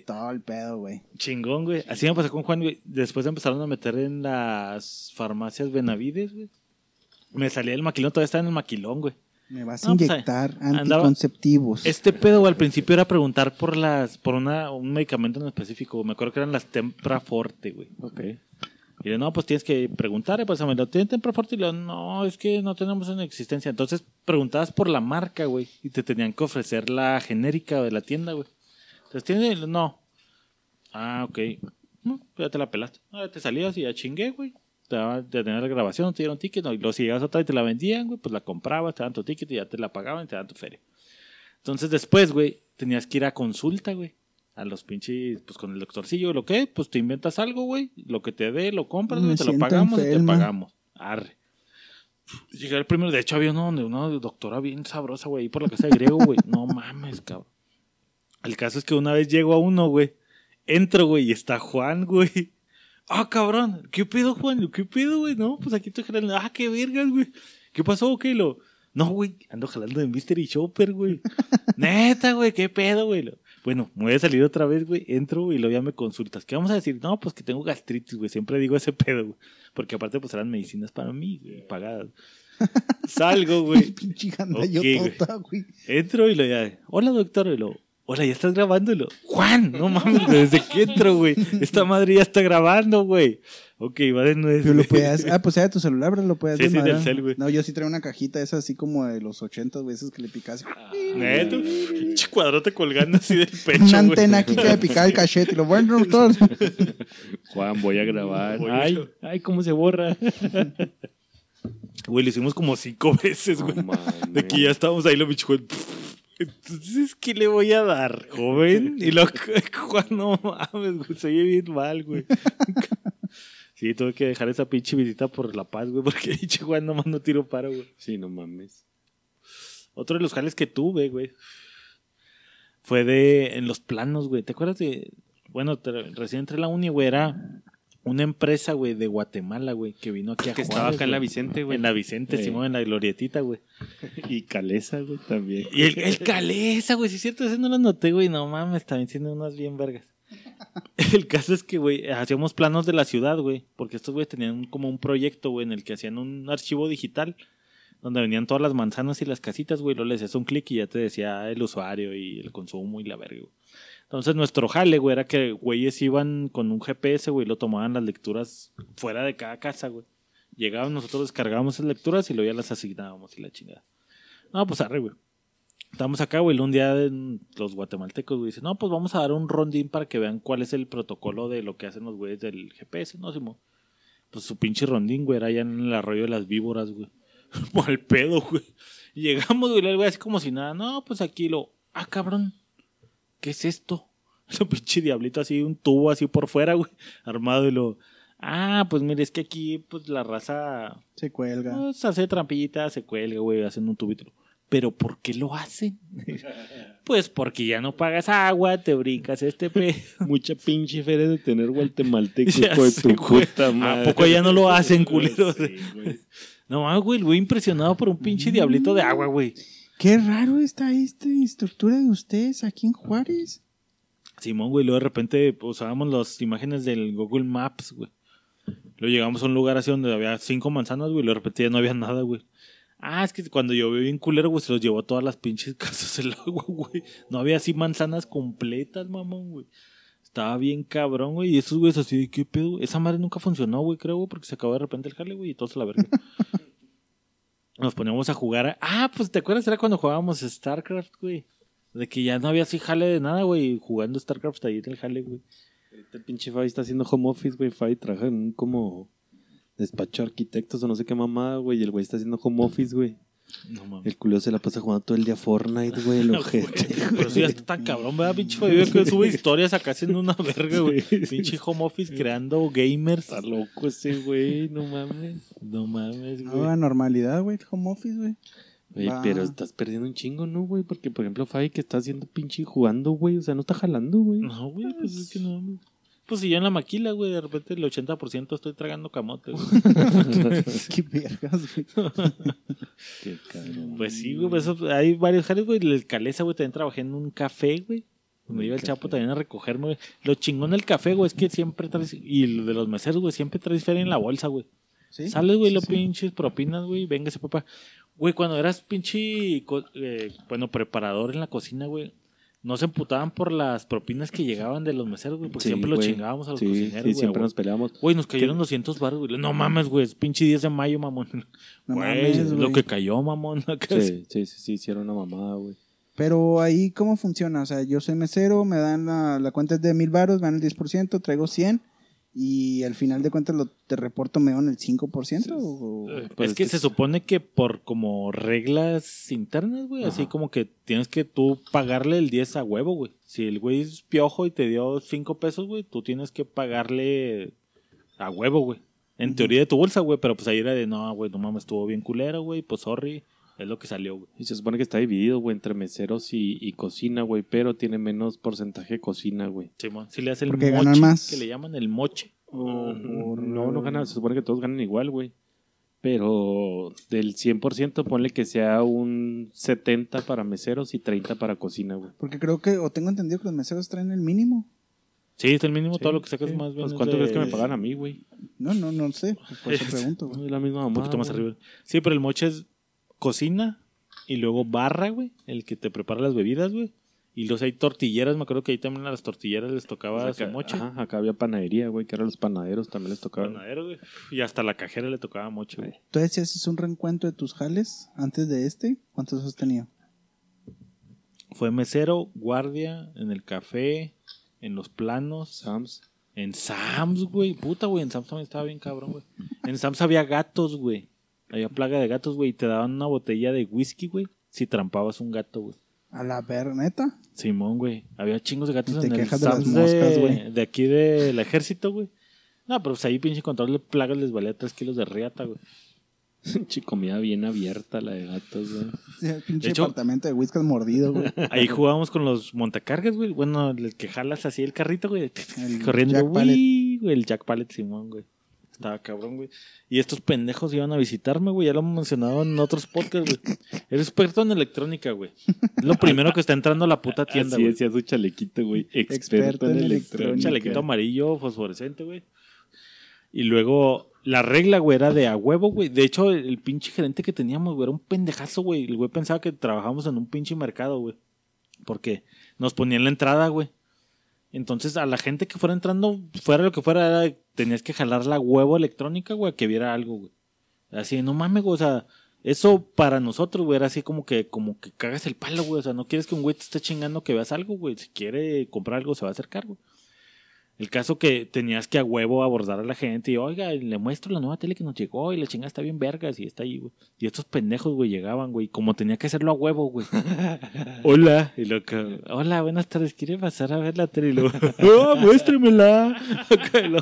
todo el pedo, güey. Chingón, güey. Así me pasó con Juan, güey. Después empezaron a meter en las farmacias Benavides, güey. Me salía del maquilón, todavía estaba en el maquilón, güey. Me vas a No, pues, inyectar andaba- anticonceptivos. Este pedo, al principio era preguntar por las, por una, un medicamento en específico. Me acuerdo que eran las Tempra Forte, güey. Ok. Y le no, pues tienes que preguntar, eh, pues me lo tienen Tempra Forte. Y le no, es que no tenemos en existencia. Entonces preguntabas por la marca, güey. Y te tenían que ofrecer la genérica de la tienda, güey. Entonces tiene, no. Ah, ok. No, pues ya te la pelaste. Ah, ya te salías y ya chingué, güey. Te daban- te tenían la grabación, te dieron ticket, no, y luego si llegabas otra y te la vendían, güey, pues la comprabas, te daban tu ticket y ya te la pagaban y te daban tu feria. Entonces después, güey, tenías que ir a consulta, güey. A los pinches, pues con el doctorcillo, lo que, pues te inventas algo, güey. Lo que te dé, lo compras, güey, te lo pagamos y te pagamos. Arre. Llegué el primero, de hecho había uno donde una doctora bien sabrosa, güey, ahí por la casa de griego, güey. No *laughs* mames, cabrón. El caso es que una vez llego a uno, güey. Entro, güey, y está Juan, güey. Ah, cabrón. ¿Qué pedo, Juan? ¿Qué pedo, güey? No, pues aquí estoy jalando. Ah, qué vergas, güey. ¿Qué pasó? ¿Qué lo? No, güey, ando jalando de Mystery Shopper, güey. *laughs* Neta, güey, qué pedo, güey. Bueno, me voy a salir otra vez, güey. Entro, y luego ya me consultas. ¿Qué vamos a decir? No, pues que tengo gastritis, güey. Siempre digo ese pedo, güey. Porque aparte, pues eran medicinas para mí, güey, pagadas. *laughs* Salgo, güey. Pinche gandallo Ok, güey. tota, güey. Entro y lo ya. Hola, doctor. Y lo. Hola, ya estás grabándolo. Juan, no mames, güey, ¿desde qué entro, güey? Esta madre ya está grabando, güey. Ok, va de nuevo. Pero lo puedes, ah, pues sea de tu celular, pero lo puedes Sí, sí, del cel, güey. No, yo sí traigo una cajita esa así como de los 80 veces que le picas. Neto, pinche cuadrote colgando así del pecho, Una güey. antena aquí que le picaba el cachete y lo bueno, todo. Juan, voy a grabar. Voy. Ay, ay, cómo se borra. Güey, lo hicimos como cinco *laughs* veces, güey. De que ya estábamos ahí, lo pinche Juan. Entonces, ¿qué le voy a dar, joven? Y lo *laughs* *laughs* Juan, no mames, güey, se oye bien mal, güey. *laughs* Sí, tuve que dejar esa pinche visita por la paz, güey, porque pinche Juan nomás no tiro paro, güey. Sí, no mames. Otro de los jales que tuve, güey, fue de en los planos, güey. ¿Te acuerdas de bueno, te- recién entré a la uni, güey, era una empresa, güey, de Guatemala, güey, que vino aquí a Que estaba acá en la. Vicente, güey. En la Vicente, Sí. En la glorietita, güey. Y Calesa, güey, también. Y el, el Calesa, güey, sí es cierto, ese no lo noté, güey. No mames, también tiene unas bien vergas. *laughs* El caso es que, güey, hacíamos planos de la ciudad, güey. Porque estos, güey, tenían un- como un proyecto, güey, en el que hacían un archivo digital. Donde venían todas las manzanas y las casitas, güey. Luego le hacías un clic y ya te decía el usuario y el consumo y la verga, güey. Entonces nuestro jale, güey, era que güeyes iban con un GPS, güey, y lo tomaban las lecturas fuera de cada casa, güey. Llegaban, nosotros descargábamos esas lecturas y luego ya las asignábamos y la chingada. No, pues arre, güey. Estamos acá, güey. Un día los guatemaltecos, güey, dicen, no, pues vamos a dar un rondín para que vean cuál es el protocolo de lo que hacen los güeyes del GPS, ¿no, Simón? Pues su pinche rondín, güey, era allá en el arroyo de las víboras, güey. *laughs* Mal pedo, güey. Llegamos, güey, el güey así como si nada. No, pues aquí lo. Ah, cabrón. ¿Qué es esto? *laughs* Lo pinche diablito así, un tubo así por fuera, güey. Armado y lo. Ah, pues mire, es que aquí, pues la raza Se cuelga. pues hace trampita, se cuelga, güey, hacen un tubito. Pero ¿por qué lo hacen? *laughs* pues porque ya no pagas agua, te brincas este pe. *laughs* Mucha pinche feria de tener guatemaltecos, de tu puta ¿A madre. poco ya no lo hacen, culeros? Sí. No mames, güey, güey impresionado por un pinche diablito de agua, güey. Qué raro está esta estructura de ustedes aquí en Juárez. Simón, güey, luego de repente usábamos las imágenes del Google Maps, güey. Luego llegamos a un lugar así donde había cinco manzanas, güey, y luego de repente ya no había nada, güey. Ah, es que cuando llovió bien culero, güey, se los llevó a todas las pinches *laughs* casas el agua, güey. No había así manzanas completas, mamón, güey. Estaba bien cabrón, güey. Y esos güeyes así de qué pedo. Esa madre nunca funcionó, güey, creo, güey, porque se acabó de repente el jale, güey, y todos a la verga. *laughs* Nos poníamos a jugar. Ah, pues te acuerdas, era cuando jugábamos StarCraft, güey. De que ya no había así jale de nada, güey. Jugando StarCraft ahí en el jale, güey. El pinche Fabi está haciendo home office, güey. Fabi trabaja en un como despacho de arquitectos o no sé qué mamada, güey. Y el güey está haciendo home office, güey. No mames. El culo se la pasa jugando todo el día Fortnite, güey. El *laughs* ojete. Pero sí, ya está tan cabrón, ¿verdad? Pinche Fabio que sube historias acá haciendo una verga, güey. Pinche home office creando gamers. Está loco ese güey, no mames. No mames, Nueva güey. normalidad, güey, home office, güey. Pero estás perdiendo un chingo, ¿no, güey? Porque, por ejemplo, Fabi que está haciendo pinche jugando, güey. O sea, no está jalando, güey. No, güey, pues es que no mames. Pues si yo en la maquila, güey, de repente el 80% estoy tragando camote, güey. *laughs* Qué vergas, güey. *laughs* Qué cabrón. Pues sí, güey, pues eso- hay varios jales, güey. El Calesa, güey, también trabajé en un café, güey. Me iba el café. chapo también a recogerme, güey. Lo chingón del café, güey, es que siempre traes... Y lo de los meseros, güey, siempre traes feria en la bolsa, güey. ¿Sí? Sales, güey, Sí, lo sí. pinches propinas, güey, véngase, papá. Güey, cuando eras pinche, eh, bueno, preparador en la cocina, güey, no se emputaban por las propinas que llegaban de los meseros, güey, porque Sí, siempre lo güey. chingábamos a los Sí, cocineros, sí, güey. siempre güey. nos peleamos. Güey, nos cayeron 200 baros, güey. No mames, güey, es pinche 10 de mayo, mamón. No *laughs* Güey, mames, es lo que cayó, mamón. *laughs* sí. Sí, sí, sí, sí, hicieron una mamada, güey. Pero ahí, ¿cómo funciona? O sea, yo soy mesero, me dan la, la cuenta es de mil baros, me dan el 10%, traigo 100 y al final de cuentas lo, te reporto me dan el 5% o- Pues es que que se supone que por como reglas internas, güey, así como que tienes que tú pagarle el 10 a huevo, güey. Si el güey es piojo y te dio 5 pesos, güey, tú tienes que pagarle a huevo, güey. En teoría de tu bolsa, güey, pero pues ahí era de, no, güey, no mames, estuvo bien culero, güey, pues sorry, es lo que salió, güey. Y se supone que está dividido, güey, entre meseros y, y cocina, güey, pero tiene menos porcentaje de cocina, güey. Simón, si le hace el Porque moche, ganan más. que le llaman el moche. O- por- no, no ganan, se supone que todos ganan igual, güey. Pero del 100% ponle que sea un 70 para meseros y 30 para cocina, güey. Porque creo que, o tengo entendido que los meseros traen el mínimo. Sí, es el mínimo, todo Sí, lo que sacas sí. más bien. Pues, es ¿Cuánto de- crees que me pagan a mí, güey? No, no, no sé. Por eso *laughs* pregunto, güey. Es la misma Un poquito más güey. arriba. Sí, pero el moche es cocina y luego barra, güey. El que te prepara las bebidas, güey. Y los hay tortilleras, me acuerdo que ahí también a las tortilleras les tocaba acá, su moche. ajá, acá había panadería, güey, que eran los panaderos, también les tocaba. Panadero, güey. Y hasta la cajera le tocaba moche, güey. ¿Tú haces un reencuentro de tus jales antes de este? ¿Cuántos has tenido? Fue mesero, guardia, en el café, en los planos, Sams. en Sam's, güey. Puta, güey, en Sam's también estaba bien cabrón, güey. En Sam's había gatos, güey. Había plaga de gatos, güey. Y te daban una botella de whisky, güey, si trampabas un gato, güey. A la ver, neta. Simón, güey. Había chingos de gatos Y te en el de las moscas, de, güey. de aquí del ejército, güey. No, pero pues ahí pinche control de plagas les valía 3 kilos de riata, güey. *laughs* Pinche comida bien abierta, la de gatos, güey. Sí, el pinche De hecho- apartamento de whiskas mordido, güey. *laughs* Ahí jugábamos con los montacargas, güey. Bueno, el que jalas así el carrito, güey. El Corriendo, güey. El Jack Pallet Simón, güey. Estaba cabrón, güey. Y estos pendejos iban a visitarme, güey. Ya lo hemos mencionado en otros podcasts, güey. Eres experto en electrónica, güey. Es lo primero que está entrando a la puta tienda, Así güey. decía su chalequito, güey. Experto, Experto en en electrónica. Un chalequito amarillo fosforescente, güey. Y luego la regla, güey, era de a huevo, güey. De hecho, el, el pinche gerente que teníamos, güey, era un pendejazo, güey. El güey pensaba que trabajábamos en un pinche mercado, güey. Porque nos ponían la entrada, güey. Entonces, a la gente que fuera entrando, fuera lo que fuera, era- tenías que jalar la huevo electrónica, güey, que viera algo, güey. Así, no mames, güey, o sea, eso para nosotros, güey, era así como que, como que cagas el palo, güey. O sea, no quieres que un güey te esté chingando que veas algo, güey. Si quiere comprar algo, se va a acercar, güey. El caso que tenías que a huevo abordar a la gente y, oiga, le muestro la nueva tele que nos llegó y la chingada está bien vergas y está ahí, güey. Y estos pendejos, güey, llegaban, güey, como tenía que hacerlo a huevo, güey. *laughs* Hola. Y lo que, hola, buenas tardes, ¿quiere pasar a ver la tele? Y luego, oh, muéstremela. *laughs* Acá, y lo,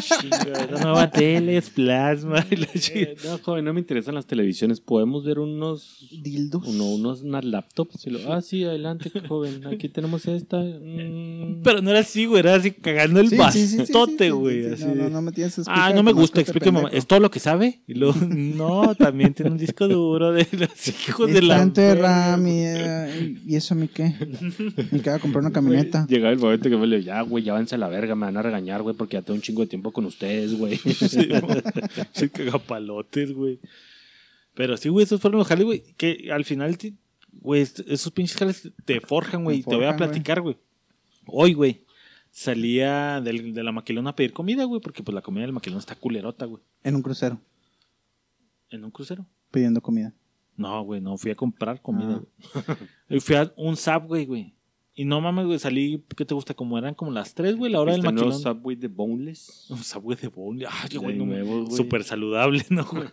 "Chinga, la nueva tele es plasma. *laughs* Y la. Eh, no, joven, no me interesan las televisiones. ¿Podemos ver unos Dildos. uno, unos unas laptops? Y lo- ah, sí, adelante, joven. Aquí tenemos esta. mm. Pero no era así, güey, era así cagando el Sí, sí, sí, sí, sí, bastote, sí, güey. sí, No, no, no me tienes que Ah, no me gusta, este pendejo. ¿Es todo lo que sabe? Y luego, *laughs* no, también tiene un disco duro de los *laughs* hijos de la. tanto de RAM y, eh, y eso *laughs* a mí qué. Me queda comprar una camioneta. Llegaba el momento que me le ya, güey, ya váyanse a la verga, me van a regañar, güey, porque ya tengo un chingo de tiempo con ustedes, güey. Sí, sí, cagapalotes, güey. Pero sí, güey, esos fueron los jales, güey. Que al final, güey, esos pinches jales te forjan, güey. Te y Te voy a platicar, güey. Hoy, güey, salía del- de la maquilona a pedir comida, güey, porque pues la comida del maquilón está culerota, güey. En un crucero, En un crucero. pidiendo comida. No, güey, no, fui a comprar comida, Ah. güey. Fui a un Subway, güey. Y no mames, güey, salí, ¿qué te gusta? Como eran como las 3, güey, la hora del ¿Viste el nuevo maquilón. Subway de Boneless? Un Subway de bowling. Ay, güey, no, nuevo, güey. súper saludable, ¿no, güey?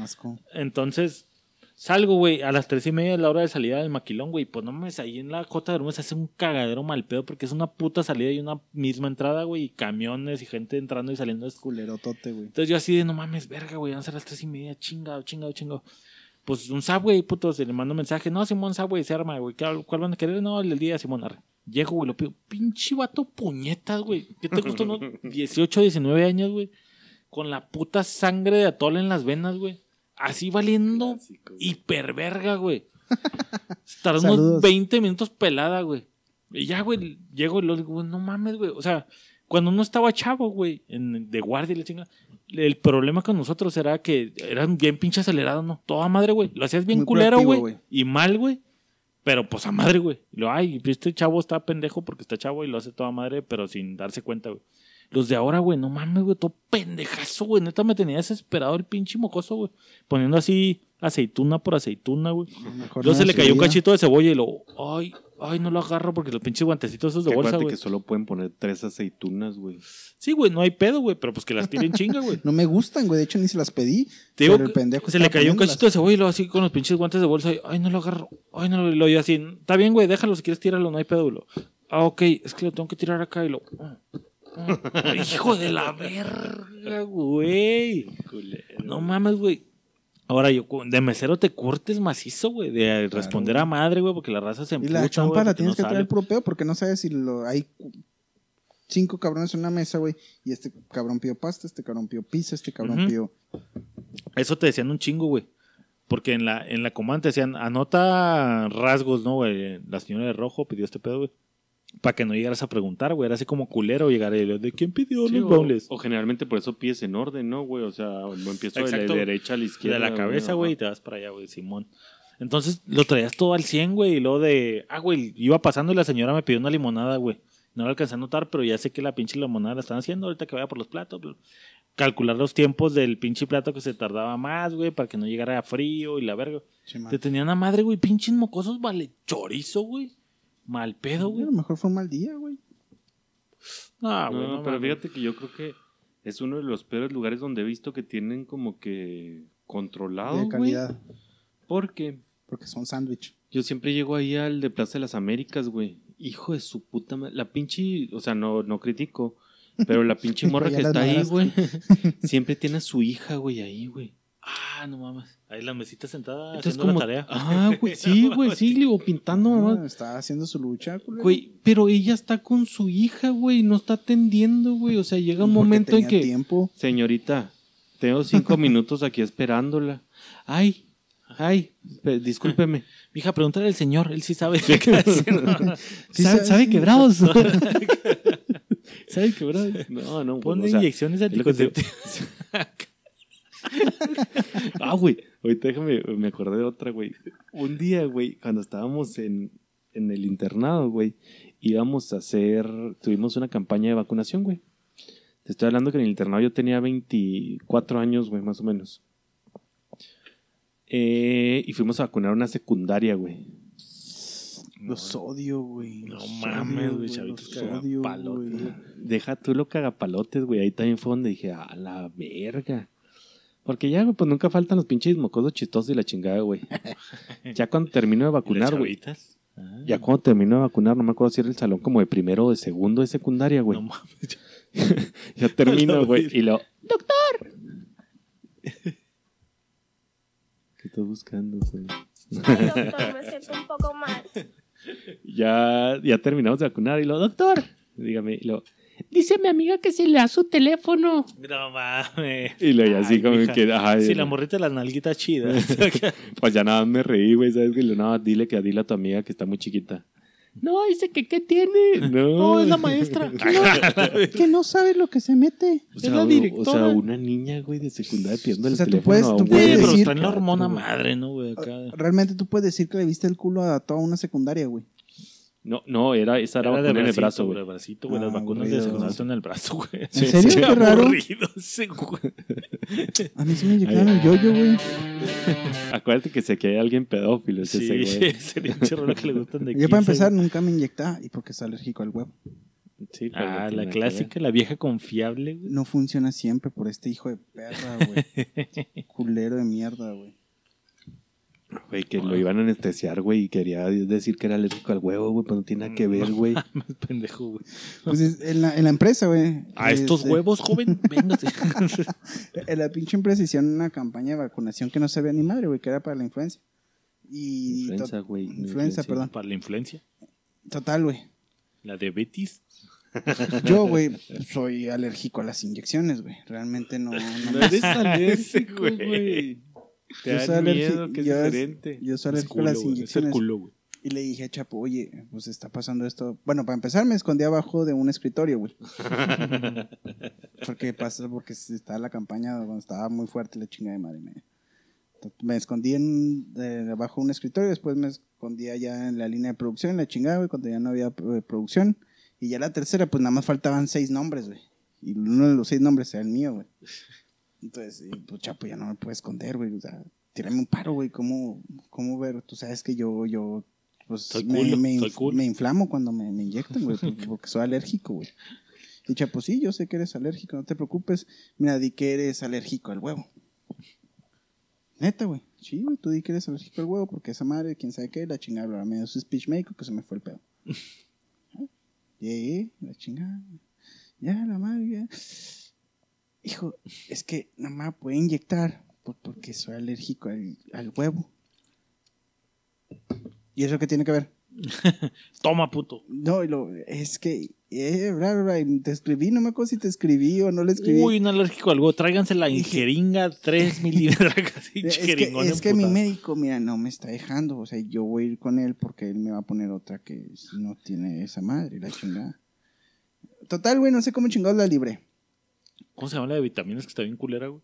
Asco. Entonces, salgo, güey, a las tres y media de la hora de salida del maquilón, güey. Pues no mames, ahí en la Cota de Hermes hace un cagadero mal pedo porque es una puta salida y una misma entrada, güey. Y camiones y gente entrando y saliendo. Es Culerotote, güey. Entonces yo así de, no mames, verga, güey, van a ser las tres y media, chingado, chingado, chingado. Pues un Subway, puto, se le mando un mensaje. No, Simón, Subway, se arma, güey. ¿Cuál cuál van a querer? No, el del día, Simón, arre. Llego, güey, lo pido. Pinche vato puñetas, güey. ¿Qué te costó, no? *laughs* 18, 19 años, güey. Con la puta sangre de atole en las venas, güey. Así valiendo hiperverga, güey. *laughs* Tardó unos Saludos. 20 minutos pelada, güey. Y ya, güey, llego y lo digo, güey, no mames, güey. O sea, cuando uno estaba chavo, güey, en, de guardia y la chinga, el problema con nosotros era que eran bien pinche acelerados, ¿no? Toda madre, güey. Lo hacías bien Muy culero, güey. Y mal, güey. Pero pues a madre, güey. Y Lo, ay, este chavo está pendejo porque está chavo y lo hace toda madre, pero sin darse cuenta, güey. Los de ahora, güey, no mames, güey, todo pendejazo, güey. Neta me tenía desesperado el pinche mocoso, güey. Poniendo así aceituna por aceituna, güey. Mejor Luego no se le cayó un cachito de cebolla y lo, ay, ay, no lo agarro porque los pinches guantecitos esos de Que bolsa, acuérdate güey. que solo pueden poner tres aceitunas, güey. Sí, güey, no hay pedo, güey, pero pues que las tiren chinga, güey. *laughs* No me gustan, güey. De hecho, ni se las pedí. Te digo, pero el pendejo se le cayó un cachito de cebolla y luego así con los pinches guantes de bolsa. y, Ay, no lo agarro. Ay, no lo, y lo yo así. Está bien, güey, déjalo. Si quieres, tíralo, no hay pedo, güey. Lo, Ah, ok, es que lo tengo que tirar acá y lo. Hijo de la verga, güey. No mames, güey. Ahora yo, de mesero te cortes macizo, güey. De responder a madre, güey, porque la raza se Y empucha, la champa la tienes no que traer sale. puro pedo porque no sabes si lo, hay cinco cabrones en una mesa, güey. Y este cabrón pidió pasta, este cabrón pidió pizza, este cabrón Ujú. pidió. Eso te decían un chingo, güey. Porque en la, en la comanda te decían, anota rasgos, ¿no, güey? La señora de rojo pidió este pedo, güey. Para que no llegaras a preguntar, güey. Era así como culero llegar y ¿de quién pidió Sí, los o, bowls? o generalmente por eso pides en orden, ¿no, güey? O sea, lo empiezo de la derecha a la izquierda. De la cabeza, güey, y te vas para allá, güey, Simón. Entonces lo traías todo al 100, güey. Y luego de. Ah, güey, iba pasando y la señora me pidió una limonada, güey. No la alcancé a notar, pero ya sé que la pinche limonada la están haciendo. Ahorita que vaya por los platos. Calcular los tiempos del pinche plato que se tardaba más, güey, para que no llegara frío y la verga. Te tenían a madre, güey, pinches mocosos, vale, chorizo, güey. Mal pedo, A güey. lo mejor fue un mal día, güey. No, güey, no, no pero fíjate que yo creo que es uno de los peores lugares donde he visto que tienen como que controlado, de güey. calidad. Porque Porque son sándwich. yo siempre llego ahí al de Plaza de las Américas, güey. Hijo de su puta madre. La pinche, o sea, no, no critico, pero la pinche *laughs* morra que está ahí, güey, *laughs* siempre tiene a su hija, güey, ahí, güey. Ah, no mames. Ahí la mesita sentada Entonces haciendo como, la tarea. ah, güey, *laughs* sí, güey, sí, digo, pintando, mamá. Ah, está haciendo su lucha, culero. Güey, pero ella está con su hija, güey, no está atendiendo, güey. O sea, llega un Porque momento en tenía que, tiempo. señorita, tengo cinco *laughs* minutos aquí esperándola. Ay, ay, pe- discúlpeme. Mija, pregúntale al señor, él sí sabe qué haciendo. Sí, ¿Sabe, quebrados? ¿Sabe quebrados? No, no, güey, Pone o sea, inyecciones anticonceptivas. *laughs* *laughs* Ah, güey, ahorita déjame, me acordé de otra, güey. Un día, güey, cuando estábamos en, en el internado, güey, íbamos a hacer, tuvimos una campaña de vacunación, güey. Te estoy hablando que en el internado yo tenía 24 años, güey, más o menos. Eh, y fuimos a vacunar una secundaria, güey. Los odio, güey. No Los mames, güey, chavitos Los odio, cagapalotes. Deja tú lo cagapalotes, güey. Ahí también fue donde dije, a la verga. Porque ya, güey, pues nunca faltan los pinches mocosos chistosos y la chingada, güey. Ya cuando termino de *laughs* ¿Y las vacunar, güey. Ah. Ya cuando termino de vacunar, no me acuerdo si era el salón como de primero o de segundo de secundaria, güey. No mames. ya *laughs* termino, *laughs* güey. Y lo. ¡Doctor! ¿Qué estás buscando, güey? Ay, doctor, me siento un poco mal. Ya, ya terminamos de vacunar. Y lo, doctor, dígame. Y lo, dice mi amiga que se le da su teléfono. No mames. Y lo, y así como mija. que. Ay, Sí, la morrita de las nalguitas chidas. *laughs* Pues ya nada más me reí, güey. ¿Sabes? Que le, no, dile que dile a tu amiga que está muy chiquita. No, dice que qué tiene. No, No, es la maestra. *laughs* Que no sabe lo que se mete. O sea, Es la directora. O sea, una niña, güey, de secundaria pidiendo el O sea, tú teléfono puedes- a un tú güey puedes de Güey, pero decir- traen la hormona madre, ¿no, güey? Acá. Realmente tú puedes decir que le viste el culo a toda una secundaria, güey. No, no, era, esa era, vacuna en el brazo, güey. bracito, güey. Las Ah, vacunas de están en el brazo, güey. ¿En serio? Qué Qué raro. aburrido. A mí sí me inyectaron el yoyo, güey. Acuérdate que si aquí hay alguien pedófilo, es ese, Sí, güey. *laughs* sería un chorro que le gustan de *laughs* Yo para 15, empezar nunca me inyectaba y porque es alérgico al huevo. Sí, pero Ah, la clásica, la vieja confiable, güey. No funciona siempre por este hijo de perra, güey. *laughs* Culero de mierda, güey. Güey, que lo iban a anestesiar, güey, y quería decir que era alérgico al huevo, güey, pero no tiene nada que ver, güey. *laughs* Más pendejo, güey. Pues es- en la, en la empresa, güey. A estos este, huevos, joven, *laughs* véngase. *laughs* En la pinche empresa hicieron una campaña de vacunación que no sabía ni madre, güey, que era para la influencia. Y. Influenza, güey. Influenza, perdón. Para la influencia. Total, güey. La de Betis. Yo, güey, soy alérgico a las inyecciones, güey. Realmente no. no No eres alérgico, güey. Te Yo da miedo, que es yo- diferente. Yo a las inyecciones. culo. Y le dije a Chapo, oye, pues está pasando esto. Bueno, para empezar me escondí abajo de un escritorio, güey. *laughs* porque pasa, porque estaba la campaña cuando estaba muy fuerte la chinga de madre. Me, me escondí en, abajo de un escritorio, después me escondí allá en la línea de producción, la chingada, güey, cuando ya no había eh, producción. Y ya la tercera, pues nada más faltaban seis nombres, güey. Y uno de los seis nombres era el mío, güey. Entonces, pues Chapo ya no me puede esconder, güey. O sea, tírame un paro, güey. ¿Cómo, ¿Cómo ver? Tú sabes que yo, yo, pues Soy me, culo, me, inf- culo. me inflamo cuando me, me inyectan, güey, por- porque soy alérgico, güey. Y Chapo, sí, yo sé que eres alérgico, no te preocupes. Mira, di que eres alérgico al huevo. Neta, güey. Sí, güey, tú di que eres alérgico al huevo porque esa madre, quién sabe qué, la chingada, bla, me dio su speech maker que se me fue el pedo. *laughs* ¿Ah? Llegué, la chingada. Ya, la madre, ya. Hijo, es que más puede inyectar por- porque soy alérgico al, al huevo. ¿Y eso qué tiene que ver? *laughs* Toma, puto. No, lo, es que, eh, bla, bla, bla, y te escribí, no me acuerdo si te escribí o no le escribí. Uy, un alérgico al algo. Tráiganse la jeringa 3 milímetros. casi, es que, es que mi médico, mira, no me está dejando. O sea, yo voy a ir con él porque él me va a poner otra que no tiene esa madre, la chingada. Total, güey, no sé cómo chingados la libré. ¿Cómo se llama la de vitaminas que está bien culera, güey?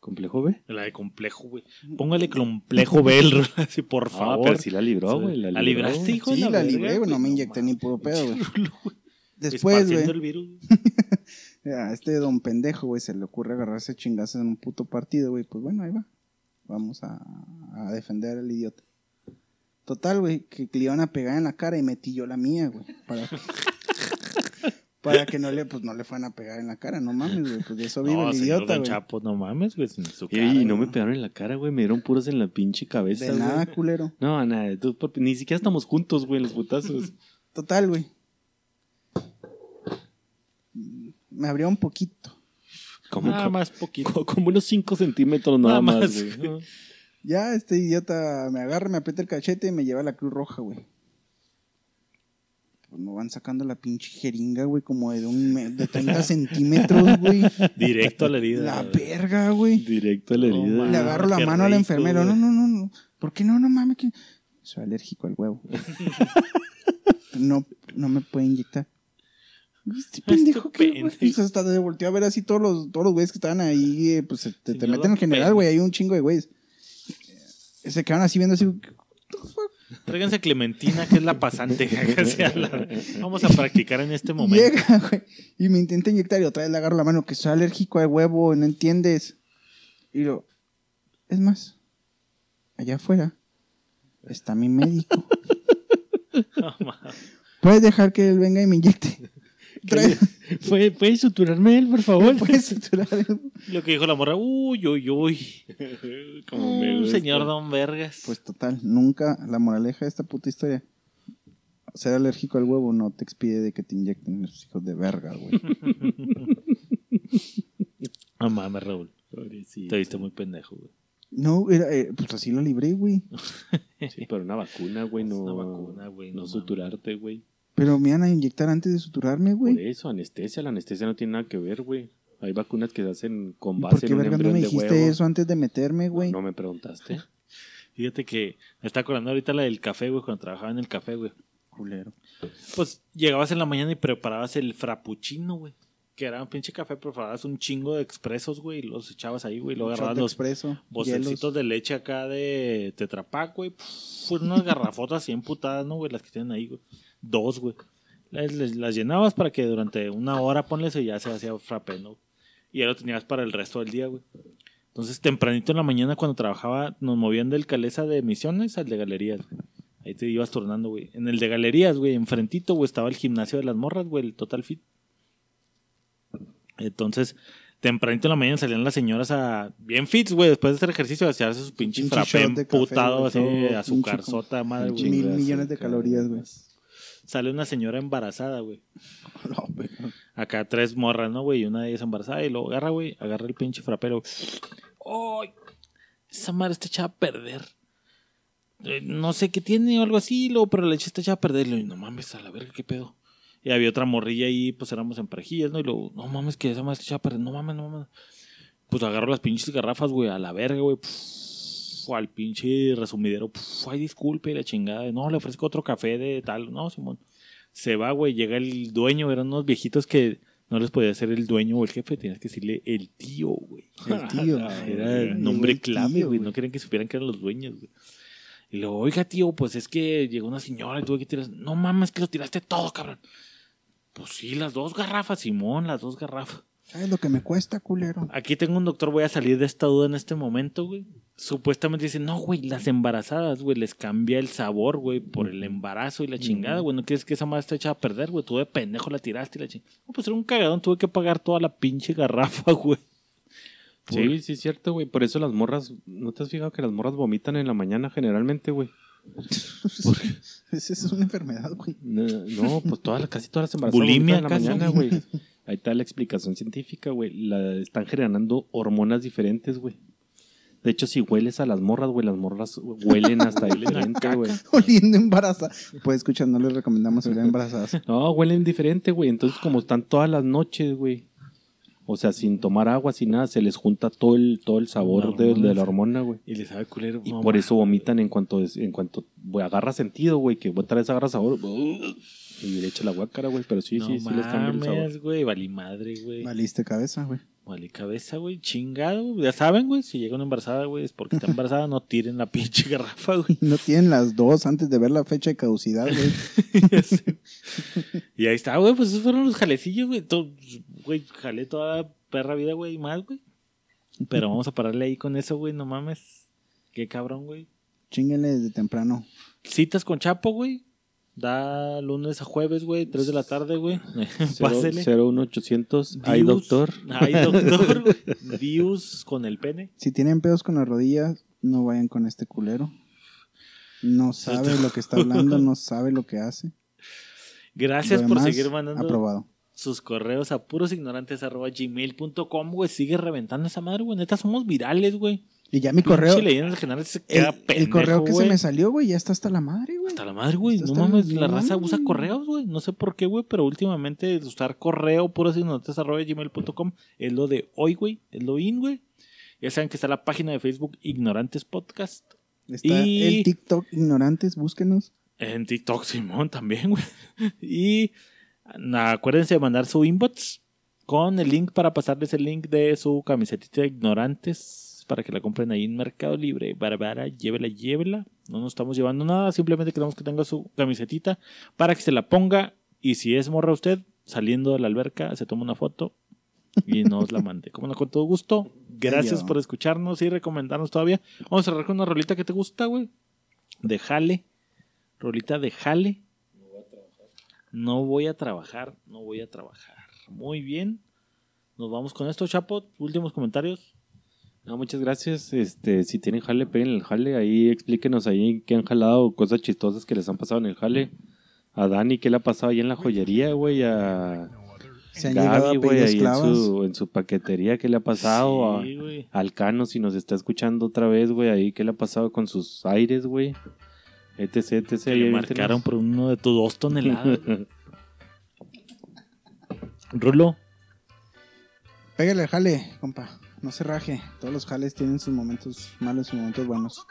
¿Complejo B? La de complejo, güey. Póngale complejo B, el *laughs* así, por Ah, favor. pero sí la libró, güey. ¿La libraste, hijo de Sí, la la verga, libré, güey. No me inyecté ni puro pedo, güey. Después, güey. el virus. *laughs* A este don pendejo, güey, se le ocurre agarrarse chingazos en un puto partido, güey. Pues bueno, ahí va. Vamos a, a defender al idiota. Total, güey, que le iban a pegar en la cara y metí yo la mía, güey. Para para que no le, pues no le fueran a pegar en la cara, no mames, güey. Pues de eso *laughs* vive No, el señor idiota, Don güey. Chapo, no mames, güey. en su Y, cara, y no güey. me pegaron en la cara, güey. Me dieron puros en la pinche cabeza, De güey. nada, culero. No, nada. tú, ni siquiera estamos juntos, güey, en los putazos. *laughs* Total, güey. Me abrió un poquito. Como, Nada más poquito. como, unos 5 centímetros nada, Nada más, más, güey. güey. ¿no? *laughs* Ya este idiota me agarra, me aprieta el cachete y me lleva a la Cruz Roja, güey. Pues me van sacando la pinche jeringa, güey, como de, un, de 30 centímetros, güey. Directo a la herida. La verga, güey. Directo a la herida. mames. Le agarro la mano al enfermero. güey. No, no, no, no. ¿Por qué no? No mames, que soy alérgico al huevo. no, no me puede inyectar. Este pendejo que güey. O sea, hasta se volteó a ver así todos los, todos los güeyes que estaban ahí, eh, pues te, te Señor meten en general, güey, hay un chingo de güeyes. Se quedaron así viendo así. Tráiganse a Clementina, que es la pasante. *laughs* *laughs* la- Vamos a practicar en este momento. Llega, güey, y me intenta inyectar y otra vez le agarro la mano que soy alérgico al huevo, no entiendes. Y lo, es más, allá afuera está mi médico. *laughs* No, mames. Puedes dejar que él venga y me inyecte. Trae- *laughs* ¿Puede, ¿Puede suturarme él, por favor? *laughs* Puedes suturar el- Lo que dijo la morra, uy, uy, uy. *laughs* Como me Mm, señor Don Vergas. Pues total, nunca, la moraleja de esta puta historia. Ser alérgico al huevo no te expide de que te inyecten los hijos de verga, güey. No mames, Raúl. Pobrecito. Te viste muy pendejo, güey. No, era, eh, pues así lo libré, güey. Sí, pero una vacuna, güey, no. una vacuna, güey, No, no suturarte, güey. Pero me iban a inyectar antes de suturarme, Por güey. eso, anestesia. La anestesia no tiene nada que ver, güey. Hay vacunas que se hacen con ¿Y ¿Por base qué en un verga no me de dijiste huevo. eso antes de meterme, güey? No me preguntaste. *laughs* Fíjate que me está acordando ahorita la del café, güey, cuando trabajaba en el café, güey. Culero. Pues llegabas en la mañana y preparabas el frappuccino, güey. Que era un pinche café, preparabas un chingo de expresos, güey, y los echabas ahí, güey, y luego agarrabas de los expreso, bocecitos hielos. de leche acá de Tetrapac, güey. Pff, unas garrafotas así emputadas, ¿no, güey? Las que tienen ahí, güey. Dos, güey. Las, llenabas para que durante una hora ponles y ya se hacía frappé, ¿no? Y ya lo tenías para el resto del día, güey. Entonces, tempranito en la mañana, cuando trabajaba, nos movían del Calesa de Misiones al de Galerías, güey. Ahí te ibas turnando, güey. En el de Galerías, güey, enfrentito, güey, estaba el gimnasio de las morras, güey, el Total Fit. Entonces, tempranito en la mañana salían las señoras a bien fits, güey, después de hacer ejercicio, a hacerse su pinche Pinche frappé emputado, así, azúcar sota, madre, güey. Mil millones de calorías, güey. Sale una señora embarazada, güey. *laughs* No, güey. Acá tres morras, ¿no, güey? Y una de ellas embarazada y lo agarra, güey, agarra el pinche frapero. ¡Ay! Esa madre está echada a perder. Eh, no sé qué tiene o algo así, luego, pero la leche está echada a perder. Y no mames, a la verga, qué pedo. Y había otra morrilla ahí, pues éramos en parejillas, ¿no? Y luego, no mames, que esa madre está echada a perder. No mames, no mames. Pues agarro las pinches garrafas, güey, a la verga, güey. Pff, Al pinche resumidero. Pff, Ay, disculpe, la chingada. No, le ofrezco otro café de tal. No, Simón. Se va, güey, llega el dueño. Eran unos viejitos que no les podía ser el dueño o el jefe. Tenías que decirle el tío, güey. *laughs* El tío. Era el nombre el clave, güey. No querían que supieran que eran los dueños, güey. Y luego, oiga, tío, pues es que llegó una señora y tuve que tirar. No mames, que lo tiraste todo, cabrón. Pues sí, las dos garrafas, Simón, las dos garrafas. ¿Sabes lo que me cuesta, culero? Aquí tengo un doctor, voy a salir de esta duda en este momento, güey. Supuestamente dicen, no, güey, las embarazadas, güey, les cambia el sabor, güey, por el embarazo y la chingada, güey. No quieres que esa madre esté echada a perder, güey. Tú de pendejo la tiraste y la chingada. No, pues era un cagadón, tuve que pagar toda la pinche garrafa, *laughs* güey. Sí, sí, es cierto, güey. Por eso las morras. ¿No te has fijado que las morras vomitan en la mañana generalmente, güey? *laughs* Esa es una enfermedad, güey. No, no, pues todas, las- casi todas las embarazadas ¿Bulimia vomitan en la acaso? mañana, güey. Ahí está la explicación científica, güey. La, están generando hormonas diferentes, güey. De hecho, si hueles a las morras, güey, las morras huelen hasta *laughs* diferente, güey. Oliendo embarazada. Pues escucha, no les recomendamos oler embarazadas. *laughs* No, huelen diferente, güey. Entonces, como están todas las noches, güey. O sea, sin tomar agua, sin nada, se les junta todo el, todo el sabor La de, hormona, de la hormona, güey. Y le sabe culero. Y por eso vomitan en cuanto, es- en cuanto güey, agarra sentido, güey, que otra vez agarra sabor. Y le echa la guácara, güey. Pero sí, no sí, sí les cambia el sabor. mames, güey, valí madre, güey. Valiste cabeza, güey. Vale, cabeza, güey, chingado. Ya saben, güey, si llega una embarazada, güey, es porque está *laughs* embarazada, no tiren la pinche garrafa, güey. No tienen las dos antes de ver la fecha de caducidad, güey. *laughs* y ahí está, güey, pues esos fueron los jalecillos, güey. Güey, jalé toda la perra vida, güey, y más, güey. Pero vamos a pararle ahí con eso, güey, no mames. Qué cabrón, güey. Chinguenle desde temprano. Citas con Chapo, güey. Da lunes a jueves, güey, 3 de la tarde, güey. *laughs* *laughs* Pásele. 01800. Hay doctor. Hay doctor, *laughs* güey. Views con el pene. Si tienen pedos con las rodillas, no vayan con este culero. No sabe lo que está hablando, no sabe lo que hace. Gracias por seguir mandando Aprobado. sus correos a purosignorantes.gmail.com, güey. Sigue reventando esa madre, güey. Neta, somos virales, güey. Y ya mi correo. Leyendas generales se El, queda el pendejo, correo que se me salió, güey, ya está hasta la madre, güey. Hasta la madre, güey. No mames, la raza usa correos, güey. No sé por qué, güey, pero últimamente usar correo purosignorantes.gmail.com es lo de hoy, güey. Es lo in, güey. Ya saben que está la página de Facebook Ignorantes Podcast. Está Y- el TikTok ignorantes, búsquenos. En TikTok, Simón, también, güey. *laughs* Y acuérdense de mandar su inbox con el link para pasarles el link de su camisetita de ignorantes para que la compren ahí en Mercado Libre. Bárbara, llévela, llévela. No nos estamos llevando nada, simplemente queremos que tenga su camisetita para que se la ponga. Y si es morra usted, saliendo de la alberca, se toma una foto y nos la mande. Como no, con todo gusto. Gracias por escucharnos y recomendarnos todavía. Vamos a cerrar con una rolita que te gusta, güey. De Jale. Rolita de Jale. No voy a trabajar, no voy a trabajar. Muy bien. Nos vamos con esto, Chapo. Últimos comentarios. No, muchas gracias. Este, si tienen jale, peguen el jale. Ahí explíquenos ahí qué han jalado, cosas chistosas que les han pasado en el jale. A Dani, qué le ha pasado ahí en la joyería, güey. A Se han llegado Gaby, güey, ahí en su, en su paquetería, qué le ha pasado. Sí. A Alcano, si nos está escuchando otra vez, güey, ahí qué le ha pasado con sus aires, güey. Etc, le marcaron por uno de tus dos toneladas. *laughs* Rulo, Pégale al jale, compa. No se raje. Todos los jales tienen sus momentos malos y momentos buenos.